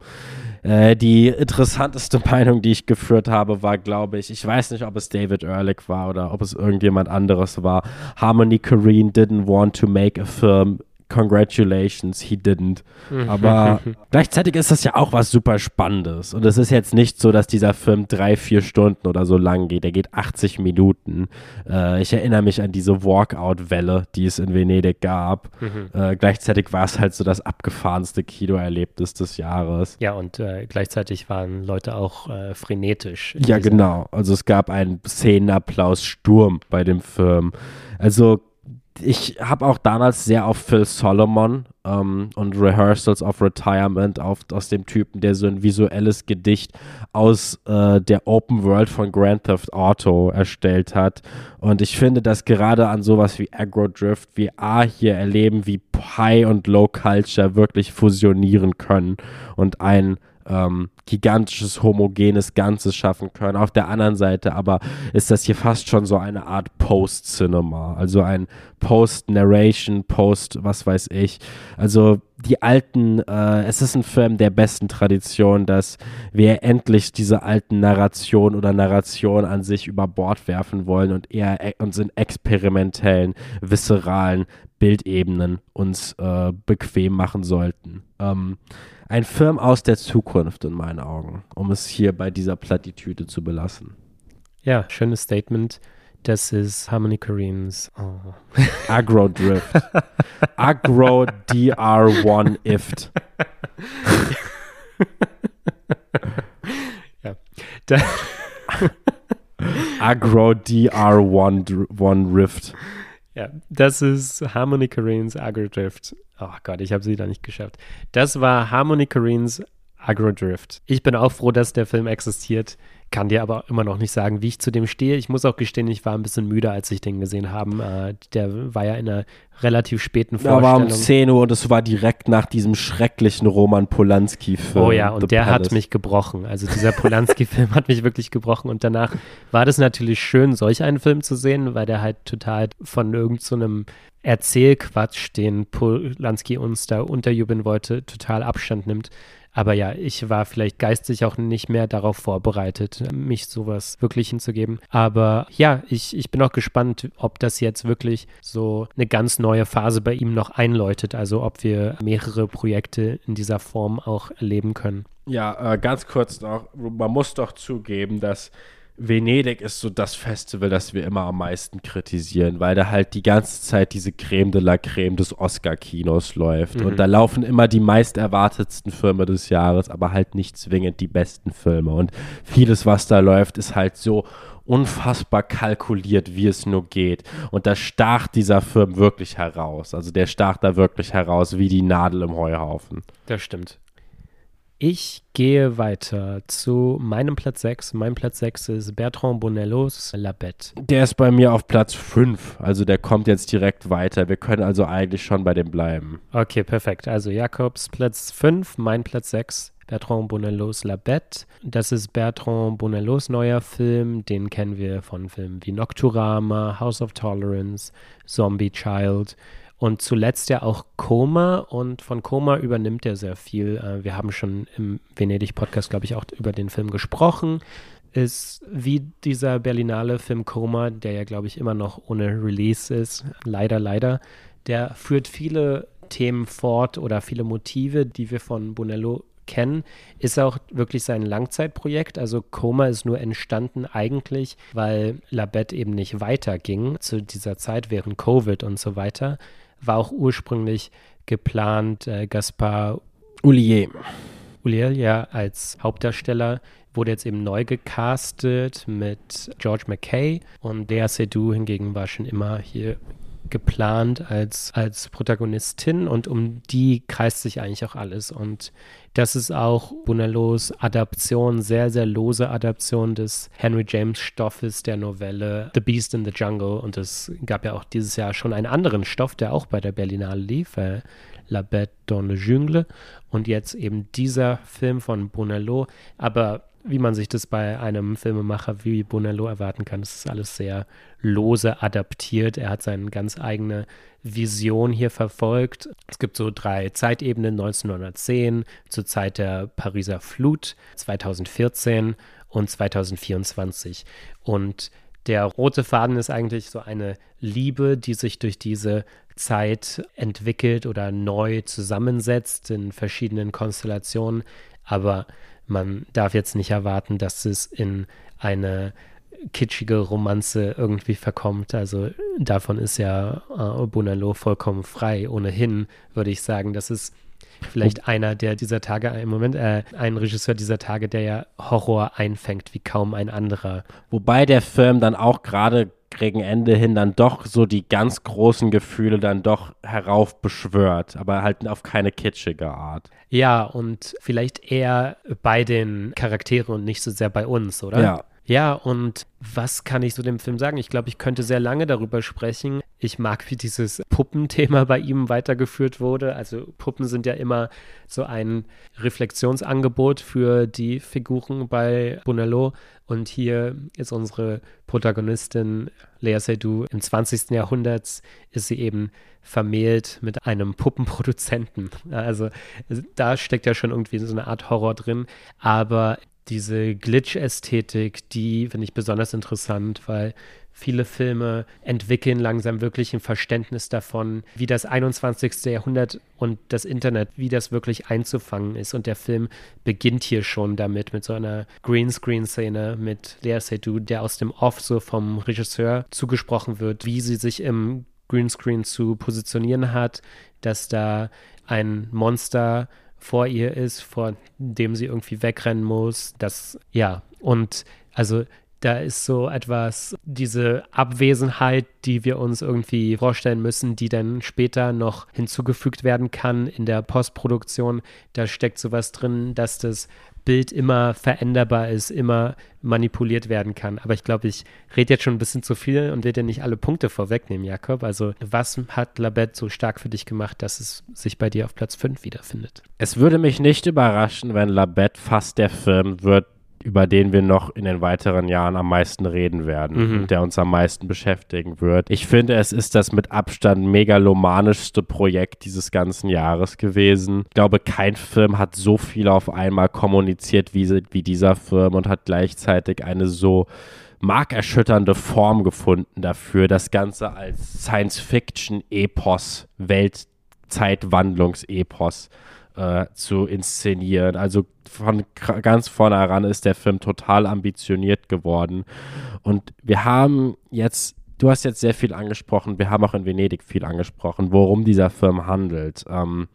äh, die interessanteste Meinung, die ich geführt habe, war, glaube ich, ich weiß nicht, ob es David Ehrlich war oder ob es irgendjemand anderes war. Harmony Korine didn't want to make a film congratulations, he didn't. Mhm. Aber gleichzeitig ist das ja auch was super Spannendes. Und es ist jetzt nicht so, dass dieser Film drei, vier Stunden oder so lang geht. Er geht 80 Minuten. Äh, ich erinnere mich an diese Walkout-Welle, die es in Venedig gab. Mhm. Äh, gleichzeitig war es halt so das abgefahrenste Kinoerlebnis des Jahres. Ja, und äh, gleichzeitig waren Leute auch äh, frenetisch. Ja, genau. Also es gab einen Szenenapplaus-Sturm bei dem Film. Also ich habe auch damals sehr auf Phil Solomon ähm, und Rehearsals of Retirement auf, aus dem Typen, der so ein visuelles Gedicht aus äh, der Open World von Grand Theft Auto erstellt hat. Und ich finde, dass gerade an sowas wie Agro Drift wir A hier erleben, wie High und Low Culture wirklich fusionieren können und ein ähm, gigantisches, homogenes Ganzes schaffen können. Auf der anderen Seite aber ist das hier fast schon so eine Art Post-Cinema, also ein Post-Narration, Post, was weiß ich. Also die alten, äh, es ist ein Film der besten Tradition, dass wir endlich diese alten Narration oder Narration an sich über Bord werfen wollen und eher e uns in experimentellen, viszeralen Bildebenen uns äh, bequem machen sollten. Ähm, ein Film aus der Zukunft in meinen Augen, um es hier bei dieser Plattitüde zu belassen. Ja, schönes Statement. Das ist Harmony Korines oh. Agro Drift. Agro DR1 IFT. ja. Agro DR1 Rift. Ja, das ist Harmony Korines Agro Drift. Oh Gott, ich habe sie da nicht geschafft. Das war Harmony Korines Agrodrift. Ich bin auch froh, dass der Film existiert, kann dir aber immer noch nicht sagen, wie ich zu dem stehe. Ich muss auch gestehen, ich war ein bisschen müde, als ich den gesehen habe. Äh, der war ja in einer relativ späten Vorstellung. Da war um 10 Uhr und es war direkt nach diesem schrecklichen Roman Polanski-Film. Oh ja, und The der Palace. hat mich gebrochen. Also dieser Polanski-Film hat mich wirklich gebrochen. Und danach war das natürlich schön, solch einen Film zu sehen, weil der halt total von irgendeinem so Erzählquatsch, den Polanski uns da unterjubeln wollte, total Abstand nimmt. Aber ja, ich war vielleicht geistig auch nicht mehr darauf vorbereitet, mich sowas wirklich hinzugeben. Aber ja, ich, ich bin auch gespannt, ob das jetzt wirklich so eine ganz neue Phase bei ihm noch einläutet. Also ob wir mehrere Projekte in dieser Form auch erleben können. Ja, äh, ganz kurz noch. Man muss doch zugeben, dass Venedig ist so das Festival, das wir immer am meisten kritisieren, weil da halt die ganze Zeit diese Creme de la Creme des Oscar-Kinos läuft. Mhm. Und da laufen immer die meist erwartetsten Filme des Jahres, aber halt nicht zwingend die besten Filme. Und vieles, was da läuft, ist halt so unfassbar kalkuliert, wie es nur geht. Und da stach dieser Film wirklich heraus. Also der stach da wirklich heraus wie die Nadel im Heuhaufen. Das stimmt. Ich gehe weiter zu meinem Platz 6. Mein Platz 6 ist Bertrand Bonellos La Bête. Der ist bei mir auf Platz 5. Also der kommt jetzt direkt weiter. Wir können also eigentlich schon bei dem bleiben. Okay, perfekt. Also Jakobs Platz 5, mein Platz 6. Bertrand Bonellos La Bête. Das ist Bertrand Bonellos neuer Film. Den kennen wir von Filmen wie Nocturama, House of Tolerance, Zombie Child und zuletzt ja auch Koma. Und von Koma übernimmt er sehr viel. Äh, wir haben schon im Venedig-Podcast, glaube ich, auch über den Film gesprochen. Ist wie dieser Berlinale Film Koma, der ja, glaube ich, immer noch ohne Release ist. Leider, leider. Der führt viele Themen fort oder viele Motive, die wir von Bonello kennen, ist auch wirklich sein Langzeitprojekt. Also Koma ist nur entstanden eigentlich, weil Labette eben nicht weiterging zu dieser Zeit während Covid und so weiter. War auch ursprünglich geplant, äh, Gaspar Oulier. Uliel ja als Hauptdarsteller wurde jetzt eben neu gecastet mit George McKay und Dea Seydoux hingegen war schon immer hier geplant als, als Protagonistin und um die kreist sich eigentlich auch alles. Und das ist auch Bonellos Adaption, sehr, sehr lose Adaption des Henry James Stoffes der Novelle The Beast in the Jungle. Und es gab ja auch dieses Jahr schon einen anderen Stoff, der auch bei der Berlinale lief, äh, La Bête dans le Jungle. Und jetzt eben dieser Film von Bonello. Aber wie man sich das bei einem Filmemacher wie Bonello erwarten kann, das ist alles sehr lose adaptiert. Er hat seine ganz eigene Vision hier verfolgt. Es gibt so drei Zeitebenen, 1910, zur Zeit der Pariser Flut, 2014 und 2024. Und der rote Faden ist eigentlich so eine Liebe, die sich durch diese Zeit entwickelt oder neu zusammensetzt in verschiedenen Konstellationen. Aber man darf jetzt nicht erwarten, dass es in eine kitschige Romanze irgendwie verkommt. Also davon ist ja äh, Bonallo vollkommen frei. Ohnehin würde ich sagen, das ist vielleicht einer der dieser Tage, im Moment äh, ein Regisseur dieser Tage, der ja Horror einfängt wie kaum ein anderer. Wobei der Film dann auch gerade gegen Ende hin dann doch so die ganz großen Gefühle dann doch heraufbeschwört, aber halt auf keine kitschige Art. Ja, und vielleicht eher bei den Charakteren und nicht so sehr bei uns, oder? Ja. Ja, und was kann ich zu dem Film sagen? Ich glaube, ich könnte sehr lange darüber sprechen. Ich mag, wie dieses Puppenthema bei ihm weitergeführt wurde. Also Puppen sind ja immer so ein Reflexionsangebot für die Figuren bei Bonello. Und hier ist unsere Protagonistin Lea Seydoux im 20. Jahrhundert ist sie eben vermählt mit einem Puppenproduzenten. Also da steckt ja schon irgendwie so eine Art Horror drin. Aber diese Glitch-Ästhetik, die finde ich besonders interessant, weil viele Filme entwickeln langsam wirklich ein Verständnis davon, wie das 21. Jahrhundert und das Internet, wie das wirklich einzufangen ist. Und der Film beginnt hier schon damit, mit so einer Greenscreen-Szene mit Lea Seydoux, der aus dem Off so vom Regisseur zugesprochen wird, wie sie sich im Greenscreen zu positionieren hat, dass da ein Monster vor ihr ist, vor dem sie irgendwie wegrennen muss. Das, ja, und also da ist so etwas, diese Abwesenheit, die wir uns irgendwie vorstellen müssen, die dann später noch hinzugefügt werden kann in der Postproduktion. Da steckt sowas drin, dass das Bild immer veränderbar ist, immer manipuliert werden kann. Aber ich glaube, ich rede jetzt schon ein bisschen zu viel und will dir nicht alle Punkte vorwegnehmen, Jakob. Also, was hat Labette so stark für dich gemacht, dass es sich bei dir auf Platz 5 wiederfindet? Es würde mich nicht überraschen, wenn Labette fast der Film wird, über den wir noch in den weiteren Jahren am meisten reden werden Mhm. und der uns am meisten beschäftigen wird. Ich finde, es ist das mit Abstand megalomanischste Projekt dieses ganzen Jahres gewesen. Ich glaube, kein Film hat so viel auf einmal kommuniziert wie, wie dieser Film und hat gleichzeitig eine so markerschütternde Form gefunden dafür, das Ganze als Science-Fiction-Epos, Weltzeitwandlungsepos äh, zu inszenieren. Also von ganz vorne heran ist der Film total ambitioniert geworden. Und wir haben jetzt du hast jetzt sehr viel angesprochen, wir haben auch in Venedig viel angesprochen, worum dieser Film handelt. Ähm,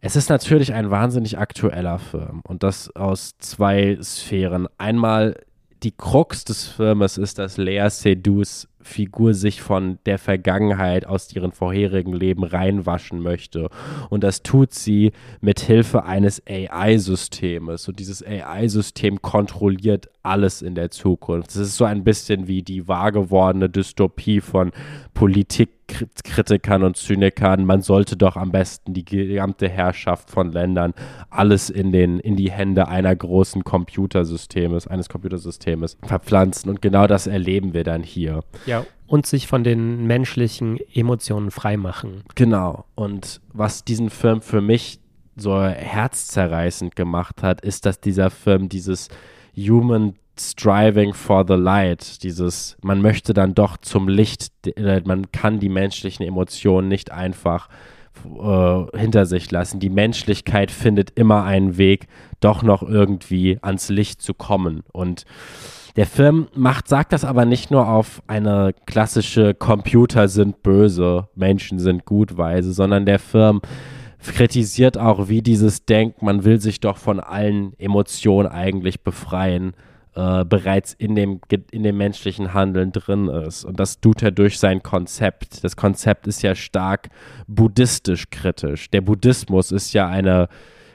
es ist natürlich ein wahnsinnig aktueller Film und das aus zwei Sphären. Einmal die Krux des Filmes ist, dass Lea Seydoux Figur sich von der Vergangenheit aus ihren vorherigen Leben reinwaschen möchte. Und das tut sie mit Hilfe eines AI-Systems. Und dieses AI-System kontrolliert alles in der Zukunft. Es ist so ein bisschen wie die wahr gewordene Dystopie von Politikkritikern und Zynikern. Man sollte doch am besten die gesamte Herrschaft von Ländern alles in, den, in die Hände einer großen Computersystems, eines Computersystems verpflanzen. Und genau das erleben wir dann hier. Ja, und sich von den menschlichen Emotionen freimachen. Genau. Und was diesen Film für mich so herzzerreißend gemacht hat, ist, dass dieser Film dieses Human Striving for the Light, dieses, man möchte dann doch zum Licht, äh, man kann die menschlichen Emotionen nicht einfach äh, hinter sich lassen. Die Menschlichkeit findet immer einen Weg, doch noch irgendwie ans Licht zu kommen. Und der Film macht, sagt das aber nicht nur auf eine klassische Computer sind böse, Menschen sind gut Weise, sondern der Film kritisiert auch, wie dieses Denkt, man will sich doch von allen Emotionen eigentlich befreien, äh, bereits in dem, in dem menschlichen Handeln drin ist. Und das tut er durch sein Konzept. Das Konzept ist ja stark buddhistisch kritisch. Der Buddhismus ist ja eine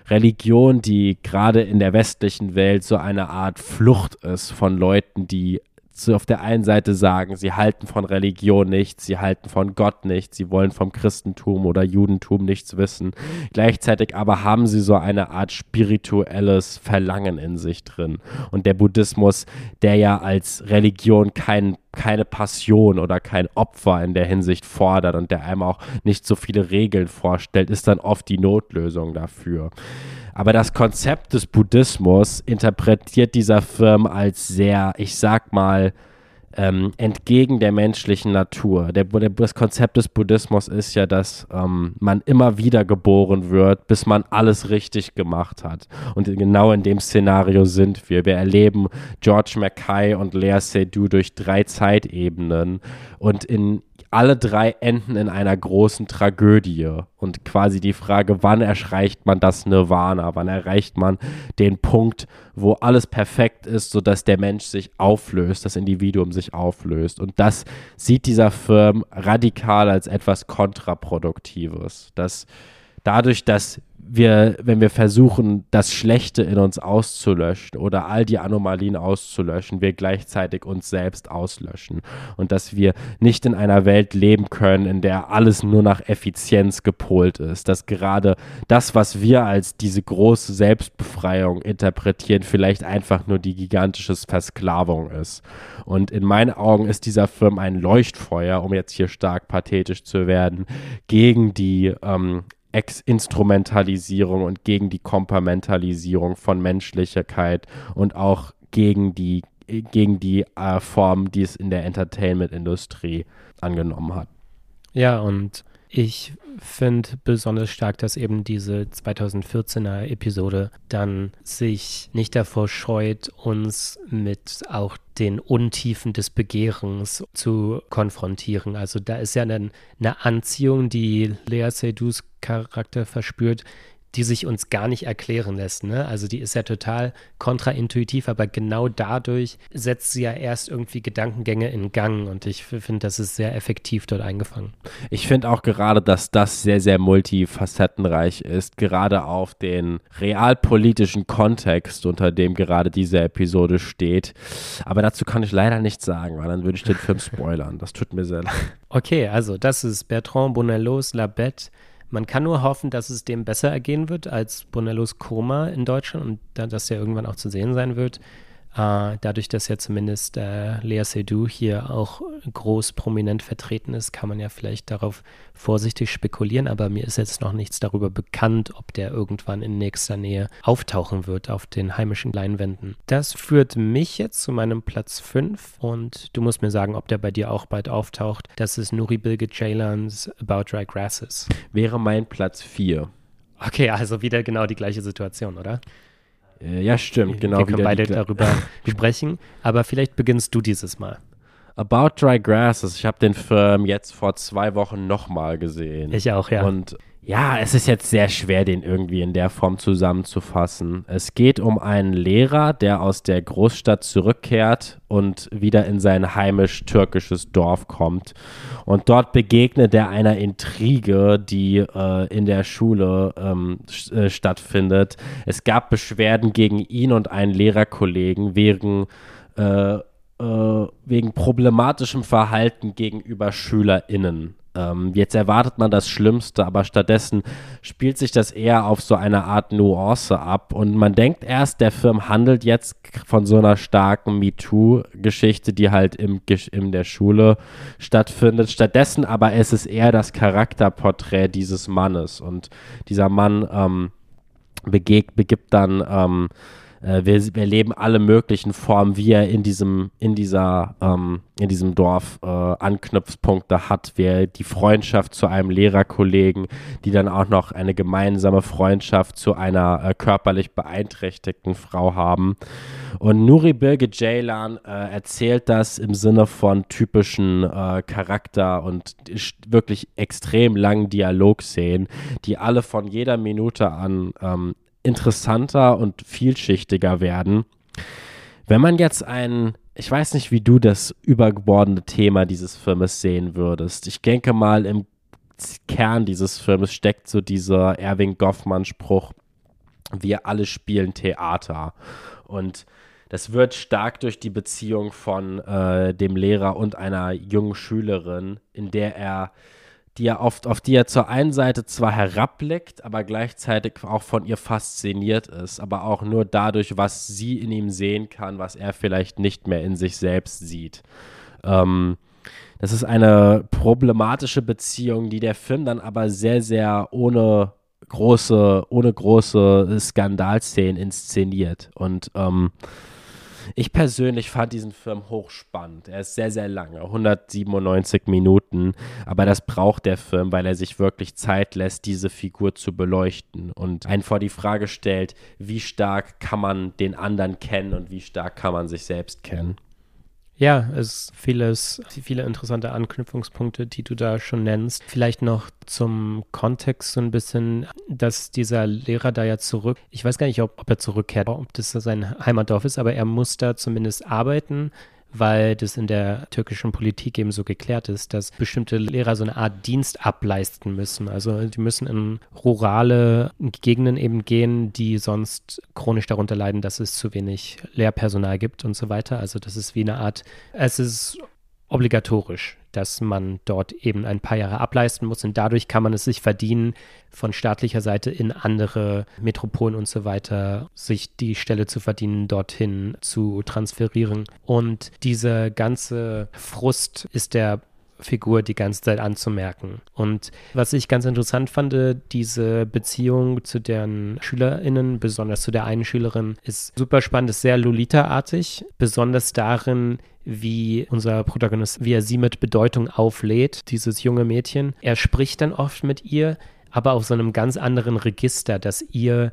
Religion, die gerade in der westlichen Welt so eine Art Flucht ist von Leuten, die zu, auf der einen Seite sagen, sie halten von Religion nichts, sie halten von Gott nichts, sie wollen vom Christentum oder Judentum nichts wissen. Gleichzeitig aber haben sie so eine Art spirituelles Verlangen in sich drin. Und der Buddhismus, der ja als Religion kein, keine Passion oder kein Opfer in der Hinsicht fordert und der einem auch nicht so viele Regeln vorstellt, ist dann oft die Notlösung dafür. Aber das Konzept des Buddhismus interpretiert dieser Film als sehr, ich sag mal, ähm, entgegen der menschlichen Natur. Der, der, das Konzept des Buddhismus ist ja, dass ähm, man immer wieder geboren wird, bis man alles richtig gemacht hat. Und genau in dem Szenario sind wir. Wir erleben George Mackay und Lea Seydoux durch drei Zeitebenen. Und in alle drei enden in einer großen Tragödie. Und quasi die Frage, wann erreicht man das Nirvana? Wann erreicht man den Punkt, wo alles perfekt ist, sodass der Mensch sich auflöst, das Individuum sich auflöst? Und das sieht dieser Film radikal als etwas Kontraproduktives. Dass dadurch, dass wir, wenn wir versuchen, das Schlechte in uns auszulöschen oder all die Anomalien auszulöschen, wir gleichzeitig uns selbst auslöschen. Und dass wir nicht in einer Welt leben können, in der alles nur nach Effizienz gepolt ist. Dass gerade das, was wir als diese große Selbstbefreiung interpretieren, vielleicht einfach nur die gigantische Versklavung ist. Und in meinen Augen ist dieser Film ein Leuchtfeuer, um jetzt hier stark pathetisch zu werden, gegen die ähm, Ex-Instrumentalisierung und gegen die Komparmentalisierung von Menschlichkeit und auch gegen die, gegen die äh, Form, die es in der Entertainment-Industrie angenommen hat. Ja, und ich finde besonders stark, dass eben diese 2014er Episode dann sich nicht davor scheut, uns mit auch den Untiefen des Begehrens zu konfrontieren. Also da ist ja eine, eine Anziehung, die Lea Seydoux Charakter verspürt, die sich uns gar nicht erklären lässt. Ne? Also die ist ja total kontraintuitiv, aber genau dadurch setzt sie ja erst irgendwie Gedankengänge in Gang und ich finde, das ist sehr effektiv dort eingefangen. Ich finde auch gerade, dass das sehr, sehr multifacettenreich ist, gerade auf den realpolitischen Kontext, unter dem gerade diese Episode steht. Aber dazu kann ich leider nichts sagen, weil dann würde ich den Film spoilern. Das tut mir sehr leid. Okay, also das ist Bertrand Bonellos La Bête man kann nur hoffen, dass es dem besser ergehen wird als Bonellos Koma in Deutschland und da, dass er irgendwann auch zu sehen sein wird. Äh, dadurch, dass ja zumindest äh, Lea Seydoux hier auch groß prominent vertreten ist, kann man ja vielleicht darauf vorsichtig spekulieren, aber mir ist jetzt noch nichts darüber bekannt, ob der irgendwann in nächster Nähe auftauchen wird auf den heimischen Leinwänden. Das führt mich jetzt zu meinem Platz 5 und du musst mir sagen, ob der bei dir auch bald auftaucht. Das ist Nuri Bilge Ceylans About Dry Grasses. Wäre mein Platz 4. Okay, also wieder genau die gleiche Situation, oder? Äh, ja, stimmt, genau. Wir können beide die- darüber sprechen, aber vielleicht beginnst du dieses Mal. About Dry Grasses. Ich habe den Film jetzt vor zwei Wochen nochmal gesehen. Ich auch, ja. Und ja, es ist jetzt sehr schwer, den irgendwie in der Form zusammenzufassen. Es geht um einen Lehrer, der aus der Großstadt zurückkehrt und wieder in sein heimisch-türkisches Dorf kommt. Und dort begegnet er einer Intrige, die äh, in der Schule ähm, äh, stattfindet. Es gab Beschwerden gegen ihn und einen Lehrerkollegen wegen äh, äh, wegen problematischem Verhalten gegenüber SchülerInnen. Ähm, jetzt erwartet man das Schlimmste, aber stattdessen spielt sich das eher auf so eine Art Nuance ab. Und man denkt erst, der Film handelt jetzt von so einer starken MeToo-Geschichte, die halt im, in der Schule stattfindet. Stattdessen aber ist es eher das Charakterporträt dieses Mannes. Und dieser Mann ähm, begeg, begibt dann, ähm, äh, wir, wir erleben alle möglichen Formen, wie er in diesem, in dieser, ähm, in diesem Dorf äh, Anknüpfpunkte hat, wie er die Freundschaft zu einem Lehrerkollegen, die dann auch noch eine gemeinsame Freundschaft zu einer äh, körperlich beeinträchtigten Frau haben. Und Nuri Bilge Ceylan äh, erzählt das im Sinne von typischen äh, Charakter und wirklich extrem langen Dialogszenen, die alle von jeder Minute an ähm, interessanter und vielschichtiger werden. Wenn man jetzt ein, ich weiß nicht, wie du das übergeordnete Thema dieses Filmes sehen würdest. Ich denke mal, im Kern dieses Filmes steckt so dieser Erwin Goffmann-Spruch, wir alle spielen Theater. Und das wird stark durch die Beziehung von äh, dem Lehrer und einer jungen Schülerin, in der er, die er oft, auf die er zur einen Seite zwar herabblickt, aber gleichzeitig auch von ihr fasziniert ist, aber auch nur dadurch, was sie in ihm sehen kann, was er vielleicht nicht mehr in sich selbst sieht. Ähm, das ist eine problematische Beziehung, die der Film dann aber sehr, sehr ohne große, ohne große Skandalszenen inszeniert. Und ähm, ich persönlich fand diesen Film hochspannend. Er ist sehr, sehr lange, 197 Minuten. Aber das braucht der Film, weil er sich wirklich Zeit lässt, diese Figur zu beleuchten und einen vor die Frage stellt, wie stark kann man den anderen kennen und wie stark kann man sich selbst kennen. Ja, es ist vieles, viele interessante Anknüpfungspunkte, die du da schon nennst. Vielleicht noch zum Kontext so ein bisschen, dass dieser Lehrer da ja zurück, ich weiß gar nicht, ob, ob er zurückkehrt, ob das sein Heimatdorf ist, aber er muss da zumindest arbeiten, weil das in der türkischen Politik eben so geklärt ist, dass bestimmte Lehrer so eine Art Dienst ableisten müssen. Also die müssen in rurale Gegenden eben gehen, die sonst chronisch darunter leiden, dass es zu wenig Lehrpersonal gibt und so weiter. Also das ist wie eine Art, es ist obligatorisch, dass man dort eben ein paar Jahre ableisten muss und dadurch kann man es sich verdienen, von staatlicher Seite in andere Metropolen und so weiter sich die Stelle zu verdienen, dorthin zu transferieren. Und dieser ganze Frust ist der Figur die ganze Zeit anzumerken. Und was ich ganz interessant fand, diese Beziehung zu deren SchülerInnen, besonders zu der einen Schülerin, ist super spannend, ist sehr Lolita-artig, besonders darin, wie unser Protagonist, wie er sie mit Bedeutung auflädt, dieses junge Mädchen. Er spricht dann oft mit ihr, aber auf so einem ganz anderen Register, das ihr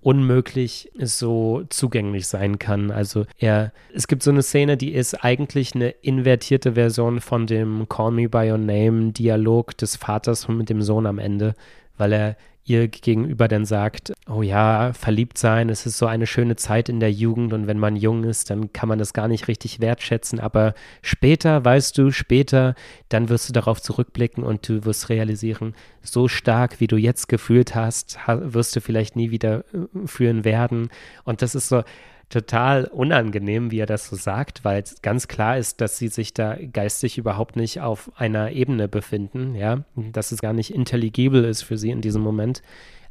unmöglich so zugänglich sein kann. Also er, es gibt so eine Szene, die ist eigentlich eine invertierte Version von dem Call Me By Your Name Dialog des Vaters mit dem Sohn am Ende, weil er ihr gegenüber dann sagt, oh ja, verliebt sein, es ist so eine schöne Zeit in der Jugend und wenn man jung ist, dann kann man das gar nicht richtig wertschätzen, aber später, weißt du, später, dann wirst du darauf zurückblicken und du wirst realisieren, so stark, wie du jetzt gefühlt hast, wirst du vielleicht nie wieder äh, fühlen werden. Und das ist so, total unangenehm, wie er das so sagt, weil es ganz klar ist, dass sie sich da geistig überhaupt nicht auf einer Ebene befinden, ja, dass es gar nicht intelligibel ist für sie in diesem Moment.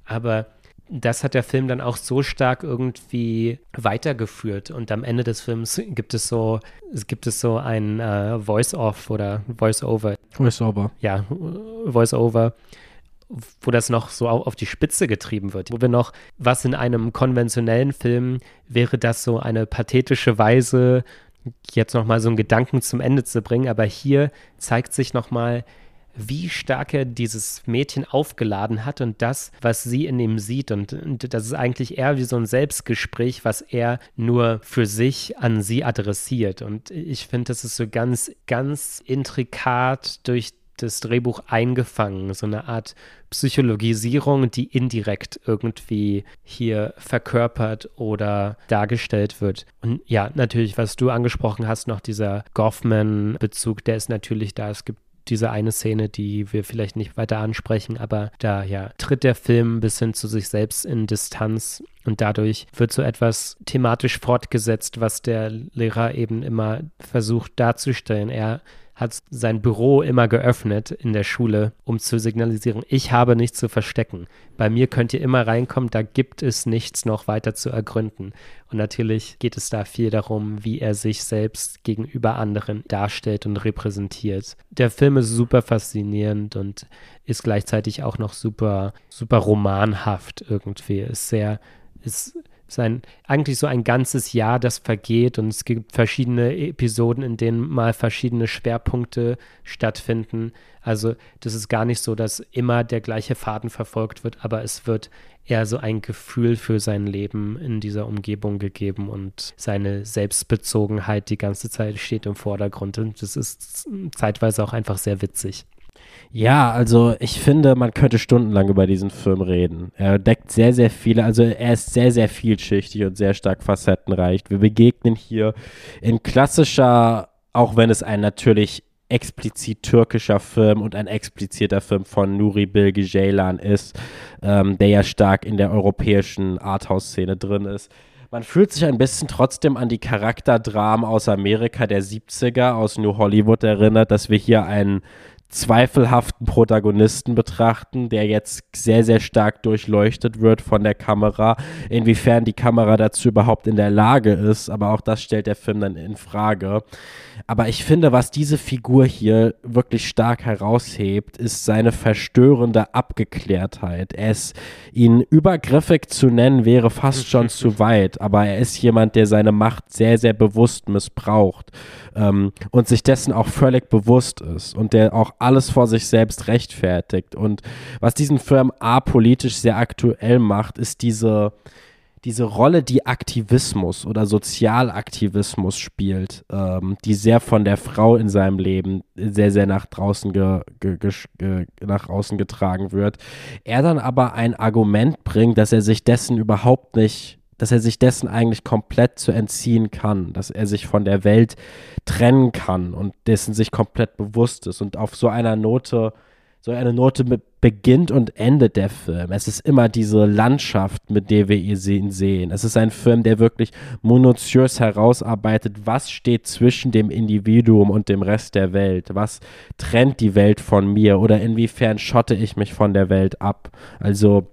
Aber das hat der Film dann auch so stark irgendwie weitergeführt und am Ende des Films gibt es so, es gibt es so ein äh, Voice-Off oder Voice-Over. Voice-Over. Ja, Voice-Over wo das noch so auf die Spitze getrieben wird, wo wir noch, was in einem konventionellen Film wäre das so eine pathetische Weise, jetzt nochmal so einen Gedanken zum Ende zu bringen, aber hier zeigt sich nochmal, wie stark er dieses Mädchen aufgeladen hat und das, was sie in ihm sieht. Und, und das ist eigentlich eher wie so ein Selbstgespräch, was er nur für sich an sie adressiert. Und ich finde, das ist so ganz, ganz intrikat durch das Drehbuch eingefangen, so eine Art Psychologisierung, die indirekt irgendwie hier verkörpert oder dargestellt wird. Und ja, natürlich, was du angesprochen hast, noch dieser Goffman-Bezug, der ist natürlich da. Es gibt diese eine Szene, die wir vielleicht nicht weiter ansprechen, aber da ja tritt der Film bis hin zu sich selbst in Distanz und dadurch wird so etwas thematisch fortgesetzt, was der Lehrer eben immer versucht darzustellen. Er hat sein Büro immer geöffnet in der Schule, um zu signalisieren, ich habe nichts zu verstecken. Bei mir könnt ihr immer reinkommen, da gibt es nichts noch weiter zu ergründen. Und natürlich geht es da viel darum, wie er sich selbst gegenüber anderen darstellt und repräsentiert. Der Film ist super faszinierend und ist gleichzeitig auch noch super, super romanhaft irgendwie. Ist sehr, ist ist ein, eigentlich so ein ganzes Jahr, das vergeht und es gibt verschiedene Episoden, in denen mal verschiedene Schwerpunkte stattfinden. Also das ist gar nicht so, dass immer der gleiche Faden verfolgt wird, aber es wird eher so ein Gefühl für sein Leben in dieser Umgebung gegeben und seine Selbstbezogenheit die ganze Zeit steht im Vordergrund und das ist zeitweise auch einfach sehr witzig. Ja, also ich finde, man könnte stundenlang über diesen Film reden. Er deckt sehr, sehr viele, also er ist sehr, sehr vielschichtig und sehr stark facettenreich. Wir begegnen hier in klassischer, auch wenn es ein natürlich explizit türkischer Film und ein expliziter Film von Nuri Bilge Ceylan ist, ähm, der ja stark in der europäischen Arthouse-Szene drin ist. Man fühlt sich ein bisschen trotzdem an die Charakterdramen aus Amerika der 70er, aus New Hollywood erinnert, dass wir hier einen zweifelhaften Protagonisten betrachten, der jetzt sehr, sehr stark durchleuchtet wird von der Kamera. Inwiefern die Kamera dazu überhaupt in der Lage ist, aber auch das stellt der Film dann in Frage. Aber ich finde, was diese Figur hier wirklich stark heraushebt, ist seine verstörende Abgeklärtheit. Er ist, ihn übergriffig zu nennen, wäre fast schon zu weit, aber er ist jemand, der seine Macht sehr, sehr bewusst missbraucht ähm, und sich dessen auch völlig bewusst ist und der auch alles vor sich selbst rechtfertigt. Und was diesen Film apolitisch sehr aktuell macht, ist diese, diese Rolle, die Aktivismus oder Sozialaktivismus spielt, ähm, die sehr von der Frau in seinem Leben sehr, sehr nach draußen, ge, ge, ge, nach außen getragen wird. Er dann aber ein Argument bringt, dass er sich dessen überhaupt nicht dass er sich dessen eigentlich komplett zu entziehen kann, dass er sich von der Welt trennen kann und dessen sich komplett bewusst ist. Und auf so einer Note, so eine Note beginnt und endet der Film. Es ist immer diese Landschaft, mit der wir ihn sehen. Es ist ein Film, der wirklich minutiös herausarbeitet, was steht zwischen dem Individuum und dem Rest der Welt. Was trennt die Welt von mir oder inwiefern schotte ich mich von der Welt ab. Also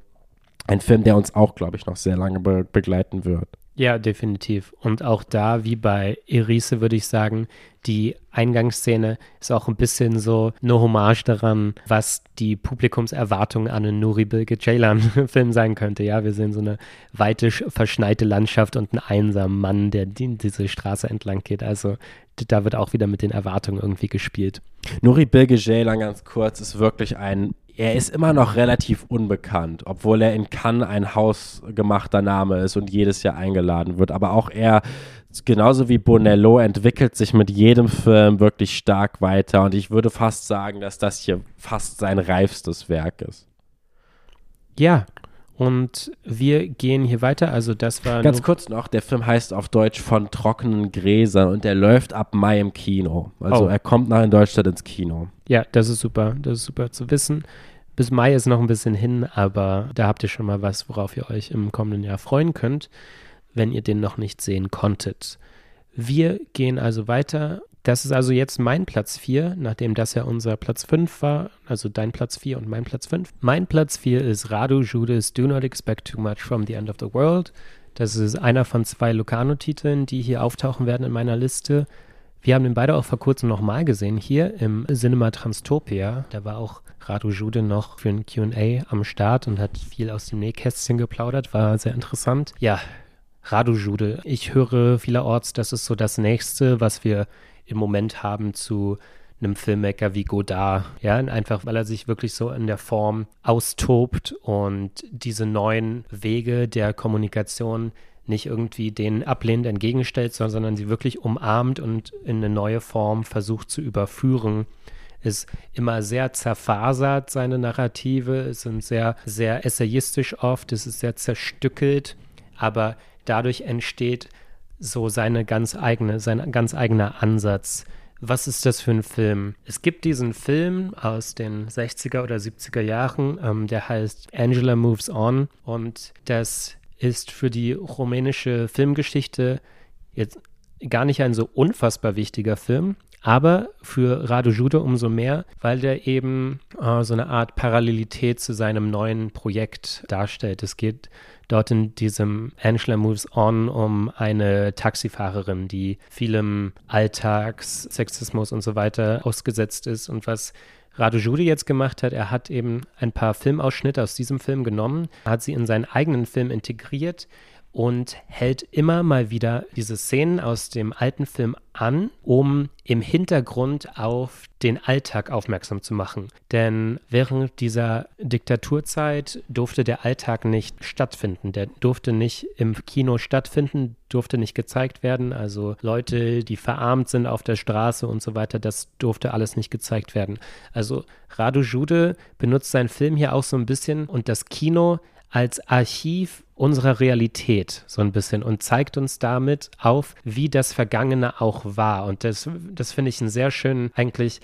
ein Film, der uns auch, glaube ich, noch sehr lange be begleiten wird. Ja, definitiv. Und auch da, wie bei Erise, würde ich sagen, die Eingangsszene ist auch ein bisschen so eine Hommage daran, was die Publikumserwartung an einen Nuri Bilge Ceylan-Film sein könnte. Ja, wir sehen so eine weite, verschneite Landschaft und einen einsamen Mann, der die, diese Straße entlang geht. Also da wird auch wieder mit den Erwartungen irgendwie gespielt. Nuri Bilge Ceylan, ganz kurz, ist wirklich ein er ist immer noch relativ unbekannt, obwohl er in Cannes ein hausgemachter Name ist und jedes Jahr eingeladen wird. Aber auch er, genauso wie Bonello, entwickelt sich mit jedem Film wirklich stark weiter. Und ich würde fast sagen, dass das hier fast sein reifstes Werk ist. Ja, und wir gehen hier weiter. Also das war. Ganz kurz noch, der Film heißt auf Deutsch von trockenen Gräsern und der läuft ab Mai im Kino. Also oh. er kommt nach in Deutschland ins Kino. Ja, das ist super. Das ist super zu wissen. Bis Mai ist noch ein bisschen hin, aber da habt ihr schon mal was, worauf ihr euch im kommenden Jahr freuen könnt, wenn ihr den noch nicht sehen konntet. Wir gehen also weiter das ist also jetzt mein Platz 4, nachdem das ja unser Platz 5 war, also dein Platz 4 und mein Platz 5. Mein Platz 4 ist Radu Judas Do Not Expect Too Much from the End of the World. Das ist einer von zwei Locarno-Titeln, die hier auftauchen werden in meiner Liste. Wir haben den beide auch vor kurzem nochmal gesehen, hier im Cinema Transtopia. Da war auch Radu Jude noch für ein QA am Start und hat viel aus dem Nähkästchen geplaudert. War sehr interessant. Ja, Radu Jude. Ich höre vielerorts, das ist so das nächste, was wir im Moment haben zu einem Filmmaker wie Godard. Ja, einfach weil er sich wirklich so in der Form austobt und diese neuen Wege der Kommunikation nicht irgendwie den ablehnend entgegenstellt, sondern sie wirklich umarmt und in eine neue Form versucht zu überführen. Ist immer sehr zerfasert, seine Narrative, es sind sehr, sehr essayistisch oft, es ist sehr zerstückelt, aber dadurch entsteht so seine ganz eigene, sein ganz eigener Ansatz. Was ist das für ein Film? Es gibt diesen Film aus den 60er oder 70er Jahren, ähm, der heißt Angela Moves On und das ist für die rumänische Filmgeschichte jetzt gar nicht ein so unfassbar wichtiger Film, aber für Radu Jude umso mehr, weil der eben äh, so eine Art Parallelität zu seinem neuen Projekt darstellt. Es geht dort in diesem Angela Moves On um eine Taxifahrerin, die vielem Alltags, Sexismus und so weiter ausgesetzt ist und was Radu Judy jetzt gemacht hat, er hat eben ein paar Filmausschnitte aus diesem Film genommen, hat sie in seinen eigenen Film integriert und hält immer mal wieder diese Szenen aus dem alten Film an, um im Hintergrund auf den Alltag aufmerksam zu machen. Denn während dieser Diktaturzeit durfte der Alltag nicht stattfinden. Der durfte nicht im Kino stattfinden, durfte nicht gezeigt werden. Also Leute, die verarmt sind auf der Straße und so weiter, das durfte alles nicht gezeigt werden. Also Radu Jude benutzt seinen Film hier auch so ein bisschen und das Kino als Archiv unserer Realität so ein bisschen und zeigt uns damit auf, wie das Vergangene auch war. Und das, das finde ich einen sehr schönen, eigentlich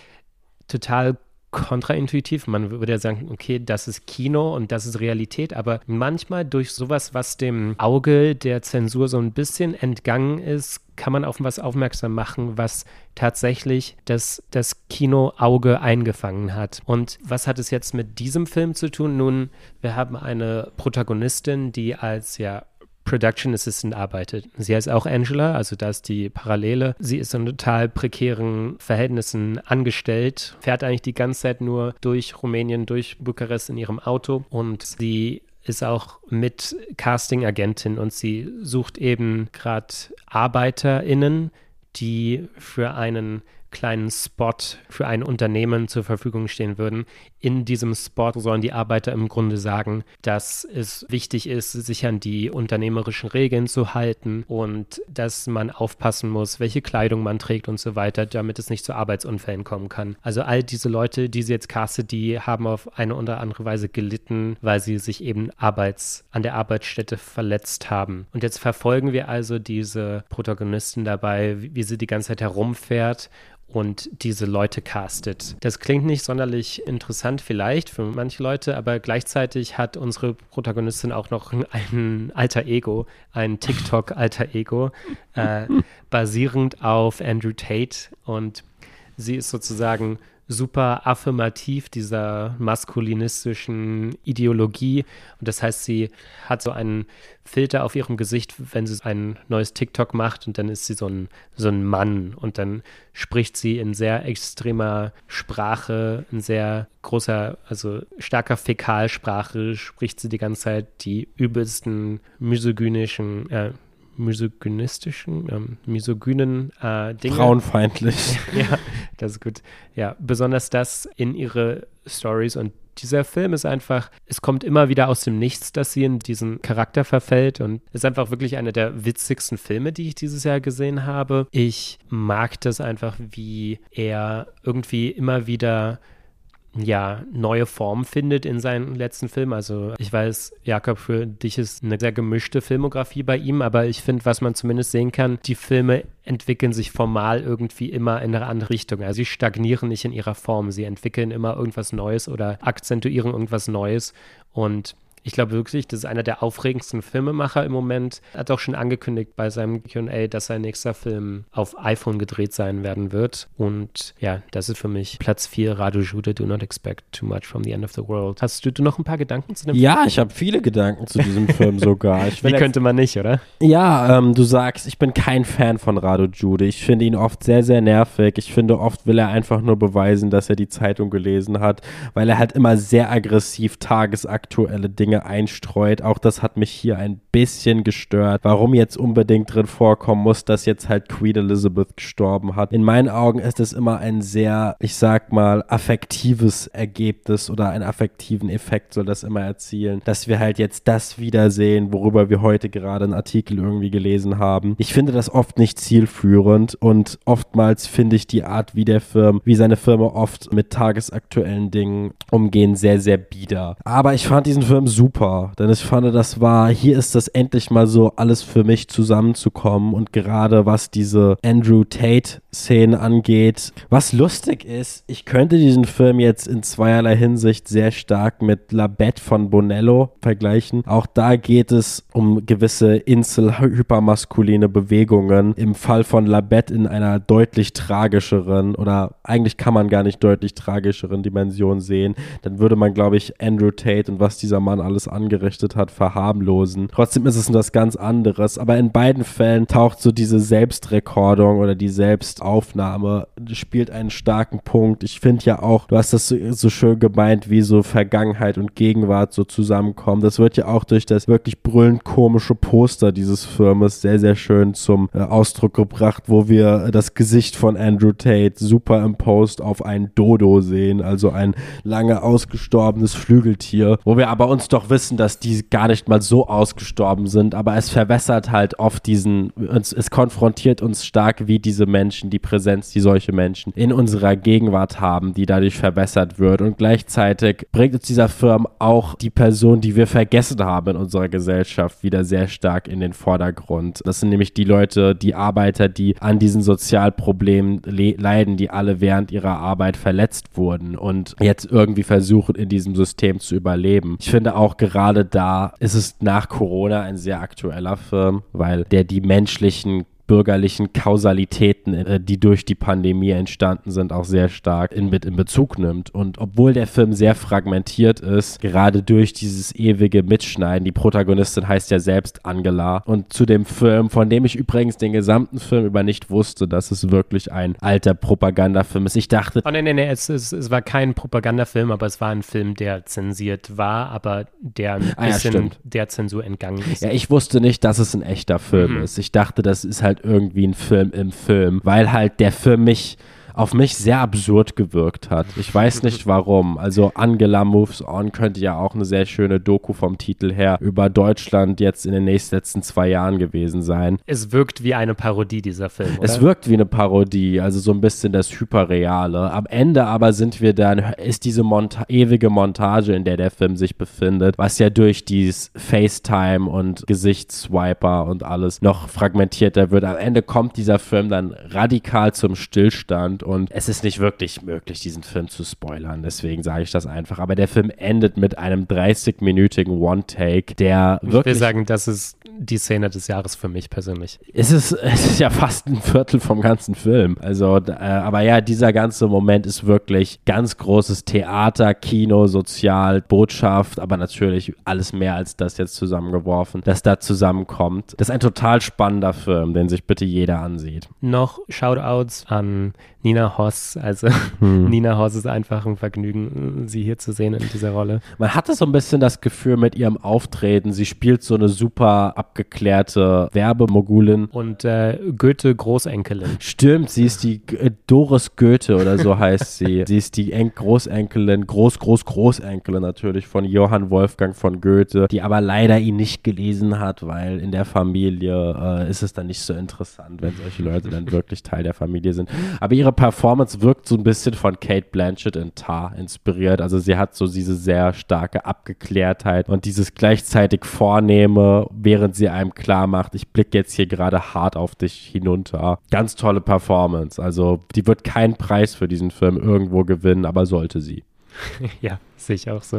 total kontraintuitiv. Man würde ja sagen, okay, das ist Kino und das ist Realität, aber manchmal durch sowas, was dem Auge der Zensur so ein bisschen entgangen ist, kann man auf was aufmerksam machen, was tatsächlich das, das Kinoauge eingefangen hat. Und was hat es jetzt mit diesem Film zu tun? Nun, wir haben eine Protagonistin, die als ja Production Assistant arbeitet. Sie heißt auch Angela, also da ist die Parallele. Sie ist in total prekären Verhältnissen angestellt, fährt eigentlich die ganze Zeit nur durch Rumänien, durch Bukarest in ihrem Auto und sie ist auch mit Casting-Agentin und sie sucht eben gerade ArbeiterInnen, die für einen kleinen Spot für ein Unternehmen zur Verfügung stehen würden. In diesem Spot sollen die Arbeiter im Grunde sagen, dass es wichtig ist, sich an die unternehmerischen Regeln zu halten und dass man aufpassen muss, welche Kleidung man trägt und so weiter, damit es nicht zu Arbeitsunfällen kommen kann. Also all diese Leute, die sie jetzt castet, die haben auf eine oder andere Weise gelitten, weil sie sich eben arbeits an der Arbeitsstätte verletzt haben. Und jetzt verfolgen wir also diese Protagonisten dabei, wie sie die ganze Zeit herumfährt und diese Leute castet. Das klingt nicht sonderlich interessant vielleicht für manche Leute, aber gleichzeitig hat unsere Protagonistin auch noch ein alter Ego, ein TikTok-alter Ego, äh, basierend auf Andrew Tate und sie ist sozusagen super affirmativ dieser maskulinistischen Ideologie. Und das heißt, sie hat so einen Filter auf ihrem Gesicht, wenn sie ein neues TikTok macht und dann ist sie so ein, so ein Mann und dann spricht sie in sehr extremer Sprache, in sehr großer, also starker Fäkalsprache, spricht sie die ganze Zeit die übelsten misogynischen, äh, misogynistischen, ähm, misogynen äh, Dinge. Frauenfeindlich. ja, das ist gut. Ja, besonders das in ihre Stories und dieser Film ist einfach, es kommt immer wieder aus dem Nichts, dass sie in diesen Charakter verfällt und ist einfach wirklich einer der witzigsten Filme, die ich dieses Jahr gesehen habe. Ich mag das einfach, wie er irgendwie immer wieder ja, neue Formen findet in seinen letzten Filmen. Also ich weiß, Jakob, für dich ist eine sehr gemischte Filmografie bei ihm, aber ich finde, was man zumindest sehen kann, die Filme entwickeln sich formal irgendwie immer in eine andere Richtung. Also sie stagnieren nicht in ihrer Form, sie entwickeln immer irgendwas Neues oder akzentuieren irgendwas Neues und ich glaube wirklich, das ist einer der aufregendsten Filmemacher im Moment. Er hat auch schon angekündigt bei seinem QA, dass sein nächster Film auf iPhone gedreht sein werden wird. Und ja, das ist für mich Platz 4, Radu Jude, Do Not Expect Too Much from the End of the World. Hast du, du noch ein paar Gedanken zu dem ja, Film? Ja, ich habe viele Gedanken zu diesem Film sogar. Ich Wie könnte man nicht, oder? Ja, ähm, du sagst, ich bin kein Fan von Radu Jude. Ich finde ihn oft sehr, sehr nervig. Ich finde, oft will er einfach nur beweisen, dass er die Zeitung gelesen hat, weil er halt immer sehr aggressiv tagesaktuelle Dinge Dinge einstreut. Auch das hat mich hier ein bisschen gestört. Warum jetzt unbedingt drin vorkommen muss, dass jetzt halt Queen Elizabeth gestorben hat. In meinen Augen ist es immer ein sehr, ich sag mal, affektives Ergebnis oder einen affektiven Effekt soll das immer erzielen, dass wir halt jetzt das wiedersehen, worüber wir heute gerade einen Artikel irgendwie gelesen haben. Ich finde das oft nicht zielführend und oftmals finde ich die Art, wie der Film, wie seine Firma oft mit tagesaktuellen Dingen umgehen, sehr, sehr bieder. Aber ich fand diesen Film super, denn ich fand, das war, hier ist das endlich mal so alles für mich zusammenzukommen und gerade was diese Andrew Tate Szenen angeht, was lustig ist, ich könnte diesen Film jetzt in zweierlei Hinsicht sehr stark mit La Bette von Bonello vergleichen. Auch da geht es um gewisse Insel-hypermaskuline Bewegungen. Im Fall von La Bette in einer deutlich tragischeren oder eigentlich kann man gar nicht deutlich tragischeren Dimension sehen. Dann würde man, glaube ich, Andrew Tate und was dieser Mann alles angerichtet hat, verharmlosen. Trotzdem ist es was ganz anderes. Aber in beiden Fällen taucht so diese Selbstrekordung oder die Selbstaufnahme spielt einen starken Punkt. Ich finde ja auch, du hast das so, so schön gemeint, wie so Vergangenheit und Gegenwart so zusammenkommen. Das wird ja auch durch das wirklich brüllend komische Poster dieses Filmes sehr, sehr schön zum äh, Ausdruck gebracht, wo wir das Gesicht von Andrew Tate superimposed auf ein Dodo sehen, also ein lange ausgestorbenes Flügeltier, wo wir aber uns doch wissen, dass die gar nicht mal so ausgestorben sind, aber es verwässert halt oft diesen, es, es konfrontiert uns stark, wie diese Menschen, die Präsenz, die solche Menschen in unserer Gegenwart haben, die dadurch verbessert wird und gleichzeitig bringt uns dieser Film auch die Person, die wir vergessen haben in unserer Gesellschaft, wieder sehr stark in den Vordergrund. Das sind nämlich die Leute, die Arbeiter, die an diesen Sozialproblemen le leiden, die alle während ihrer Arbeit verletzt wurden und jetzt irgendwie versuchen, in diesem System zu überleben. Ich finde auch gerade da ist es nach Corona ein sehr aktueller Film, weil der die menschlichen bürgerlichen Kausalitäten, äh, die durch die Pandemie entstanden sind, auch sehr stark in, in Bezug nimmt. Und obwohl der Film sehr fragmentiert ist, gerade durch dieses ewige Mitschneiden, die Protagonistin heißt ja selbst Angela. Und zu dem Film, von dem ich übrigens den gesamten Film über nicht wusste, dass es wirklich ein alter Propagandafilm ist. Ich dachte. Oh, nee, nee, nee, es, es, es war kein Propagandafilm, aber es war ein Film, der zensiert war, aber der ein bisschen ah, ja, der Zensur entgangen ist. Ja, ich wusste nicht, dass es ein echter Film mhm. ist. Ich dachte, das ist halt irgendwie ein Film im Film, weil halt der Film mich auf mich sehr absurd gewirkt hat. Ich weiß nicht warum. Also Angela Moves On könnte ja auch eine sehr schöne Doku vom Titel her über Deutschland jetzt in den nächsten letzten zwei Jahren gewesen sein. Es wirkt wie eine Parodie, dieser Film. Oder? Es wirkt wie eine Parodie, also so ein bisschen das Hyperreale. Am Ende aber sind wir dann, ist diese Monta ewige Montage, in der der Film sich befindet, was ja durch dieses FaceTime und Gesichtsswiper und alles noch fragmentierter wird. Am Ende kommt dieser Film dann radikal zum Stillstand und es ist nicht wirklich möglich, diesen Film zu spoilern. Deswegen sage ich das einfach. Aber der Film endet mit einem 30-minütigen One-Take, der wirklich. Ich will sagen, das ist die Szene des Jahres für mich persönlich. Es ist, es ist ja fast ein Viertel vom ganzen Film. Also, äh, aber ja, dieser ganze Moment ist wirklich ganz großes Theater, Kino, Sozial, Botschaft, aber natürlich alles mehr als das jetzt zusammengeworfen, das da zusammenkommt. Das ist ein total spannender Film, den sich bitte jeder ansieht. Noch Shoutouts an Nina Hoss. Also hm. Nina Hoss ist einfach ein Vergnügen, sie hier zu sehen in dieser Rolle. Man hatte so ein bisschen das Gefühl mit ihrem Auftreten, sie spielt so eine super abgeklärte Werbemogulin. Und äh, Goethe Großenkelin. Stimmt, sie ist die äh, Doris Goethe oder so heißt sie. sie ist die en Großenkelin, Groß, Groß, Großenkelin natürlich von Johann Wolfgang von Goethe, die aber leider ihn nicht gelesen hat, weil in der Familie äh, ist es dann nicht so interessant, wenn solche Leute dann wirklich Teil der Familie sind. Aber ihre ihre Performance wirkt so ein bisschen von Kate Blanchett in Tar inspiriert. Also sie hat so diese sehr starke Abgeklärtheit und dieses gleichzeitig Vornehme, während sie einem klar macht, ich blicke jetzt hier gerade hart auf dich hinunter. Ganz tolle Performance. Also die wird keinen Preis für diesen Film irgendwo gewinnen, aber sollte sie. ja, sehe ich auch so.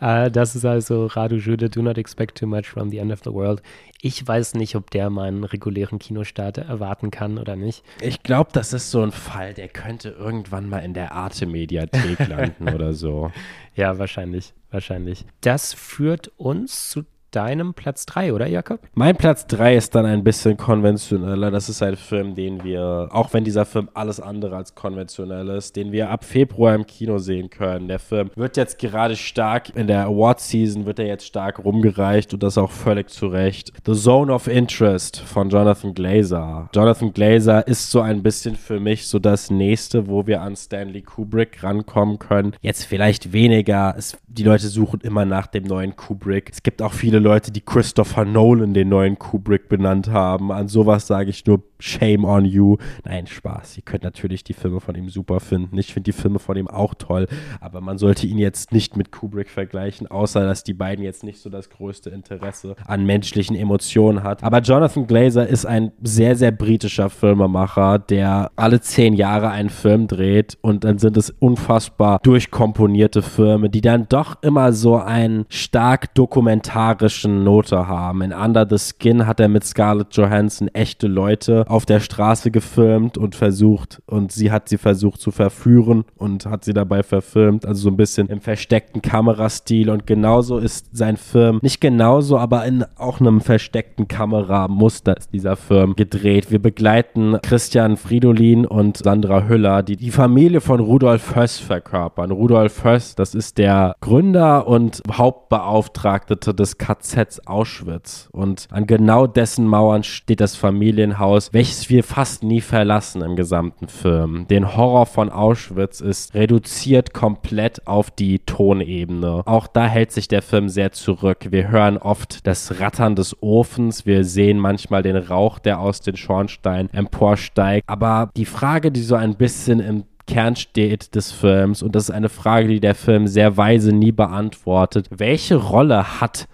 Uh, das ist also Radu Jude, Do Not Expect Too Much from the End of the World. Ich weiß nicht, ob der meinen regulären Kinostart erwarten kann oder nicht. Ich glaube, das ist so ein Fall, der könnte irgendwann mal in der Arte-Mediathek landen oder so. Ja, wahrscheinlich, wahrscheinlich. Das führt uns zu deinem Platz 3, oder Jakob? Mein Platz 3 ist dann ein bisschen konventioneller. Das ist ein Film, den wir, auch wenn dieser Film alles andere als konventionell ist, den wir ab Februar im Kino sehen können. Der Film wird jetzt gerade stark, in der Award-Season wird er jetzt stark rumgereicht und das auch völlig zu Recht. The Zone of Interest von Jonathan Glazer. Jonathan Glazer ist so ein bisschen für mich so das nächste, wo wir an Stanley Kubrick rankommen können. Jetzt vielleicht weniger. Es, die Leute suchen immer nach dem neuen Kubrick. Es gibt auch viele Leute, die Christopher Nolan den neuen Kubrick benannt haben. An sowas sage ich nur Shame on you. Nein, Spaß. Ihr könnt natürlich die Filme von ihm super finden. Ich finde die Filme von ihm auch toll, aber man sollte ihn jetzt nicht mit Kubrick vergleichen, außer dass die beiden jetzt nicht so das größte Interesse an menschlichen Emotionen hat. Aber Jonathan Glazer ist ein sehr, sehr britischer Filmemacher, der alle zehn Jahre einen Film dreht und dann sind es unfassbar durchkomponierte Filme, die dann doch immer so einen stark dokumentarischen Note haben. In Under the Skin hat er mit Scarlett Johansson echte Leute auf der Straße gefilmt und versucht, und sie hat sie versucht zu verführen und hat sie dabei verfilmt, also so ein bisschen im versteckten Kamerastil und genauso ist sein Film, nicht genauso, aber in auch einem versteckten Kameramuster ist dieser Film gedreht. Wir begleiten Christian Fridolin und Sandra Hüller, die die Familie von Rudolf Höss verkörpern. Rudolf Höss, das ist der Gründer und Hauptbeauftragte des KZs Auschwitz und an genau dessen Mauern steht das Familienhaus, welches wir fast nie verlassen im gesamten Film. Den Horror von Auschwitz ist reduziert komplett auf die Tonebene. Auch da hält sich der Film sehr zurück. Wir hören oft das Rattern des Ofens, wir sehen manchmal den Rauch, der aus den Schornsteinen emporsteigt. Aber die Frage, die so ein bisschen im Kern steht des Films, und das ist eine Frage, die der Film sehr weise nie beantwortet, welche Rolle hat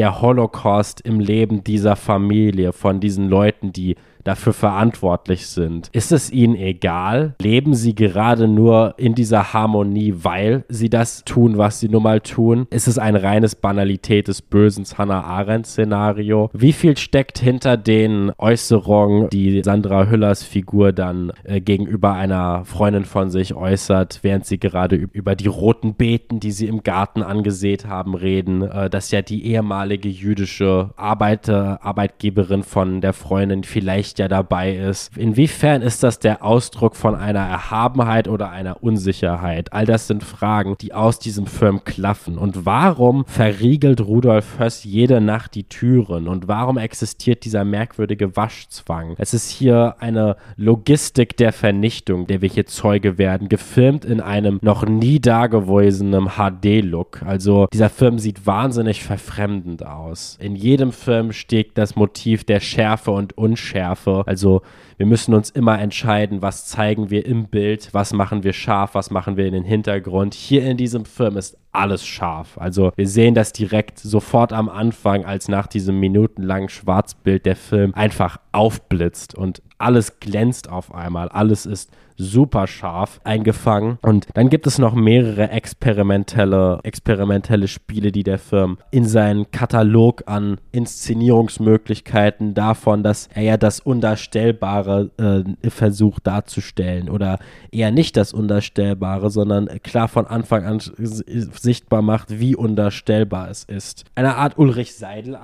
der Holocaust im Leben dieser Familie, von diesen Leuten, die dafür verantwortlich sind. Ist es ihnen egal? Leben sie gerade nur in dieser Harmonie, weil sie das tun, was sie nun mal tun? Ist es ein reines Banalität des bösen Hannah Arendt-Szenario? Wie viel steckt hinter den Äußerungen, die Sandra Hüllers Figur dann äh, gegenüber einer Freundin von sich äußert, während sie gerade über die roten Beeten, die sie im Garten angesät haben, reden, äh, dass ja die ehemalige jüdische Arbeiter, Arbeitgeberin von der Freundin vielleicht Licht ja dabei ist. Inwiefern ist das der Ausdruck von einer Erhabenheit oder einer Unsicherheit? All das sind Fragen, die aus diesem Film klaffen. Und warum verriegelt Rudolf Höss jede Nacht die Türen? Und warum existiert dieser merkwürdige Waschzwang? Es ist hier eine Logistik der Vernichtung, der wir hier Zeuge werden, gefilmt in einem noch nie dagewesenen HD-Look. Also dieser Film sieht wahnsinnig verfremdend aus. In jedem Film steht das Motiv der Schärfe und Unschärfe Schärfe. Also wir müssen uns immer entscheiden, was zeigen wir im Bild, was machen wir scharf, was machen wir in den Hintergrund. Hier in diesem Film ist alles scharf. Also wir sehen das direkt sofort am Anfang, als nach diesem minutenlangen Schwarzbild der Film einfach aufblitzt und alles glänzt auf einmal. Alles ist super scharf eingefangen. Und dann gibt es noch mehrere experimentelle, experimentelle Spiele, die der Film in seinen Katalog an Inszenierungsmöglichkeiten davon, dass er ja das Undarstellbare äh, versucht darzustellen oder eher nicht das Undarstellbare, sondern klar von Anfang an sichtbar macht, wie undarstellbar es ist. Eine Art Ulrich Seidel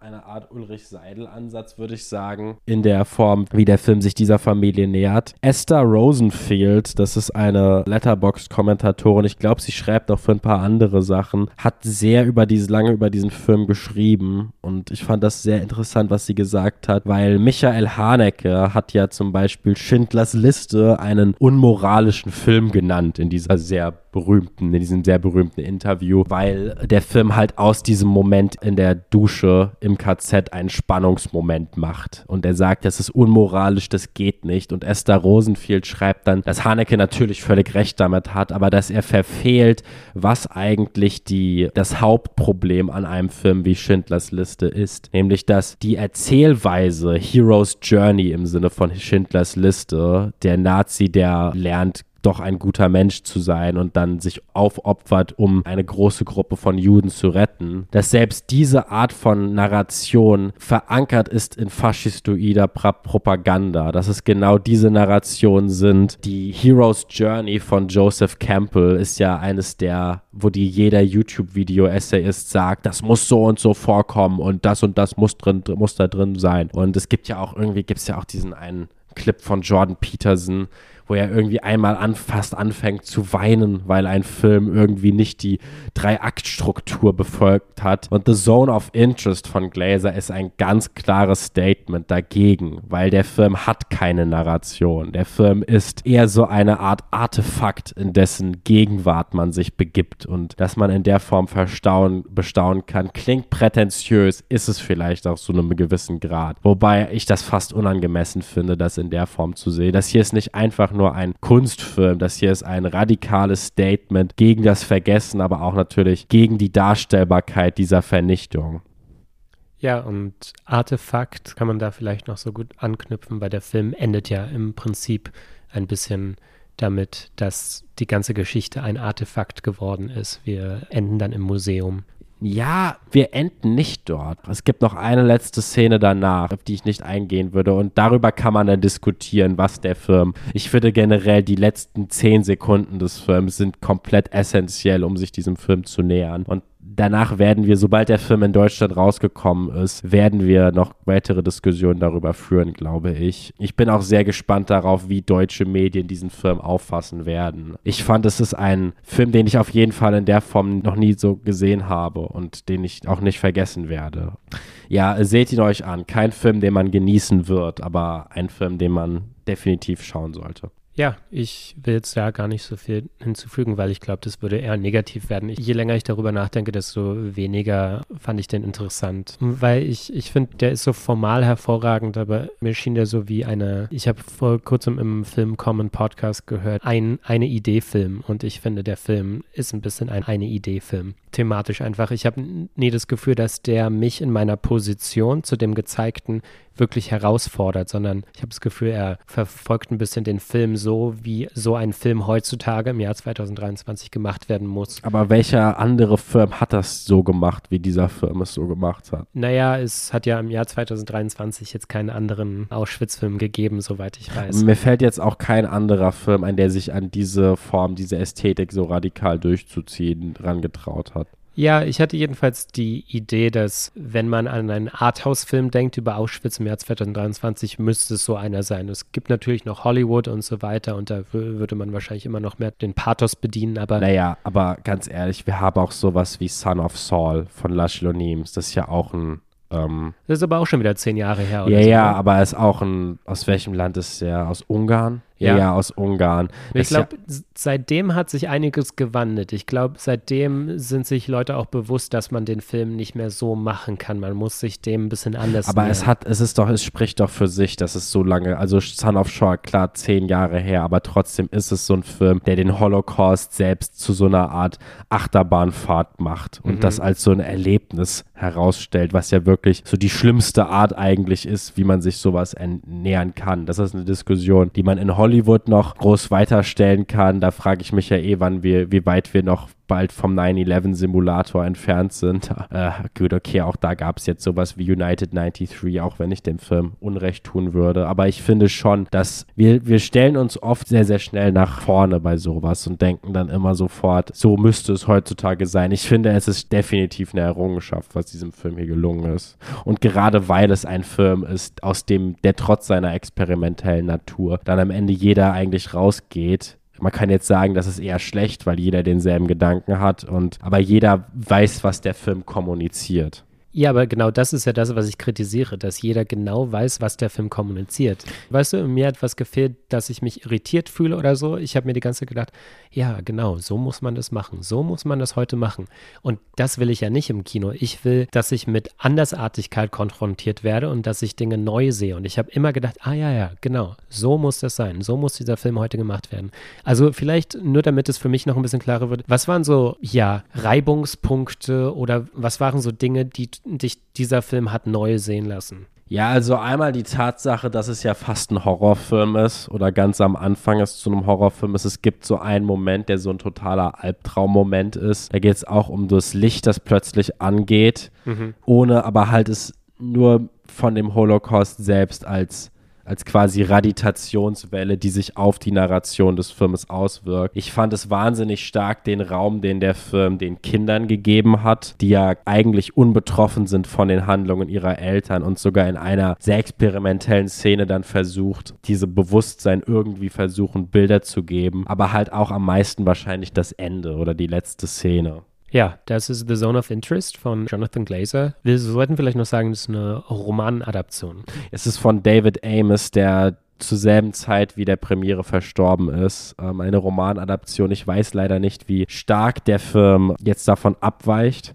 eine Art Ulrich Seidel Ansatz würde ich sagen, in der Form, wie der Film sich dieser Familie nähert. Esther Rose Rosenfield, das ist eine Letterboxd-Kommentatorin, ich glaube, sie schreibt auch für ein paar andere Sachen, hat sehr über diese, lange über diesen Film geschrieben und ich fand das sehr interessant, was sie gesagt hat, weil Michael Haneke hat ja zum Beispiel Schindlers Liste einen unmoralischen Film genannt in dieser sehr berühmten, in diesem sehr berühmten Interview, weil der Film halt aus diesem Moment in der Dusche im KZ einen Spannungsmoment macht. Und er sagt, das ist unmoralisch, das geht nicht. Und Esther Rosenfield schreibt dann, dass Haneke natürlich völlig recht damit hat, aber dass er verfehlt, was eigentlich die, das Hauptproblem an einem Film wie Schindlers Liste ist. Nämlich, dass die Erzählweise Hero's Journey im Sinne von Schindlers Liste, der Nazi, der lernt, doch ein guter Mensch zu sein und dann sich aufopfert, um eine große Gruppe von Juden zu retten, dass selbst diese Art von Narration verankert ist in faschistoider Propaganda, dass es genau diese Narrationen sind. Die Hero's Journey von Joseph Campbell ist ja eines der, wo die jeder YouTube-Video-Essayist sagt, das muss so und so vorkommen und das und das muss drin, muss da drin sein. Und es gibt ja auch irgendwie, gibt es ja auch diesen einen Clip von Jordan Peterson, wo er irgendwie einmal an, fast anfängt zu weinen, weil ein Film irgendwie nicht die Drei-Akt-Struktur befolgt hat. Und The Zone of Interest von Glazer ist ein ganz klares Statement dagegen, weil der Film hat keine Narration. Der Film ist eher so eine Art Artefakt, in dessen Gegenwart man sich begibt und dass man in der Form verstauen, bestaunen kann. Klingt prätentiös, ist es vielleicht auch zu einem gewissen Grad. Wobei ich das fast unangemessen finde, das in der Form zu sehen. Das hier ist nicht einfach nur ein Kunstfilm. Das hier ist ein radikales Statement gegen das Vergessen, aber auch natürlich gegen die Darstellbarkeit dieser Vernichtung. Ja, und Artefakt kann man da vielleicht noch so gut anknüpfen, weil der Film endet ja im Prinzip ein bisschen damit, dass die ganze Geschichte ein Artefakt geworden ist. Wir enden dann im Museum. Ja, wir enden nicht dort. Es gibt noch eine letzte Szene danach, auf die ich nicht eingehen würde. Und darüber kann man dann diskutieren, was der Film. Ich finde generell, die letzten zehn Sekunden des Films sind komplett essentiell, um sich diesem Film zu nähern. Und danach werden wir, sobald der Film in Deutschland rausgekommen ist, werden wir noch weitere Diskussionen darüber führen, glaube ich. Ich bin auch sehr gespannt darauf, wie deutsche Medien diesen Film auffassen werden. Ich fand, es ist ein Film, den ich auf jeden Fall in der Form noch nie so gesehen habe und den ich auch nicht vergessen werde. Ja, seht ihn euch an. Kein Film, den man genießen wird, aber ein Film, den man definitiv schauen sollte. Ja, ich will jetzt ja gar nicht so viel hinzufügen, weil ich glaube, das würde eher negativ werden. Je länger ich darüber nachdenke, desto weniger fand ich den interessant. Weil ich, ich finde, der ist so formal hervorragend, aber mir schien der so wie eine, ich habe vor kurzem im Film Common Podcast gehört, ein, eine Idee-Film. Und ich finde, der Film ist ein bisschen ein eine Idee-Film. Thematisch einfach. Ich habe nie das Gefühl, dass der mich in meiner Position zu dem gezeigten wirklich herausfordert, sondern ich habe das Gefühl, er verfolgt ein bisschen den Film so, wie so ein Film heutzutage im Jahr 2023 gemacht werden muss. Aber welcher andere Film hat das so gemacht, wie dieser Film es so gemacht hat? Naja, es hat ja im Jahr 2023 jetzt keinen anderen Auschwitz-Film gegeben, soweit ich weiß. Mir fällt jetzt auch kein anderer Film ein, der sich an diese Form, diese Ästhetik so radikal durchzuziehen, rangetraut hat. Ja, ich hatte jedenfalls die Idee, dass wenn man an einen Arthouse-Film denkt über Auschwitz im Jahr 2023, müsste es so einer sein. Es gibt natürlich noch Hollywood und so weiter und da würde man wahrscheinlich immer noch mehr den Pathos bedienen, aber. Naja, aber ganz ehrlich, wir haben auch sowas wie Son of Saul von Lush Nimes. Das ist ja auch ein ähm, das ist aber auch schon wieder zehn Jahre her. ja, so, ja, ne? aber er ist auch ein, aus welchem Land ist er? Aus Ungarn? Ja, ja aus Ungarn. Ich glaube, ja seitdem hat sich einiges gewandelt. Ich glaube, seitdem sind sich Leute auch bewusst, dass man den Film nicht mehr so machen kann. Man muss sich dem ein bisschen anders Aber es hat, es ist doch, es spricht doch für sich, dass es so lange, also Son of Shore, klar, zehn Jahre her, aber trotzdem ist es so ein Film, der den Holocaust selbst zu so einer Art Achterbahnfahrt macht und mhm. das als so ein Erlebnis herausstellt, was ja wirklich so die schlimmste Art eigentlich ist, wie man sich sowas nähern kann. Das ist eine Diskussion, die man in Hollywood Hollywood noch groß weiterstellen kann. Da frage ich mich ja eh, wann wir, wie weit wir noch bald vom 9-11-Simulator entfernt sind. Äh, gut, okay, auch da gab es jetzt sowas wie United 93, auch wenn ich dem Film Unrecht tun würde. Aber ich finde schon, dass wir, wir stellen uns oft sehr, sehr schnell nach vorne bei sowas und denken dann immer sofort, so müsste es heutzutage sein. Ich finde, es ist definitiv eine Errungenschaft, was diesem Film hier gelungen ist. Und gerade weil es ein Film ist, aus dem der trotz seiner experimentellen Natur dann am Ende jeder eigentlich rausgeht, man kann jetzt sagen, das ist eher schlecht, weil jeder denselben Gedanken hat und aber jeder weiß, was der Film kommuniziert. Ja, aber genau das ist ja das, was ich kritisiere, dass jeder genau weiß, was der Film kommuniziert. Weißt du, mir hat was gefehlt, dass ich mich irritiert fühle oder so. Ich habe mir die ganze Zeit gedacht, ja, genau, so muss man das machen. So muss man das heute machen. Und das will ich ja nicht im Kino. Ich will, dass ich mit Andersartigkeit konfrontiert werde und dass ich Dinge neu sehe. Und ich habe immer gedacht, ah ja, ja, genau, so muss das sein. So muss dieser Film heute gemacht werden. Also vielleicht nur damit es für mich noch ein bisschen klarer wird, was waren so, ja, Reibungspunkte oder was waren so Dinge, die dich dieser Film hat neu sehen lassen? Ja, also einmal die Tatsache, dass es ja fast ein Horrorfilm ist oder ganz am Anfang es zu einem Horrorfilm ist. Es gibt so einen Moment, der so ein totaler Albtraummoment ist. Da geht es auch um das Licht, das plötzlich angeht, ohne aber halt es nur von dem Holocaust selbst als als quasi Raditationswelle, die sich auf die Narration des Films auswirkt. Ich fand es wahnsinnig stark, den Raum, den der Film den Kindern gegeben hat, die ja eigentlich unbetroffen sind von den Handlungen ihrer Eltern und sogar in einer sehr experimentellen Szene dann versucht, diese Bewusstsein irgendwie versuchen, Bilder zu geben, aber halt auch am meisten wahrscheinlich das Ende oder die letzte Szene. Ja, das ist The Zone of Interest von Jonathan Glazer. Wir sollten vielleicht noch sagen, das ist eine Romanadaption. Es ist von David Amos, der zur selben Zeit wie der Premiere verstorben ist. Ähm, eine Romanadaption. Ich weiß leider nicht, wie stark der Film jetzt davon abweicht.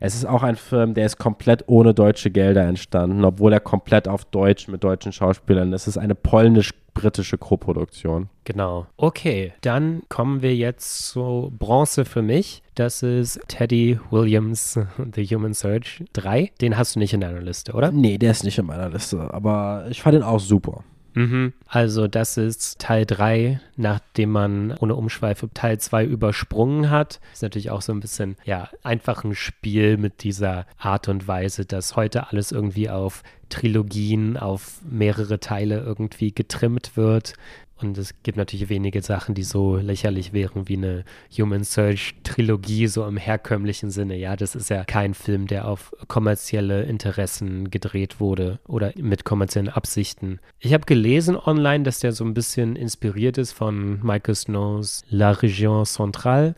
Es ist auch ein Film, der ist komplett ohne deutsche Gelder entstanden, obwohl er komplett auf Deutsch mit deutschen Schauspielern ist. Es ist eine polnisch-britische Koproduktion. Genau. Okay, dann kommen wir jetzt zu Bronze für mich. Das ist Teddy Williams, The Human Search 3. Den hast du nicht in deiner Liste, oder? Nee, der ist nicht in meiner Liste, aber ich fand ihn auch super. Mhm. Also das ist Teil 3, nachdem man ohne Umschweife Teil 2 übersprungen hat. Ist natürlich auch so ein bisschen, ja, einfach ein Spiel mit dieser Art und Weise, dass heute alles irgendwie auf Trilogien, auf mehrere Teile irgendwie getrimmt wird. Und es gibt natürlich wenige Sachen, die so lächerlich wären wie eine Human Search Trilogie, so im herkömmlichen Sinne. Ja, das ist ja kein Film, der auf kommerzielle Interessen gedreht wurde oder mit kommerziellen Absichten. Ich habe gelesen online, dass der so ein bisschen inspiriert ist von Michael Snows La Région Centrale.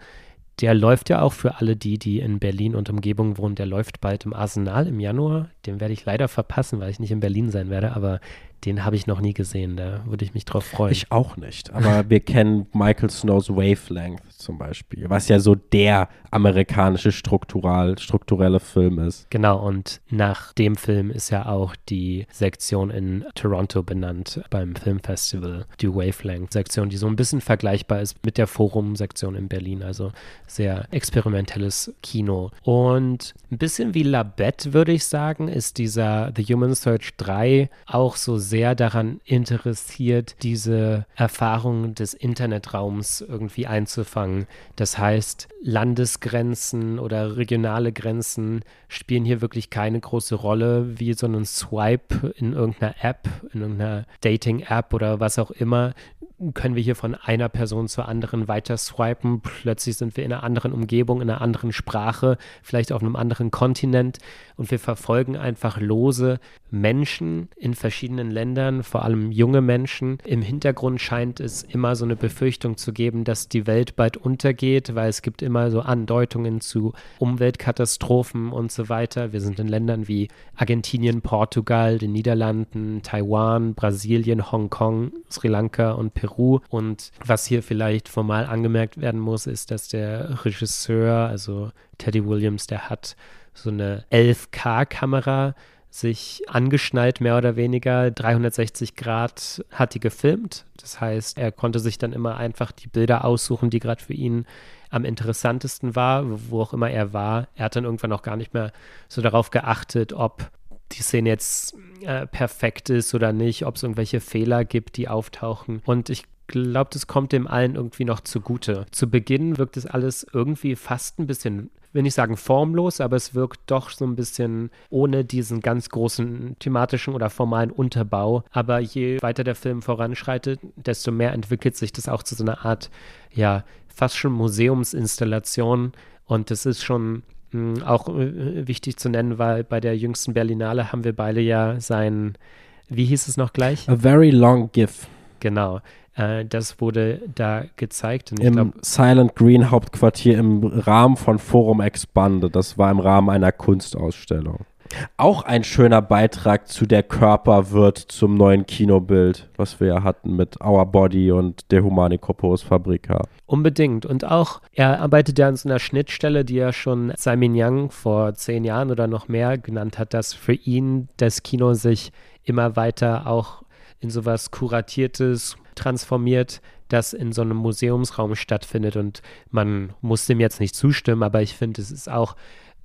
Der läuft ja auch für alle die, die in Berlin und Umgebung wohnen. Der läuft bald im Arsenal im Januar. Den werde ich leider verpassen, weil ich nicht in Berlin sein werde. Aber den habe ich noch nie gesehen. Da würde ich mich drauf freuen. Ich auch nicht. Aber wir kennen Michael Snows Wavelength zum Beispiel, was ja so der amerikanische struktural, strukturelle Film ist. Genau, und nach dem Film ist ja auch die Sektion in Toronto benannt beim Filmfestival, die Wavelength-Sektion, die so ein bisschen vergleichbar ist mit der Forum-Sektion in Berlin, also sehr experimentelles Kino. Und ein bisschen wie La Bette, würde ich sagen, ist dieser The Human Search 3 auch so sehr daran interessiert, diese Erfahrungen des Internetraums irgendwie einzufangen. Das heißt, Landesgrenzen oder regionale Grenzen spielen hier wirklich keine große Rolle, wie so ein Swipe in irgendeiner App, in irgendeiner Dating-App oder was auch immer. Können wir hier von einer Person zur anderen weiter swipen? Plötzlich sind wir in einer anderen Umgebung, in einer anderen Sprache, vielleicht auf einem anderen Kontinent und wir verfolgen einfach lose Menschen in verschiedenen Ländern, vor allem junge Menschen. Im Hintergrund scheint es immer so eine Befürchtung zu geben, dass die Welt bald untergeht, weil es gibt immer so Andeutungen zu Umweltkatastrophen und so weiter. Wir sind in Ländern wie Argentinien, Portugal, den Niederlanden, Taiwan, Brasilien, Hongkong, Sri Lanka und Peru. Und was hier vielleicht formal angemerkt werden muss, ist, dass der Regisseur, also Teddy Williams, der hat so eine 11K-Kamera sich angeschnallt, mehr oder weniger. 360 Grad hat die gefilmt. Das heißt, er konnte sich dann immer einfach die Bilder aussuchen, die gerade für ihn am interessantesten war, wo auch immer er war. Er hat dann irgendwann auch gar nicht mehr so darauf geachtet, ob die Szene jetzt äh, perfekt ist oder nicht, ob es irgendwelche Fehler gibt, die auftauchen. Und ich glaube, das kommt dem allen irgendwie noch zugute. Zu Beginn wirkt es alles irgendwie fast ein bisschen will nicht sagen formlos, aber es wirkt doch so ein bisschen ohne diesen ganz großen thematischen oder formalen Unterbau. Aber je weiter der Film voranschreitet, desto mehr entwickelt sich das auch zu so einer Art, ja, fast schon Museumsinstallation. Und das ist schon auch äh, wichtig zu nennen, weil bei der jüngsten Berlinale haben wir beide ja sein, wie hieß es noch gleich? A Very Long GIF. Genau. Äh, das wurde da gezeigt. Im glaub, Silent Green Hauptquartier im Rahmen von Forum Expanded. Das war im Rahmen einer Kunstausstellung. Auch ein schöner Beitrag zu der Körper wird zum neuen Kinobild, was wir ja hatten mit Our Body und der Humanikopos Fabrika. Unbedingt. Und auch, er arbeitet ja an so einer Schnittstelle, die er schon Simon Young vor zehn Jahren oder noch mehr genannt hat, dass für ihn das Kino sich immer weiter auch in sowas Kuratiertes transformiert, das in so einem Museumsraum stattfindet. Und man muss dem jetzt nicht zustimmen, aber ich finde, es ist auch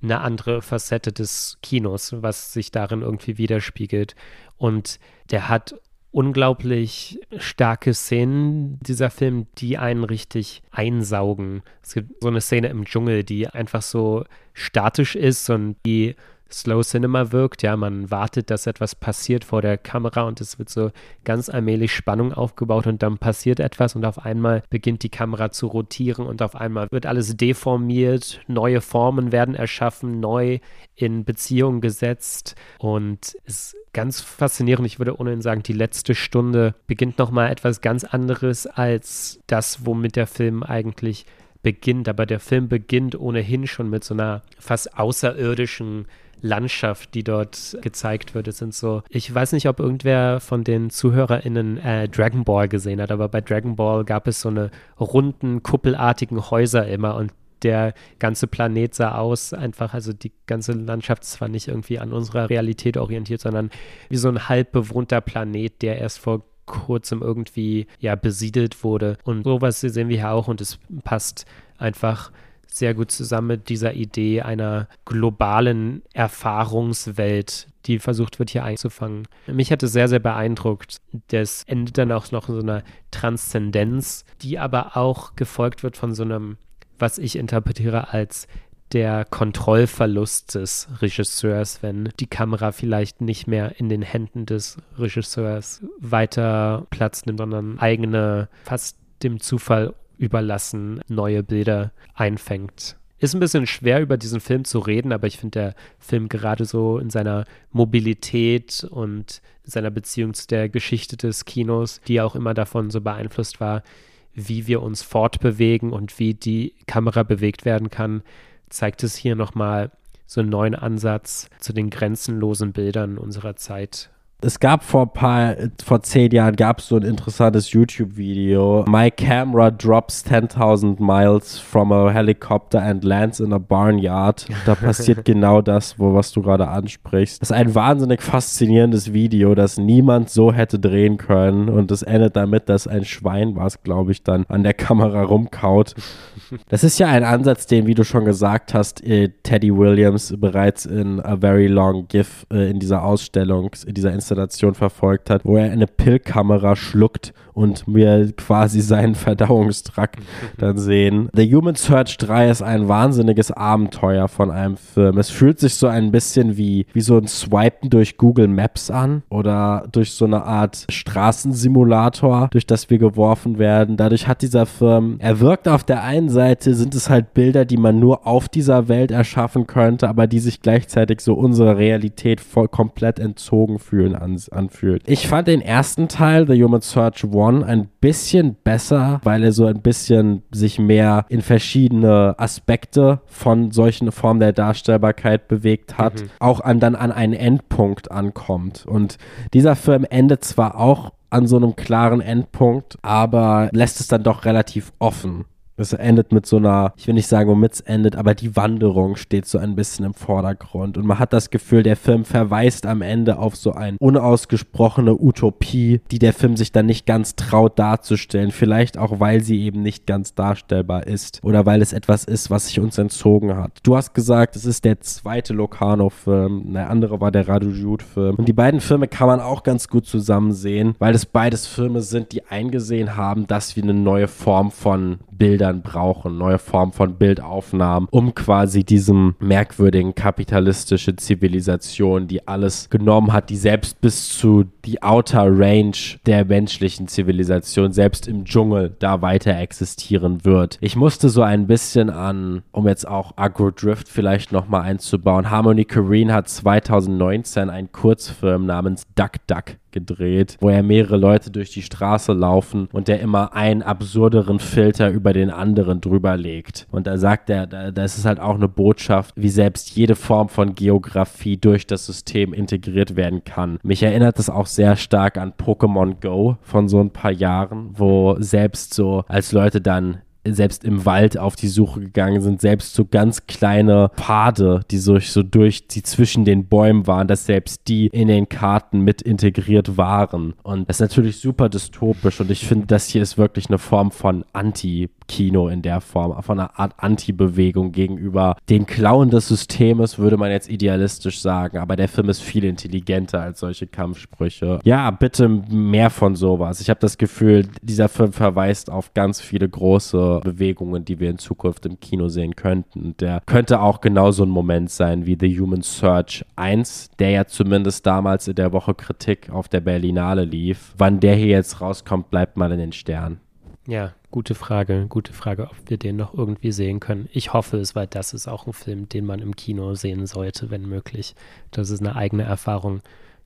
eine andere Facette des Kinos, was sich darin irgendwie widerspiegelt. Und der hat unglaublich starke Szenen, dieser Film, die einen richtig einsaugen. Es gibt so eine Szene im Dschungel, die einfach so statisch ist und die Slow Cinema wirkt. Ja, man wartet, dass etwas passiert vor der Kamera und es wird so ganz allmählich Spannung aufgebaut und dann passiert etwas und auf einmal beginnt die Kamera zu rotieren und auf einmal wird alles deformiert, neue Formen werden erschaffen, neu in Beziehung gesetzt und es ist ganz faszinierend. Ich würde ohnehin sagen, die letzte Stunde beginnt nochmal etwas ganz anderes als das, womit der Film eigentlich beginnt. Aber der Film beginnt ohnehin schon mit so einer fast außerirdischen Landschaft, die dort gezeigt wird. Es sind so, ich weiß nicht, ob irgendwer von den ZuhörerInnen äh, Dragon Ball gesehen hat, aber bei Dragon Ball gab es so eine runden, kuppelartigen Häuser immer und der ganze Planet sah aus, einfach, also die ganze Landschaft zwar nicht irgendwie an unserer Realität orientiert, sondern wie so ein halb bewohnter Planet, der erst vor kurzem irgendwie ja besiedelt wurde. Und sowas sehen wir hier auch und es passt einfach sehr gut zusammen mit dieser Idee einer globalen Erfahrungswelt, die versucht wird hier einzufangen. Mich hat es sehr, sehr beeindruckt. Das endet dann auch noch in so einer Transzendenz, die aber auch gefolgt wird von so einem, was ich interpretiere als der Kontrollverlust des Regisseurs, wenn die Kamera vielleicht nicht mehr in den Händen des Regisseurs weiter Platz nimmt, sondern eigene, fast dem Zufall überlassen, neue Bilder einfängt. Ist ein bisschen schwer über diesen Film zu reden, aber ich finde der Film gerade so in seiner Mobilität und seiner Beziehung zu der Geschichte des Kinos, die auch immer davon so beeinflusst war, wie wir uns fortbewegen und wie die Kamera bewegt werden kann, zeigt es hier nochmal so einen neuen Ansatz zu den grenzenlosen Bildern unserer Zeit es gab vor paar, vor zehn Jahren gab es so ein interessantes YouTube-Video. My camera drops 10.000 miles from a helicopter and lands in a barnyard. Da passiert genau das, wo, was du gerade ansprichst. Das ist ein wahnsinnig faszinierendes Video, das niemand so hätte drehen können. Und es endet damit, dass ein Schwein, was glaube ich, dann an der Kamera rumkaut. Das ist ja ein Ansatz, den, wie du schon gesagt hast, äh, Teddy Williams bereits in A Very Long GIF äh, in dieser Ausstellung, in dieser Instagram Installation verfolgt hat, wo er eine Pillkamera schluckt und wir quasi seinen Verdauungstrakt dann sehen. The Human Search 3 ist ein wahnsinniges Abenteuer von einem Film. Es fühlt sich so ein bisschen wie, wie so ein Swipen durch Google Maps an oder durch so eine Art Straßensimulator, durch das wir geworfen werden. Dadurch hat dieser Film, er wirkt auf der einen Seite, sind es halt Bilder, die man nur auf dieser Welt erschaffen könnte, aber die sich gleichzeitig so unserer Realität voll komplett entzogen fühlen an, anfühlt. Ich fand den ersten Teil, The Human Search 1, ein bisschen besser, weil er so ein bisschen sich mehr in verschiedene Aspekte von solchen Formen der Darstellbarkeit bewegt hat, mhm. auch an, dann an einen Endpunkt ankommt. Und dieser Film endet zwar auch an so einem klaren Endpunkt, aber lässt es dann doch relativ offen. Es endet mit so einer, ich will nicht sagen, womit es endet, aber die Wanderung steht so ein bisschen im Vordergrund. Und man hat das Gefühl, der Film verweist am Ende auf so eine unausgesprochene Utopie, die der Film sich dann nicht ganz traut darzustellen. Vielleicht auch, weil sie eben nicht ganz darstellbar ist. Oder weil es etwas ist, was sich uns entzogen hat. Du hast gesagt, es ist der zweite Locarno-Film. Der andere war der Radu Jude-Film. Und die beiden Filme kann man auch ganz gut zusammen sehen, weil es beides Filme sind, die eingesehen haben, dass wir eine neue Form von Bildern brauchen, neue Formen von Bildaufnahmen, um quasi diesem merkwürdigen kapitalistische Zivilisation, die alles genommen hat, die selbst bis zu die Outer Range der menschlichen Zivilisation, selbst im Dschungel, da weiter existieren wird. Ich musste so ein bisschen an, um jetzt auch Agro Drift vielleicht nochmal einzubauen, Harmony Korine hat 2019 einen Kurzfilm namens Duck Duck gedreht, wo er mehrere Leute durch die Straße laufen und der immer einen absurderen Filter über den anderen drüber legt. Und da sagt er, da, das ist halt auch eine Botschaft, wie selbst jede Form von Geografie durch das System integriert werden kann. Mich erinnert das auch sehr stark an Pokémon Go von so ein paar Jahren, wo selbst so als Leute dann selbst im Wald auf die Suche gegangen sind, selbst so ganz kleine Pfade, die so, so durch, die zwischen den Bäumen waren, dass selbst die in den Karten mit integriert waren. Und das ist natürlich super dystopisch und ich finde, das hier ist wirklich eine Form von Anti-Kino in der Form, von einer Art Anti-Bewegung gegenüber den Klauen des Systems, würde man jetzt idealistisch sagen, aber der Film ist viel intelligenter als solche Kampfsprüche. Ja, bitte mehr von sowas. Ich habe das Gefühl, dieser Film verweist auf ganz viele große Bewegungen, die wir in Zukunft im Kino sehen könnten. Der könnte auch genauso ein Moment sein wie The Human Search 1, der ja zumindest damals in der Woche Kritik auf der Berlinale lief. Wann der hier jetzt rauskommt, bleibt mal in den Sternen. Ja, gute Frage. Gute Frage, ob wir den noch irgendwie sehen können. Ich hoffe es, weil das ist auch ein Film, den man im Kino sehen sollte, wenn möglich. Das ist eine eigene Erfahrung.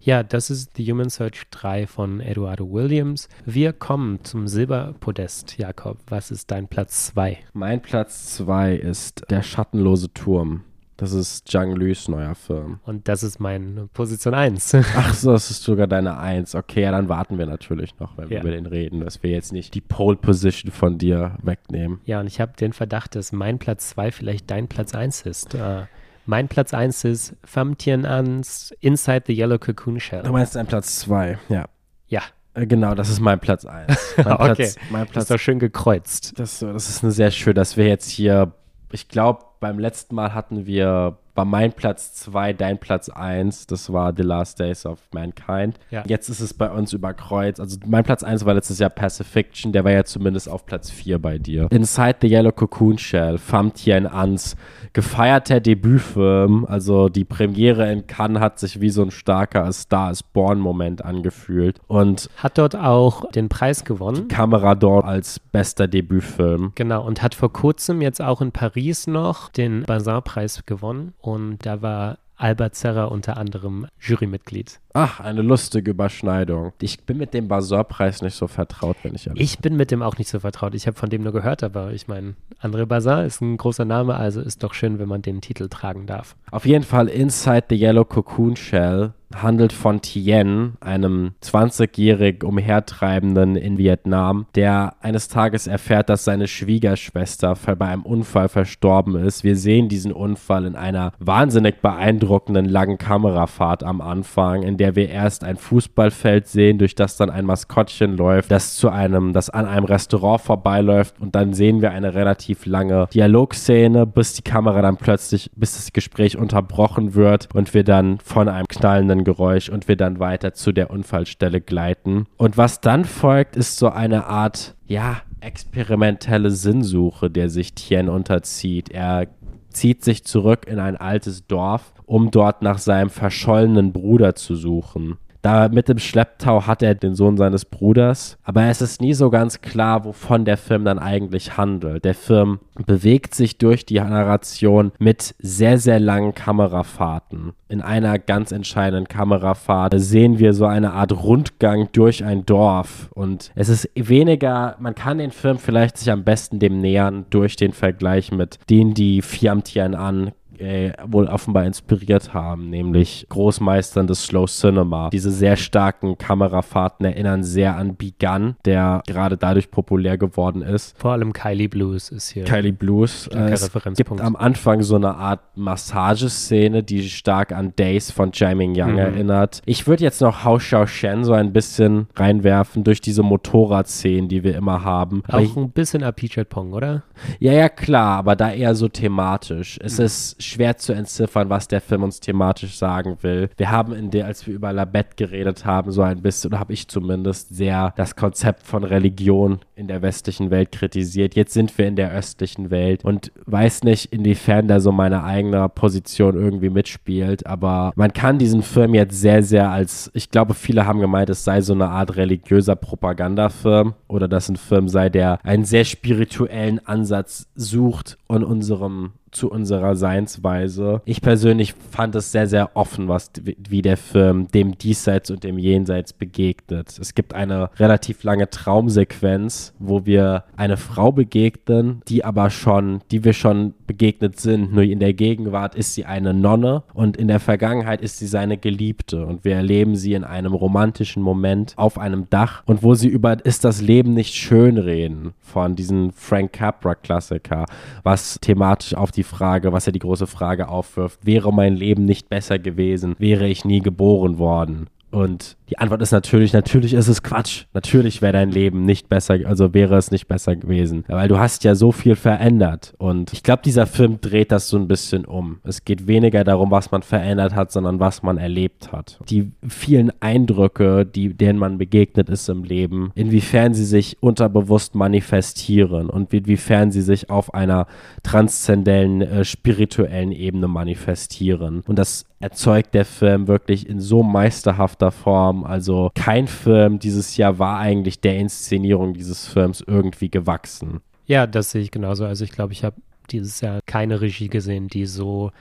Ja, das ist The Human Search 3 von Eduardo Williams. Wir kommen zum Silberpodest. Jakob, was ist dein Platz 2? Mein Platz 2 ist Der schattenlose Turm. Das ist Zhang Lus neuer Film. Und das ist meine Position 1. Ach so, das ist sogar deine 1. Okay, ja, dann warten wir natürlich noch, wenn wir Ja. über den reden, dass wir jetzt nicht die Pole Position von dir wegnehmen. Ja, und ich habe den Verdacht, dass mein Platz 2 vielleicht dein Platz 1 ist. Äh, mein Platz 1 ist Pham Tien Ans Inside the Yellow Cocoon Shell. Du meinst dein Platz 2, ja. Ja, Äh, Genau, das ist mein Platz 1. Mein okay. Platz, mein das Platz ist doch schön gekreuzt. Das, das ist eine sehr schön, dass wir jetzt hier, ich glaube, beim letzten Mal hatten wir, war mein Platz 2, dein Platz 1, das war The Last Days of Mankind. Ja. Jetzt ist es bei uns überkreuzt. Also mein Platz 1 war letztes Jahr Pacifiction, der war ja zumindest auf Platz 4 bei dir. Inside the Yellow Cocoon Shell, Pham Tien Ans, gefeierter Debütfilm, also die Premiere in Cannes hat sich wie so ein starker Star is Born Moment angefühlt und Hat dort auch den Preis gewonnen. Kamera dort als bester Debütfilm. Genau, und hat vor kurzem jetzt auch in Paris noch den Bazar-Preis gewonnen. Und da war Albert Serra unter anderem Jurymitglied. Ach, eine lustige Überschneidung. Ich bin mit dem Bazar-Preis nicht so vertraut, wenn ich ehrlich Ich bin mit dem auch nicht so vertraut. Ich habe von dem nur gehört, aber ich meine, André Bazar ist ein großer Name, also ist doch schön, wenn man den Titel tragen darf. Auf jeden Fall Inside the Yellow Cocoon Shell handelt von Tien, einem 20-jährig Umhertreibenden in Vietnam, der eines Tages erfährt, dass seine Schwiegerschwester bei einem Unfall verstorben ist. Wir sehen diesen Unfall in einer wahnsinnig beeindruckenden langen Kamerafahrt am Anfang, in der wir erst ein Fußballfeld sehen, durch das dann ein Maskottchen läuft, das zu einem, das an einem Restaurant vorbeiläuft und dann sehen wir eine relativ lange Dialogszene, bis die Kamera dann plötzlich, bis das Gespräch unterbrochen wird und wir dann von einem knallenden Geräusch und wir dann weiter zu der Unfallstelle gleiten. Und was dann folgt, ist so eine Art, ja, experimentelle Sinnsuche, der sich Tien unterzieht. Er zieht sich zurück in ein altes Dorf, um dort nach seinem verschollenen Bruder zu suchen. Da mit dem Schlepptau hat er den Sohn seines Bruders, aber es ist nie so ganz klar, wovon der Film dann eigentlich handelt. Der Film bewegt sich durch die Narration mit sehr, sehr langen Kamerafahrten. In einer ganz entscheidenden Kamerafahrt sehen wir so eine Art Rundgang durch ein Dorf und es ist weniger, man kann den Film vielleicht sich am besten dem nähern durch den Vergleich mit denen, die Fiam Tien an äh, wohl offenbar inspiriert haben, nämlich Großmeistern des Slow Cinema. Diese sehr starken Kamerafahrten erinnern sehr an Begun, der gerade dadurch populär geworden ist. Vor allem Kylie Blues ist hier. Kylie Blues. Äh, es gibt am Anfang so eine Art Massageszene, die stark an Days von Jaiming Young Mhm. erinnert. Ich würde jetzt noch Hao Xiao Shen so ein bisschen reinwerfen durch diese Motorradszenen, die wir immer haben. Auch ein bisschen Apichat Pong, oder? ja, ja, klar, aber da eher so thematisch. Es ist schwer zu entziffern, was der Film uns thematisch sagen will. Wir haben in der, als wir über Labette geredet haben, so ein bisschen, oder habe ich zumindest, sehr das Konzept von Religion in der westlichen Welt kritisiert. Jetzt sind wir in der östlichen Welt und weiß nicht, inwiefern da so meine eigene Position irgendwie mitspielt, aber man kann diesen Film jetzt sehr, sehr als, ich glaube, viele haben gemeint, es sei so eine Art religiöser Propagandafilm oder dass ein Film sei, der einen sehr spirituellen Ansatz sucht und unserem zu unserer Seinsweise. Ich persönlich fand es sehr, sehr offen, was wie der Film dem Diesseits und dem Jenseits begegnet. Es gibt eine relativ lange Traumsequenz, wo wir eine Frau begegnen, die aber schon, die wir schon begegnet sind. Nur in der Gegenwart ist sie eine Nonne und in der Vergangenheit ist sie seine Geliebte und wir erleben sie in einem romantischen Moment auf einem Dach und wo sie über Ist das Leben nicht schön reden von diesem Frank Capra Klassiker, was thematisch auf die Frage, was ja die große Frage aufwirft, wäre mein Leben nicht besser gewesen, wäre ich nie geboren worden. Und die Antwort ist natürlich, natürlich ist es Quatsch. Natürlich wäre dein Leben nicht besser, also wäre es nicht besser gewesen. Weil du hast ja so viel verändert. Und ich glaube, dieser Film dreht das so ein bisschen um. Es geht weniger darum, was man verändert hat, sondern was man erlebt hat. Die vielen Eindrücke, die, denen man begegnet ist im Leben, inwiefern sie sich unterbewusst manifestieren und inwiefern sie sich auf einer transzendellen, äh, spirituellen Ebene manifestieren. Und das erzeugt der Film wirklich in so meisterhafter Form. Also kein Film dieses Jahr war eigentlich der Inszenierung dieses Films irgendwie gewachsen. Ja, das sehe ich genauso. Also ich glaube, ich habe dieses Jahr keine Regie gesehen, die so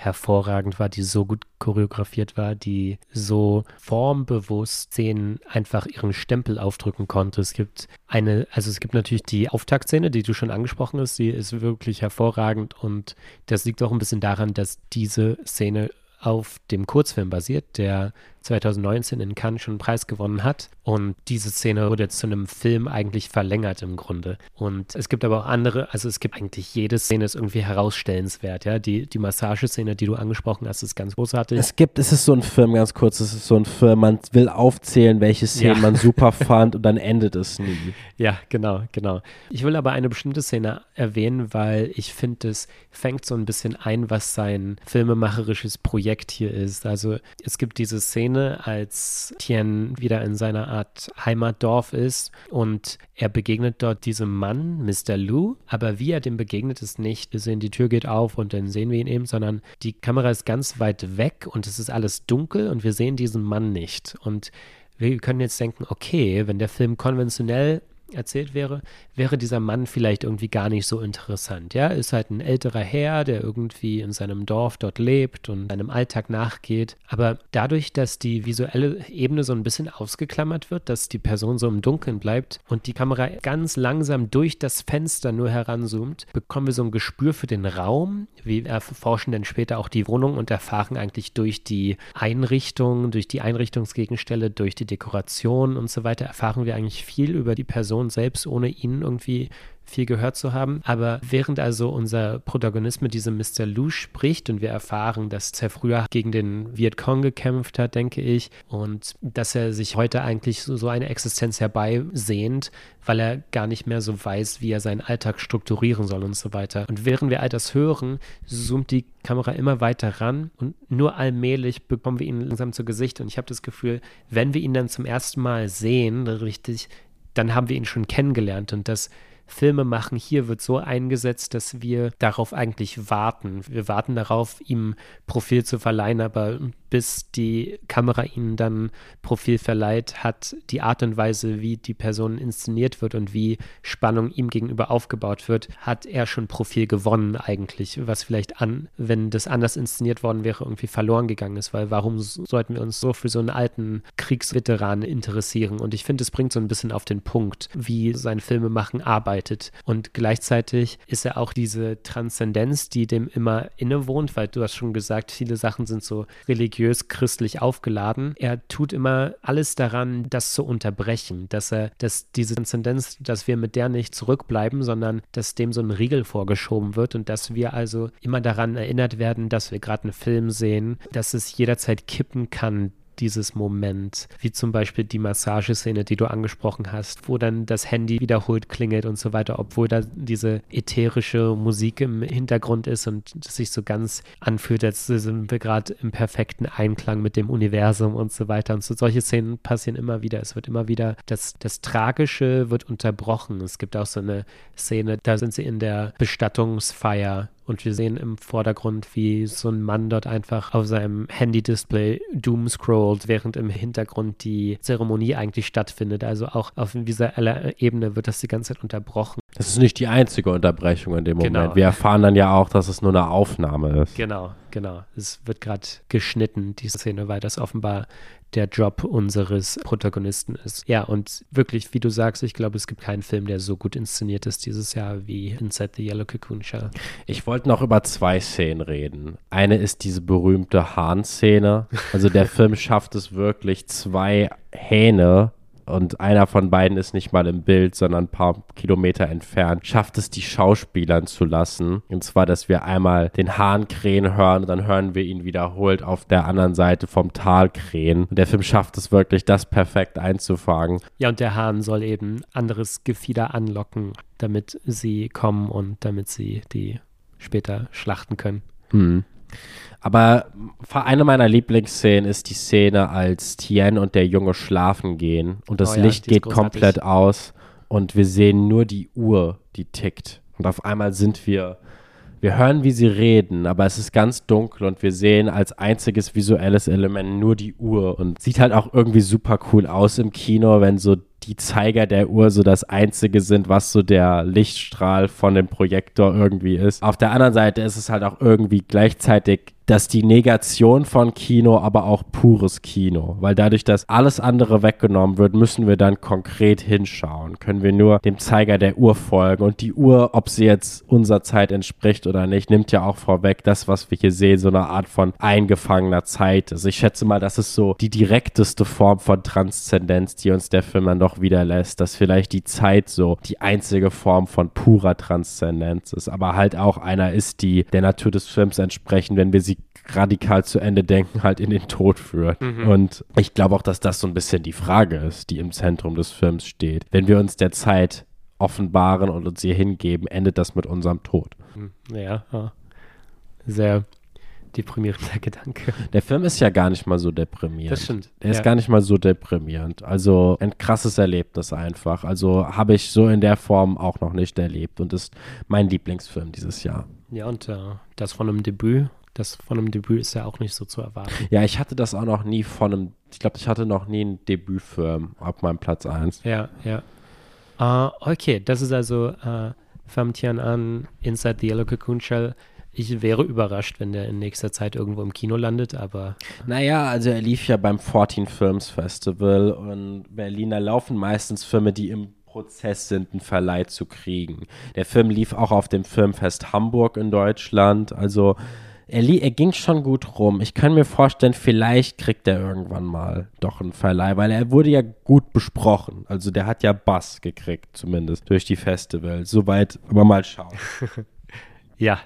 hervorragend war, die so gut choreografiert war, die so formbewusst Szenen einfach ihren Stempel aufdrücken konnte. Es gibt eine, also es gibt natürlich die Auftaktszene, die du schon angesprochen hast, die ist wirklich hervorragend und das liegt auch ein bisschen daran, dass diese Szene auf dem Kurzfilm basiert, der 2019 in Cannes schon einen Preis gewonnen hat. Und diese Szene wurde zu einem Film eigentlich verlängert im Grunde. Und es gibt aber auch andere, also es gibt eigentlich jede Szene ist irgendwie herausstellenswert, ja. Die, die Massageszene, die du angesprochen hast, ist ganz großartig. Es gibt, es ist so ein Film, ganz kurz, es ist so ein Film, man will aufzählen, welche Szenen ja. man super fand und dann endet es nie. Ja, genau, genau. Ich will aber eine bestimmte Szene erwähnen, weil ich finde, es fängt so ein bisschen ein, was sein filmemacherisches Projekt hier ist. Also es gibt diese Szene, Szene, als Tien wieder in seiner Art Heimatdorf ist und er begegnet dort diesem Mann, Mr. Lu, aber wie er dem begegnet, ist nicht, wir sehen, die Tür geht auf und dann sehen wir ihn eben, sondern die Kamera ist ganz weit weg und es ist alles dunkel und wir sehen diesen Mann nicht. Und wir können jetzt denken, okay, wenn der Film konventionell erzählt wäre, wäre dieser Mann vielleicht irgendwie gar nicht so interessant. Ja, ist halt ein älterer Herr, der irgendwie in seinem Dorf dort lebt und seinem Alltag nachgeht. Aber dadurch, dass die visuelle Ebene so ein bisschen ausgeklammert wird, dass die Person so im Dunkeln bleibt und die Kamera ganz langsam durch das Fenster nur heranzoomt, bekommen wir so ein Gespür für den Raum. Wir erforschen dann später auch die Wohnung und erfahren eigentlich durch die Einrichtung, durch die Einrichtungsgegenstände, durch die Dekoration und so weiter, erfahren wir eigentlich viel über die Person Person selbst, ohne ihn irgendwie viel gehört zu haben. Aber während also unser Protagonist mit diesem Mr. Lu spricht und wir erfahren, dass er früher gegen den Vietcong gekämpft hat, denke ich, und dass er sich heute eigentlich so, so eine Existenz herbeisehnt, weil er gar nicht mehr so weiß, wie er seinen Alltag strukturieren soll und so weiter. Und während wir all das hören, zoomt die Kamera immer weiter ran und nur allmählich bekommen wir ihn langsam zu Gesicht. Und ich habe das Gefühl, wenn wir ihn dann zum ersten Mal sehen, richtig, dann haben wir ihn schon kennengelernt und das Filme machen hier wird so eingesetzt, dass wir darauf eigentlich warten. Wir warten darauf, ihm Profil zu verleihen, aber bis die Kamera ihnen dann Profil verleiht, hat die Art und Weise, wie die Person inszeniert wird und wie Spannung ihm gegenüber aufgebaut wird, hat er schon Profil gewonnen eigentlich, was vielleicht an, wenn das anders inszeniert worden wäre, irgendwie verloren gegangen ist, weil warum sollten wir uns so für so einen alten Kriegsveteran interessieren? Und ich finde, es bringt so ein bisschen auf den Punkt, wie sein Filmemachen arbeitet. Und gleichzeitig ist er auch diese Transzendenz, die dem immer innewohnt, weil du hast schon gesagt, viele Sachen sind so religiös christlich aufgeladen. Er tut immer alles daran, das zu unterbrechen, dass er, dass diese Transzendenz, dass wir mit der nicht zurückbleiben, sondern dass dem so ein Riegel vorgeschoben wird und dass wir also immer daran erinnert werden, dass wir gerade einen Film sehen, dass es jederzeit kippen kann, dieses Moment, wie zum Beispiel die Massageszene, die du angesprochen hast, wo dann das Handy wiederholt klingelt und so weiter, obwohl da diese ätherische Musik im Hintergrund ist und es sich so ganz anfühlt, als sind wir gerade im perfekten Einklang mit dem Universum und so weiter. Und so solche Szenen passieren immer wieder. Es wird immer wieder, das, das Tragische wird unterbrochen. Es gibt auch so eine Szene, da sind sie in der Bestattungsfeier und wir sehen im Vordergrund, wie so ein Mann dort einfach auf seinem Handy-Display Doom scrollt, während im Hintergrund die Zeremonie eigentlich stattfindet. Also auch auf visueller Ebene wird das die ganze Zeit unterbrochen. Das ist nicht die einzige Unterbrechung in dem Moment. Genau. Wir erfahren dann ja auch, dass es nur eine Aufnahme ist. Genau, genau. Es wird gerade geschnitten, die Szene, weil das offenbar der Job unseres Protagonisten ist. Ja, und wirklich, wie du sagst, ich glaube, es gibt keinen Film, der so gut inszeniert ist dieses Jahr wie Inside the Yellow Cocoon Shell. Ich wollte noch über zwei Szenen reden. Eine ist diese berühmte Hahn-Szene. Also der Film schafft es wirklich, zwei Hähne und einer von beiden ist nicht mal im Bild, sondern ein paar Kilometer entfernt, schafft es die Schauspielern zu lassen. Und zwar, dass wir einmal den Hahn krähen hören und dann hören wir ihn wiederholt auf der anderen Seite vom Tal krähen. Und der Film schafft es wirklich, das perfekt einzufangen. Ja, und der Hahn soll eben anderes Gefieder anlocken, damit sie kommen und damit sie die später schlachten können. Hm. Aber eine meiner Lieblingsszenen ist die Szene, als Tien und der Junge schlafen gehen und das Oh ja, Licht geht komplett aus und wir sehen nur die Uhr, die tickt. Und auf einmal sind wir, wir hören, wie sie reden, aber es ist ganz dunkel und wir sehen als einziges visuelles Element nur die Uhr und sieht halt auch irgendwie super cool aus im Kino, wenn so die Zeiger der Uhr so das einzige sind, was so der Lichtstrahl von dem Projektor irgendwie ist. Auf der anderen Seite ist es halt auch irgendwie gleichzeitig dass die Negation von Kino, aber auch pures Kino. Weil dadurch, dass alles andere weggenommen wird, müssen wir dann konkret hinschauen. Können wir nur dem Zeiger der Uhr folgen. Und die Uhr, ob sie jetzt unserer Zeit entspricht oder nicht, nimmt ja auch vorweg, das, was wir hier sehen, so eine Art von eingefangener Zeit ist. Ich schätze mal, das ist so die direkteste Form von Transzendenz, die uns der Film dann doch wieder lässt. Dass vielleicht die Zeit so die einzige Form von purer Transzendenz ist. Aber halt auch einer ist, die der Natur des Films entsprechen, wenn wir sie radikal zu Ende denken, halt in den Tod führt. Und ich glaube auch, dass das so ein bisschen die Frage ist, die im Zentrum des Films steht. Wenn wir uns der Zeit offenbaren und uns ihr hingeben, endet das mit unserem Tod. Hm, Ja, sehr deprimierender Gedanke. Der Film ist ja gar nicht mal so deprimierend. Das stimmt. Der ist ja. gar nicht mal so deprimierend. Also ein krasses Erlebnis einfach. Also habe ich so in der Form auch noch nicht erlebt und ist mein Lieblingsfilm dieses Jahr. Ja, und äh, das von einem Debüt, das von einem Debüt ist ja auch nicht so zu erwarten. Ja, ich hatte das auch noch nie von einem, ich glaube, ich hatte noch nie einen Debütfilm auf meinem Platz 1. Ja, ja. Äh, okay, das ist also äh, Pham Tian An, Inside the Yellow Cocoon Shell. Ich wäre überrascht, wenn der in nächster Zeit irgendwo im Kino landet, aber Naja, also er lief ja beim 14 Films Festival und Berliner laufen meistens Filme, die im Prozess sind, einen Verleih zu kriegen. Der Film lief auch auf dem Filmfest Hamburg in Deutschland, also er, er ging schon gut rum. Ich kann mir vorstellen, vielleicht kriegt er irgendwann mal doch einen Verleih, weil er wurde ja gut besprochen. Also der hat ja Bass gekriegt, zumindest durch die Festivals. Soweit, aber mal schauen. ja.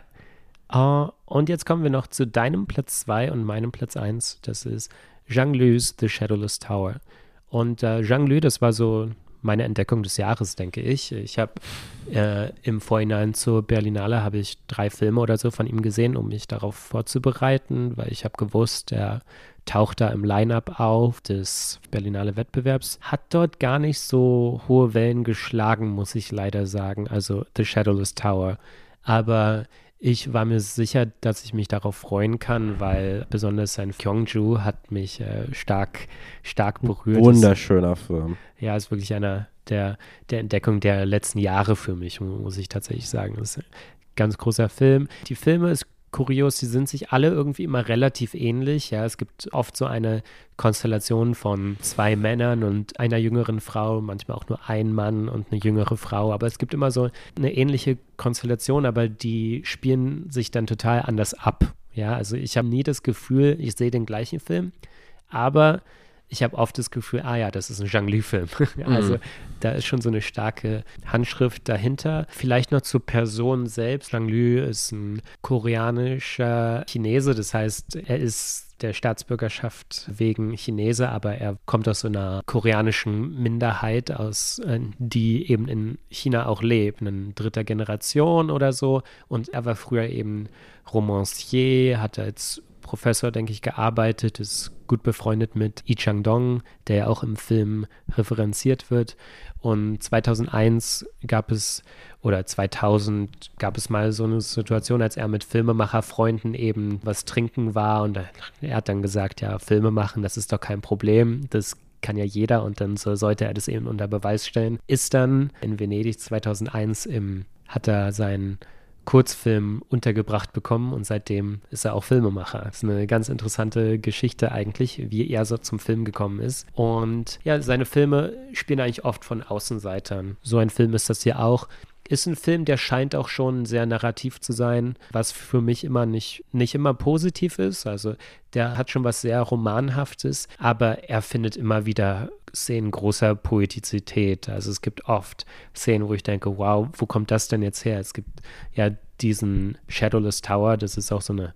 Äh, und jetzt kommen wir noch zu deinem Platz 2 und meinem Platz 1. Das ist Zhang Lu's The Shadowless Tower. Und äh, Zhang Lu, das war so meine Entdeckung des Jahres, denke ich. Ich habe äh, im Vorhinein zur Berlinale habe ich drei Filme oder so von ihm gesehen, um mich darauf vorzubereiten, weil ich habe gewusst, er taucht da im Line-up auf des Berlinale Wettbewerbs, hat dort gar nicht so hohe Wellen geschlagen, muss ich leider sagen. Also The Shadowless Tower. Aber ich war mir sicher, dass ich mich darauf freuen kann, weil besonders sein Kyongju hat mich äh, stark, stark berührt. Es- Wunderschöner Film. ja, ist wirklich einer der, der Entdeckung der letzten Jahre für mich, mu- muss ich tatsächlich sagen. Das ist ein ganz großer Film. Die Filme ist kurios, die sind sich alle irgendwie immer relativ ähnlich. Ja, es gibt oft so eine Konstellation von zwei Männern und einer jüngeren Frau, manchmal auch nur ein Mann und eine jüngere Frau. Aber es gibt immer so eine ähnliche Konstellation, aber die spielen sich dann total anders ab. Ja, also ich habe nie das Gefühl, ich sehe den gleichen Film, aber ich habe oft das Gefühl, ah ja, das ist ein Zhang Li-Film. also da ist schon so eine starke Handschrift dahinter. Vielleicht noch zur Person selbst. Zhang Li ist ein koreanischer Chinese, das heißt, er ist der Staatsbürgerschaft wegen Chinese, aber er kommt aus so einer koreanischen Minderheit aus, äh, die eben in China auch lebt, in dritter Generation oder so. Und er war früher eben Romancier, hat als Professor, denke ich, gearbeitet, ist gut befreundet mit Yi Chang-dong, der ja auch im Film referenziert wird. Und 2001 gab es, oder 2000 gab es mal so eine Situation, als er mit Filmemacherfreunden eben was trinken war. Und er, hat dann gesagt, ja, Filme machen, das ist doch kein Problem. Das kann ja jeder und dann so sollte er das eben unter Beweis stellen. Ist dann in Venedig 2001 im, hat er seinen Kurzfilm untergebracht bekommen und seitdem ist er auch Filmemacher. Das ist eine ganz interessante Geschichte eigentlich, wie er so zum Film gekommen ist. Und ja, seine Filme spielen eigentlich oft von Außenseitern. So ein Film ist das hier auch. Ist ein Film, der scheint auch schon sehr narrativ zu sein, was für mich immer nicht, nicht immer positiv ist. Also der hat schon was sehr Romanhaftes, aber er findet immer wieder Szenen großer Poetizität. Also es gibt oft Szenen, wo ich denke, wow, wo kommt das denn jetzt her? Es gibt ja diesen Shadowless Tower, das ist auch so eine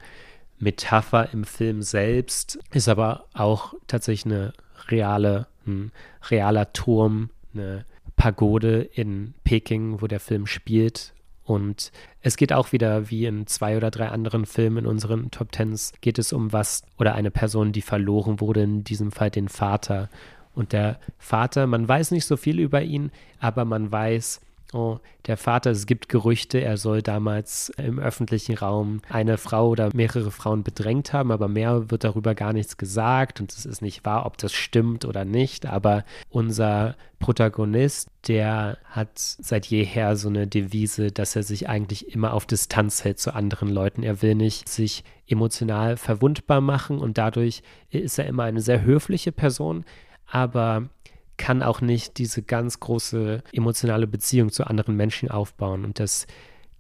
Metapher im Film selbst, ist aber auch tatsächlich eine reale, ein realer Turm, eine Pagode in Peking, wo der Film spielt. Und es geht auch wieder, wie in zwei oder drei anderen Filmen in unseren Top Tens, geht es um was oder eine Person, die verloren wurde, in diesem Fall den Vater. Und der Vater, man weiß nicht so viel über ihn, aber man weiß, Oh, der Vater, es gibt Gerüchte, er soll damals im öffentlichen Raum eine Frau oder mehrere Frauen bedrängt haben, aber mehr wird darüber gar nichts gesagt und es ist nicht wahr, ob das stimmt oder nicht. Aber unser Protagonist, der hat seit jeher so eine Devise, dass er sich eigentlich immer auf Distanz hält zu anderen Leuten. Er will nicht sich emotional verwundbar machen und dadurch ist er immer eine sehr höfliche Person, aber kann auch nicht diese ganz große emotionale Beziehung zu anderen Menschen aufbauen. Und das,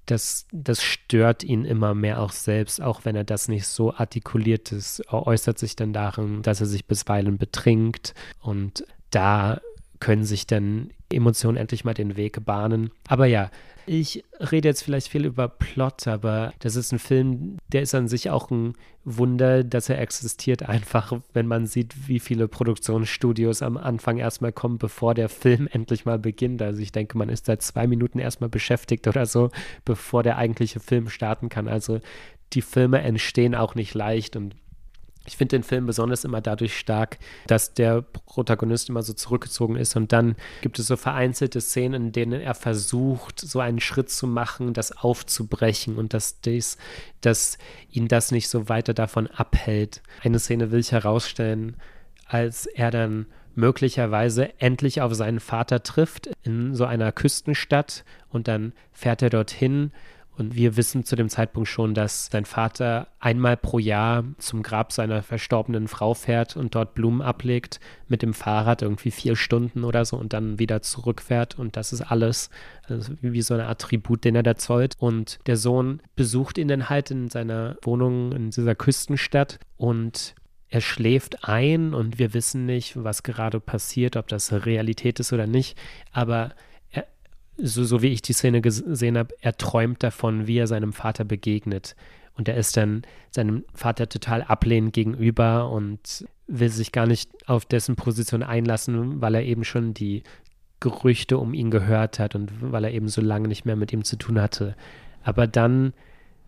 das, das stört ihn immer mehr auch selbst, auch wenn er das nicht so artikuliert ist, äußert sich dann darin, dass er sich bisweilen betrinkt. Und da können sich dann Emotionen endlich mal den Weg bahnen. Aber ja, ich rede jetzt vielleicht viel über Plot, aber das ist ein Film, der ist an sich auch ein Wunder, dass er existiert, einfach wenn man sieht, wie viele Produktionsstudios am Anfang erstmal kommen, bevor der Film endlich mal beginnt. Also ich denke, man ist seit zwei Minuten erstmal beschäftigt oder so, bevor der eigentliche Film starten kann. Also die Filme entstehen auch nicht leicht und ich finde den Film besonders immer dadurch stark, dass der Protagonist immer so zurückgezogen ist und dann gibt es so vereinzelte Szenen, in denen er versucht, so einen Schritt zu machen, das aufzubrechen und dass, dies, dass ihn das nicht so weiter davon abhält. Eine Szene will ich herausstellen, als er dann möglicherweise endlich auf seinen Vater trifft in so einer Küstenstadt und dann fährt er dorthin und wir wissen zu dem Zeitpunkt schon, dass sein Vater einmal pro Jahr zum Grab seiner verstorbenen Frau fährt und dort Blumen ablegt mit dem Fahrrad irgendwie vier Stunden oder so und dann wieder zurückfährt. Und das ist alles also wie so eine Art Tribut, den er da zollt. Und der Sohn besucht ihn dann halt in seiner Wohnung in dieser Küstenstadt und er schläft ein und wir wissen nicht, was gerade passiert, ob das Realität ist oder nicht. Aber so, so wie ich die Szene gesehen habe, er träumt davon, wie er seinem Vater begegnet. Und er ist dann seinem Vater total ablehnend gegenüber und will sich gar nicht auf dessen Position einlassen, weil er eben schon die Gerüchte um ihn gehört hat und weil er eben so lange nicht mehr mit ihm zu tun hatte. Aber dann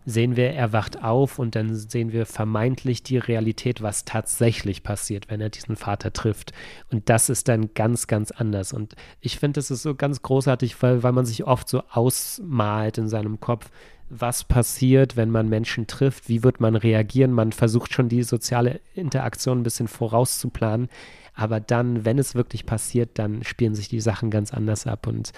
sehen wir, er wacht auf und dann sehen wir vermeintlich die Realität, was tatsächlich passiert, wenn er diesen Vater trifft. Und das ist dann ganz, ganz anders. Und ich finde, das ist so ganz großartig, weil, weil man sich oft so ausmalt in seinem Kopf, was passiert, wenn man Menschen trifft, wie wird man reagieren. Man versucht schon die soziale Interaktion ein bisschen vorauszuplanen. Aber dann, wenn es wirklich passiert, dann spielen sich die Sachen ganz anders ab. Und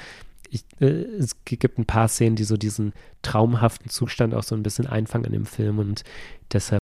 ich, äh, es gibt ein paar Szenen, die so diesen traumhaften Zustand auch so ein bisschen einfangen in dem Film und deshalb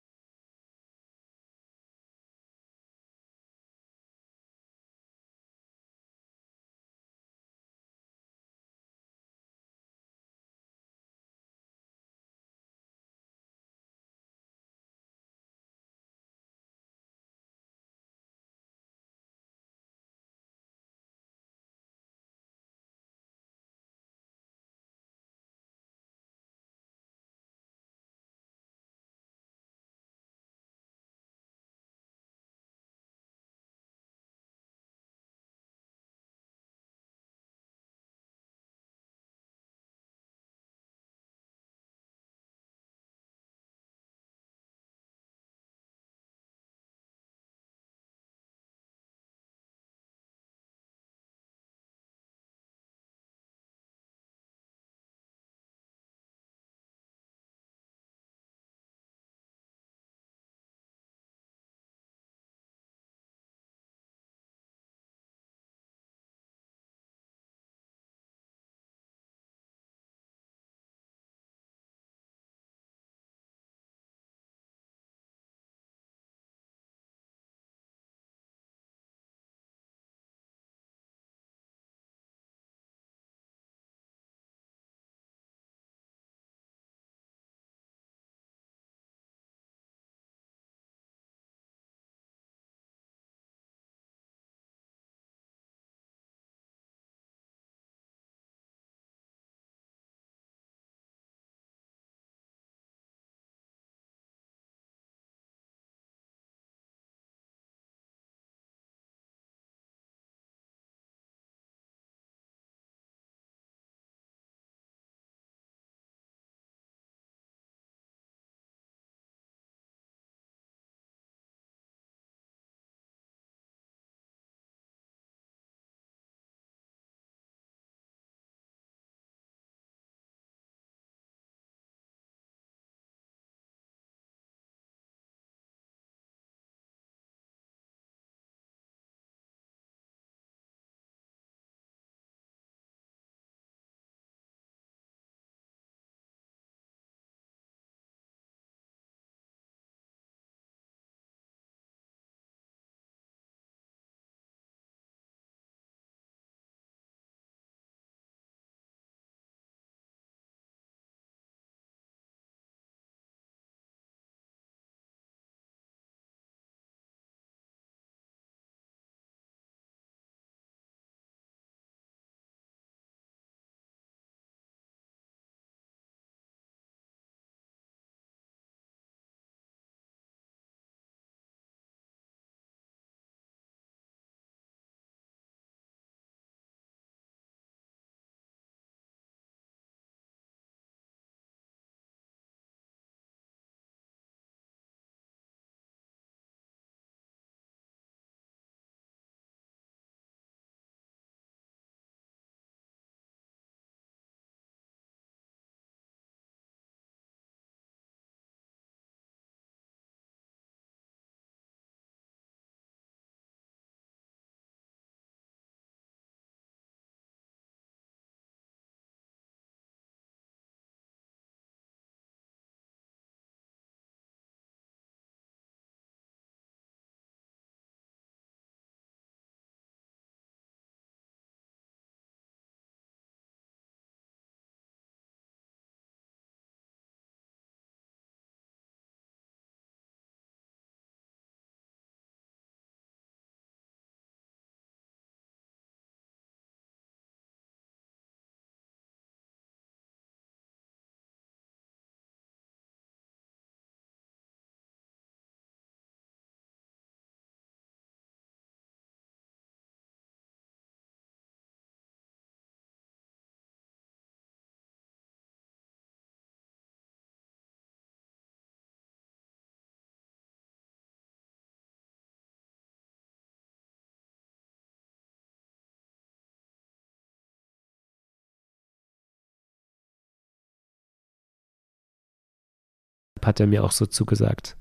hat er mir auch so zugesagt.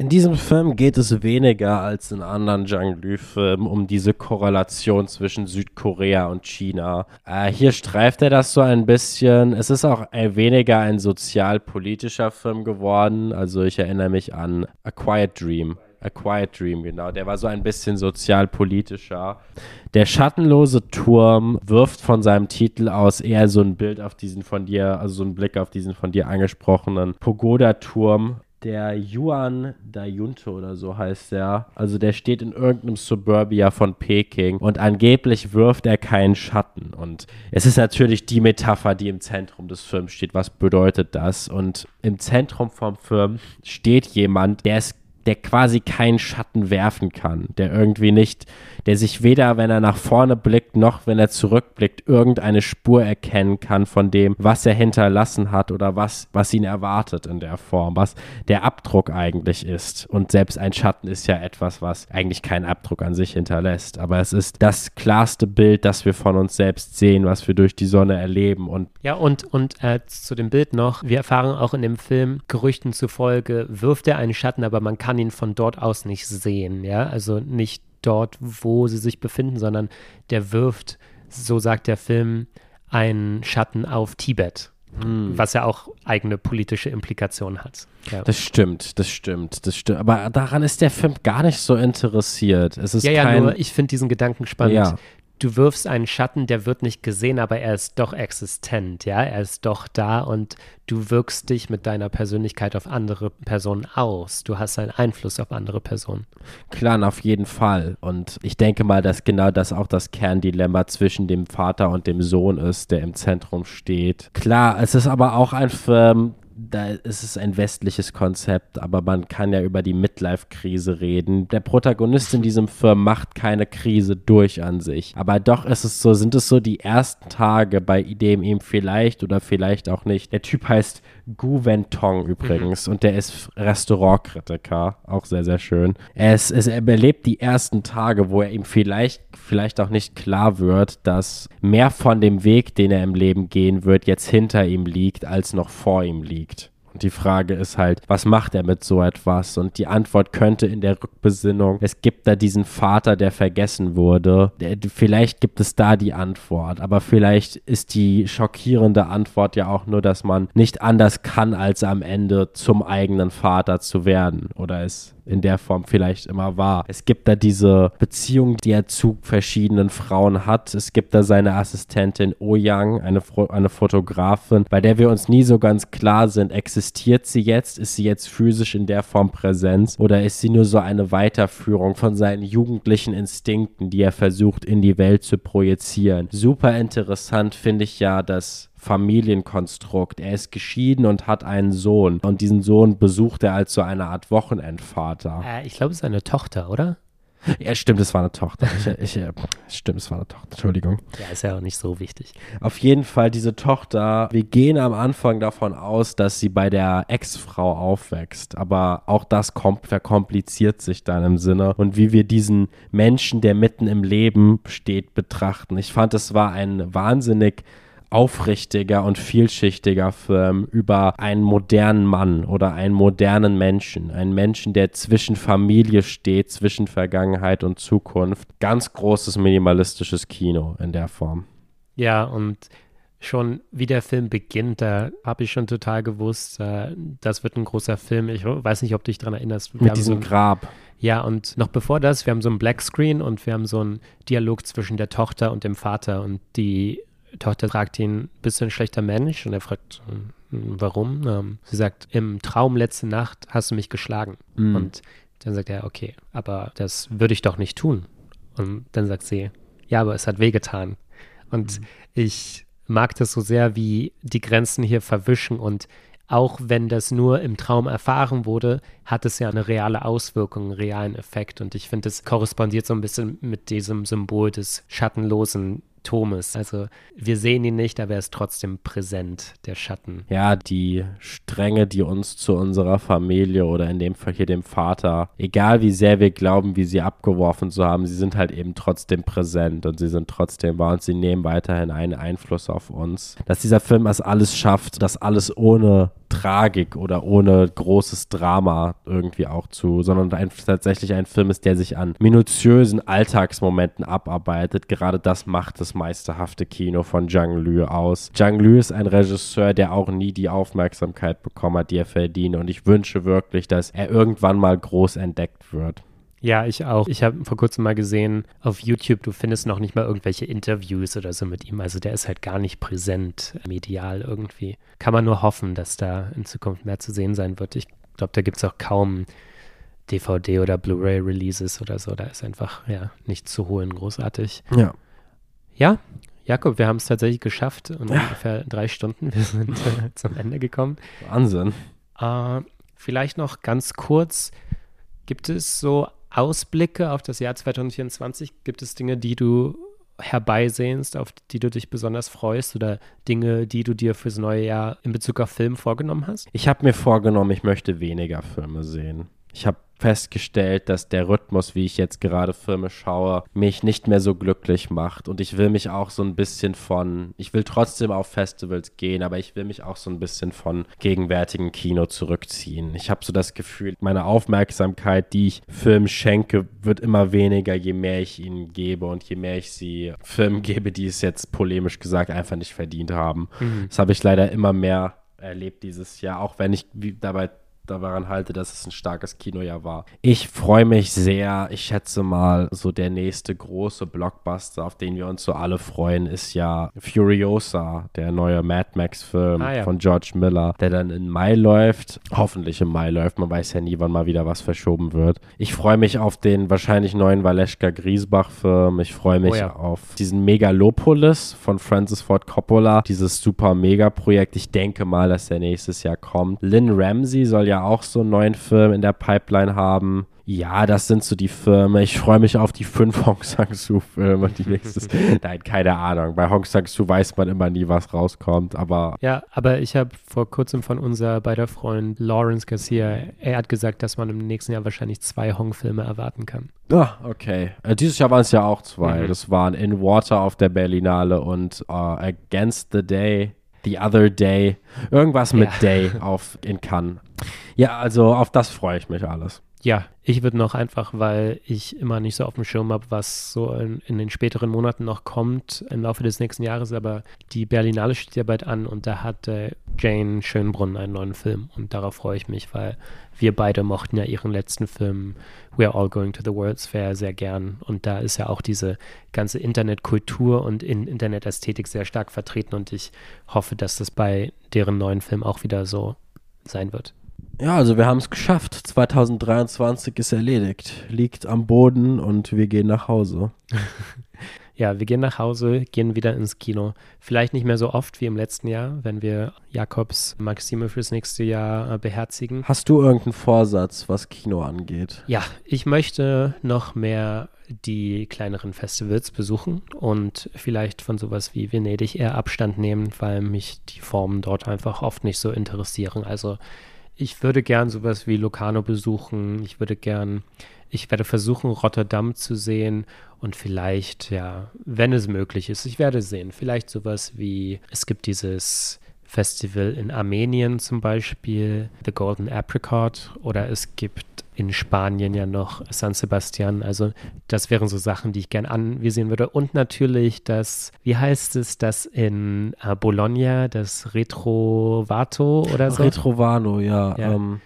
In diesem Film geht es weniger als in anderen Zhang Lu-Filmen um diese Korrelation zwischen Südkorea und China. Äh, hier streift er das so ein bisschen. Es ist auch weniger ein sozialpolitischer Film geworden. Also ich erinnere mich an A Quiet Dream. A Quiet Dream, genau. Der war so ein bisschen sozialpolitischer. Der schattenlose Turm wirft von seinem Titel aus eher so ein Bild auf diesen von dir, also so einen Blick auf diesen von dir angesprochenen Pagoda-Turm der Yuan Dayunte oder so heißt der. Also der steht in irgendeinem Suburbia von Peking und angeblich wirft er keinen Schatten. Und es ist natürlich die Metapher, die im Zentrum des Films steht. Was bedeutet das? Und im Zentrum vom Film steht jemand, der es der quasi keinen Schatten werfen kann, der irgendwie nicht, der sich weder, wenn er nach vorne blickt, noch wenn er zurückblickt, irgendeine Spur erkennen kann von dem, was er hinterlassen hat oder was, was ihn erwartet in der Form, was der Abdruck eigentlich ist. Und selbst ein Schatten ist ja etwas, was eigentlich keinen Abdruck an sich hinterlässt. Aber es ist das klarste Bild, das wir von uns selbst sehen, was wir durch die Sonne erleben. Und ja, und, und äh, zu dem Bild noch, wir erfahren auch in dem Film, Gerüchten zufolge wirft er einen Schatten, aber man kann ihn von dort aus nicht sehen, ja, also nicht dort, wo sie sich befinden, sondern der wirft, so sagt der Film, einen Schatten auf Tibet. Hm. Was ja auch eigene politische Implikationen hat. Ja. Das stimmt, das stimmt, das stimmt. Aber daran ist der Film gar nicht so interessiert. Es ist ja, ja, kein, nur ich finde diesen Gedanken spannend. Ja du wirfst einen Schatten, der wird nicht gesehen, aber er ist doch existent, ja, er ist doch da und du wirkst dich mit deiner Persönlichkeit auf andere Personen aus. Du hast einen Einfluss auf andere Personen. Klar, auf jeden Fall. Und ich denke mal, dass genau das auch das Kerndilemma zwischen dem Vater und dem Sohn ist, der im Zentrum steht. Klar, es ist aber auch ein Film, da ist es ein westliches Konzept, aber man kann ja über die Midlife-Krise reden. Der Protagonist in diesem Film macht keine Krise durch an sich. Aber doch ist es so, sind es so die ersten Tage, bei dem ihm vielleicht oder vielleicht auch nicht. Der Typ heißt Gu Wentong übrigens mhm. und der ist Restaurantkritiker, auch sehr, sehr schön. Er, ist, er überlebt die ersten Tage, wo er ihm vielleicht, vielleicht auch nicht klar wird, dass mehr von dem Weg, den er im Leben gehen wird, jetzt hinter ihm liegt, als noch vor ihm liegt. Die Frage ist halt, was macht er mit so etwas? Und die Antwort könnte in der Rückbesinnung, es gibt da diesen Vater, der vergessen wurde. Vielleicht gibt es da die Antwort, aber vielleicht ist die schockierende Antwort ja auch nur, dass man nicht anders kann, als am Ende zum eigenen Vater zu werden oder es in der Form vielleicht immer war. Es gibt da diese Beziehung, die er zu verschiedenen Frauen hat. Es gibt da seine Assistentin Oh Yang, eine, eine Fotografin, bei der wir uns nie so ganz klar sind, existiert sie jetzt? Ist sie jetzt physisch in der Form Präsenz? Oder ist sie nur so eine Weiterführung von seinen jugendlichen Instinkten, die er versucht in die Welt zu projizieren? Super interessant finde ich ja, dass Familienkonstrukt. Er ist geschieden und hat einen Sohn. Und diesen Sohn besucht er als so eine Art Wochenendvater. Äh, ich glaube, es ist eine Tochter, oder? Ja, stimmt, es war eine Tochter. Ich, ich, äh, stimmt, es war eine Tochter. Entschuldigung. Ja, ist ja auch nicht so wichtig. Auf jeden Fall diese Tochter. Wir gehen am Anfang davon aus, dass sie bei der Ex-Frau aufwächst. Aber auch das verkompliziert sich dann im Sinne. Und wie wir diesen Menschen, der mitten im Leben steht, betrachten. Ich fand, es war ein wahnsinnig aufrichtiger und vielschichtiger Film über einen modernen Mann oder einen modernen Menschen. Einen Menschen, der zwischen Familie steht, zwischen Vergangenheit und Zukunft. Ganz großes minimalistisches Kino in der Form. Ja, und schon wie der Film beginnt, da habe ich schon total gewusst, äh, das wird ein großer Film. Ich weiß nicht, ob du dich daran erinnerst. Wir Mit diesem so ein, Grab. Ja, und noch bevor das, wir haben so einen Blackscreen und wir haben so einen Dialog zwischen der Tochter und dem Vater und die Tochter fragt ihn, bist du ein schlechter Mensch? Und er fragt, warum? Ähm, sie sagt, im Traum letzte Nacht hast du mich geschlagen. Mhm. Und dann sagt er, okay, aber das würde ich doch nicht tun. Und dann sagt sie, ja, aber es hat wehgetan. Und mhm. ich mag das so sehr, wie die Grenzen hier verwischen und auch wenn das nur im Traum erfahren wurde, hat es ja eine reale Auswirkung, einen realen Effekt. Und ich finde, es korrespondiert so ein bisschen mit diesem Symbol des schattenlosen Thomas. Also wir sehen ihn nicht, aber er ist trotzdem präsent, der Schatten. Ja, die Stränge, die uns zu unserer Familie oder in dem Fall hier dem Vater, egal wie sehr wir glauben, wie sie abgeworfen zu haben, sie sind halt eben trotzdem präsent und sie sind trotzdem bei uns, sie nehmen weiterhin einen Einfluss auf uns. Dass dieser Film das alles schafft, das alles ohne Tragik oder ohne großes Drama irgendwie auch zu, sondern ein, tatsächlich ein Film ist, der sich an minutiösen Alltagsmomenten abarbeitet. Gerade das macht das meisterhafte Kino von Zhang Liu aus. Zhang Liu ist ein Regisseur, der auch nie die Aufmerksamkeit bekommen hat, die er verdient. Und ich wünsche wirklich, dass er irgendwann mal groß entdeckt wird. Ja, ich auch. Ich habe vor kurzem mal gesehen auf YouTube, du findest noch nicht mal irgendwelche Interviews oder so mit ihm. Also der ist halt gar nicht präsent medial irgendwie. Kann man nur hoffen, dass da in Zukunft mehr zu sehen sein wird. Ich glaube, da gibt es auch kaum DVD oder Blu-ray-Releases oder so. Da ist einfach ja nicht zu holen großartig. Ja. Ja, Jakob, wir haben es tatsächlich geschafft und ungefähr drei Stunden. Wir sind äh, zum Ende gekommen. Wahnsinn. Äh, vielleicht noch ganz kurz. Gibt es so Ausblicke auf das Jahr 2024? Gibt es Dinge, die du herbeisehnst, auf die du dich besonders freust oder Dinge, die du dir fürs neue Jahr in Bezug auf Film vorgenommen hast? Ich habe mir vorgenommen, ich möchte weniger Filme sehen. Ich habe festgestellt, dass der Rhythmus, wie ich jetzt gerade Filme schaue, mich nicht mehr so glücklich macht. Und ich will mich auch so ein bisschen von, ich will trotzdem auf Festivals gehen, aber ich will mich auch so ein bisschen von gegenwärtigem Kino zurückziehen. Ich habe so das Gefühl, meine Aufmerksamkeit, die ich Filmen schenke, wird immer weniger, je mehr ich ihnen gebe und je mehr ich sie Filmen gebe, die es jetzt polemisch gesagt einfach nicht verdient haben. Mhm. Das habe ich leider immer mehr erlebt dieses Jahr, auch wenn ich dabei daran halte, dass es ein starkes Kinojahr war. Ich freue mich sehr. Ich schätze mal, so der nächste große Blockbuster, auf den wir uns so alle freuen, ist ja Furiosa, der neue Mad Max-Film ah, ja. von George Miller, der dann im Mai läuft. Hoffentlich im Mai läuft. Man weiß ja nie, wann mal wieder was verschoben wird. Ich freue mich auf den wahrscheinlich neuen Valeska Griesbach-Film. Ich freue mich oh ja. auf diesen Megalopolis von Francis Ford Coppola, dieses super Mega-Projekt. Ich denke mal, dass der nächstes Jahr kommt. Lynn Ramsey soll ja auch so einen neuen Film in der Pipeline haben. Ja, das sind so die Filme. Ich freue mich auf die fünf Hong Sang-soo-Filme, die nächstes. Nein, keine Ahnung. Bei Hong Sang-soo weiß man immer nie, was rauskommt, aber. Ja, aber ich habe vor kurzem von unser beider Freund Lawrence Garcia, er hat gesagt, dass man im nächsten Jahr wahrscheinlich zwei Hong-Filme erwarten kann. Ah, okay. Äh, dieses Jahr waren es ja auch zwei. Mhm. Das waren In Water auf der Berlinale und uh, Against the Day The Other Day. Irgendwas mit ja. Day auf in Cannes. Ja, also auf das freue ich mich alles. Ja, ich würde noch einfach, weil ich immer nicht so auf dem Schirm habe, was so in, in, den späteren Monaten noch kommt im Laufe des nächsten Jahres, aber die Berlinale steht ja bald an und da hat äh, Jane Schönbrunn einen neuen Film und darauf freue ich mich, weil wir beide mochten ja ihren letzten Film We're All Going to the World's Fair sehr gern und da ist ja auch diese ganze Internetkultur und in Internetästhetik sehr stark vertreten und ich hoffe, dass das bei deren neuen Film auch wieder so sein wird. Ja, also wir haben es geschafft. 2023 ist erledigt. Liegt am Boden und wir gehen nach Hause. ja, wir gehen nach Hause, gehen wieder ins Kino. Vielleicht nicht mehr so oft wie im letzten Jahr, wenn wir Jakobs Maxime fürs nächste Jahr äh, beherzigen. Hast du irgendeinen Vorsatz, was Kino angeht? Ja, ich möchte noch mehr die kleineren Festivals besuchen und vielleicht von sowas wie Venedig eher Abstand nehmen, weil mich die Formen dort einfach oft nicht so interessieren. Also ich würde gern sowas wie Locarno besuchen. Ich würde gern, ich werde versuchen, Rotterdam zu sehen und vielleicht, ja, wenn es möglich ist, ich werde sehen. Vielleicht sowas wie, es gibt dieses Festival in Armenien zum Beispiel, The Golden Apricot, oder es gibt in Spanien ja noch San Sebastian. Also das wären so Sachen, die ich gern anvisieren würde. Und natürlich das, wie heißt es, das in äh, Bologna, das Retrovato oder so? Retrovano, ja. ja. Ähm.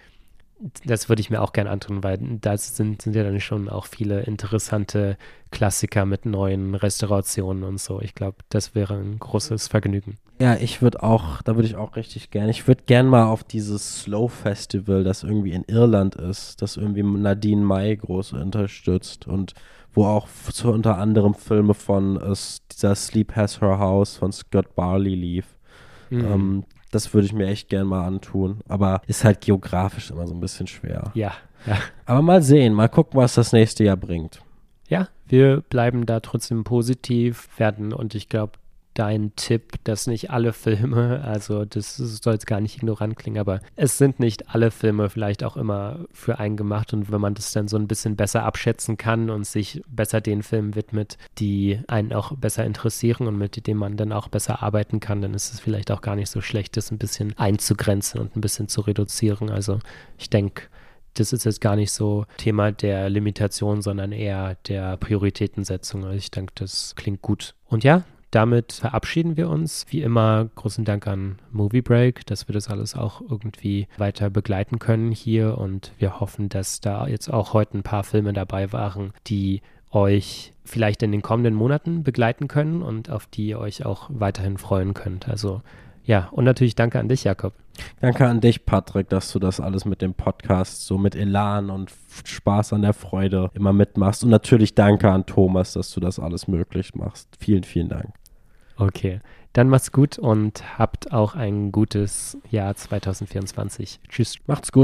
Das würde ich mir auch gern antun, weil da sind, sind ja dann schon auch viele interessante Klassiker mit neuen Restaurationen und so. Ich glaube, das wäre ein großes Vergnügen. Ja, ich würde auch, da würde ich auch richtig gerne. Ich würde gern mal auf dieses Slow Festival, das irgendwie in Irland ist, das irgendwie Nadine May groß unterstützt und wo auch so unter anderem Filme von äh, dieser Sleep Has Her House von Scott Barley lief. Mhm. Ähm, das würde ich mir echt gern mal antun. Aber ist halt geografisch immer so ein bisschen schwer. Ja, ja. Aber mal sehen, mal gucken, was das nächste Jahr bringt. Ja, wir bleiben da trotzdem positiv werden und ich glaube, dein Tipp, dass nicht alle Filme, also das soll jetzt gar nicht ignorant klingen, aber es sind nicht alle Filme vielleicht auch immer für einen gemacht und wenn man das dann so ein bisschen besser abschätzen kann und sich besser den Filmen widmet, die einen auch besser interessieren und mit denen man dann auch besser arbeiten kann, dann ist es vielleicht auch gar nicht so schlecht, das ein bisschen einzugrenzen und ein bisschen zu reduzieren. Also ich denke, das ist jetzt gar nicht so Thema der Limitation, sondern eher der Prioritätensetzung. Also ich denke, das klingt gut. Und ja, damit verabschieden wir uns. Wie immer, großen Dank an Movie Break, dass wir das alles auch irgendwie weiter begleiten können hier. Und wir hoffen, dass da jetzt auch heute ein paar Filme dabei waren, die euch vielleicht in den kommenden Monaten begleiten können und auf die ihr euch auch weiterhin freuen könnt. Also ja, und natürlich danke an dich, Jakob. Danke an dich, Patrick, dass du das alles mit dem Podcast so mit Elan und Spaß an der Freude immer mitmachst. Und natürlich danke an Thomas, dass du das alles möglich machst. Vielen, vielen Dank. Okay, dann macht's gut und habt auch ein gutes Jahr 2024. Tschüss. Macht's gut.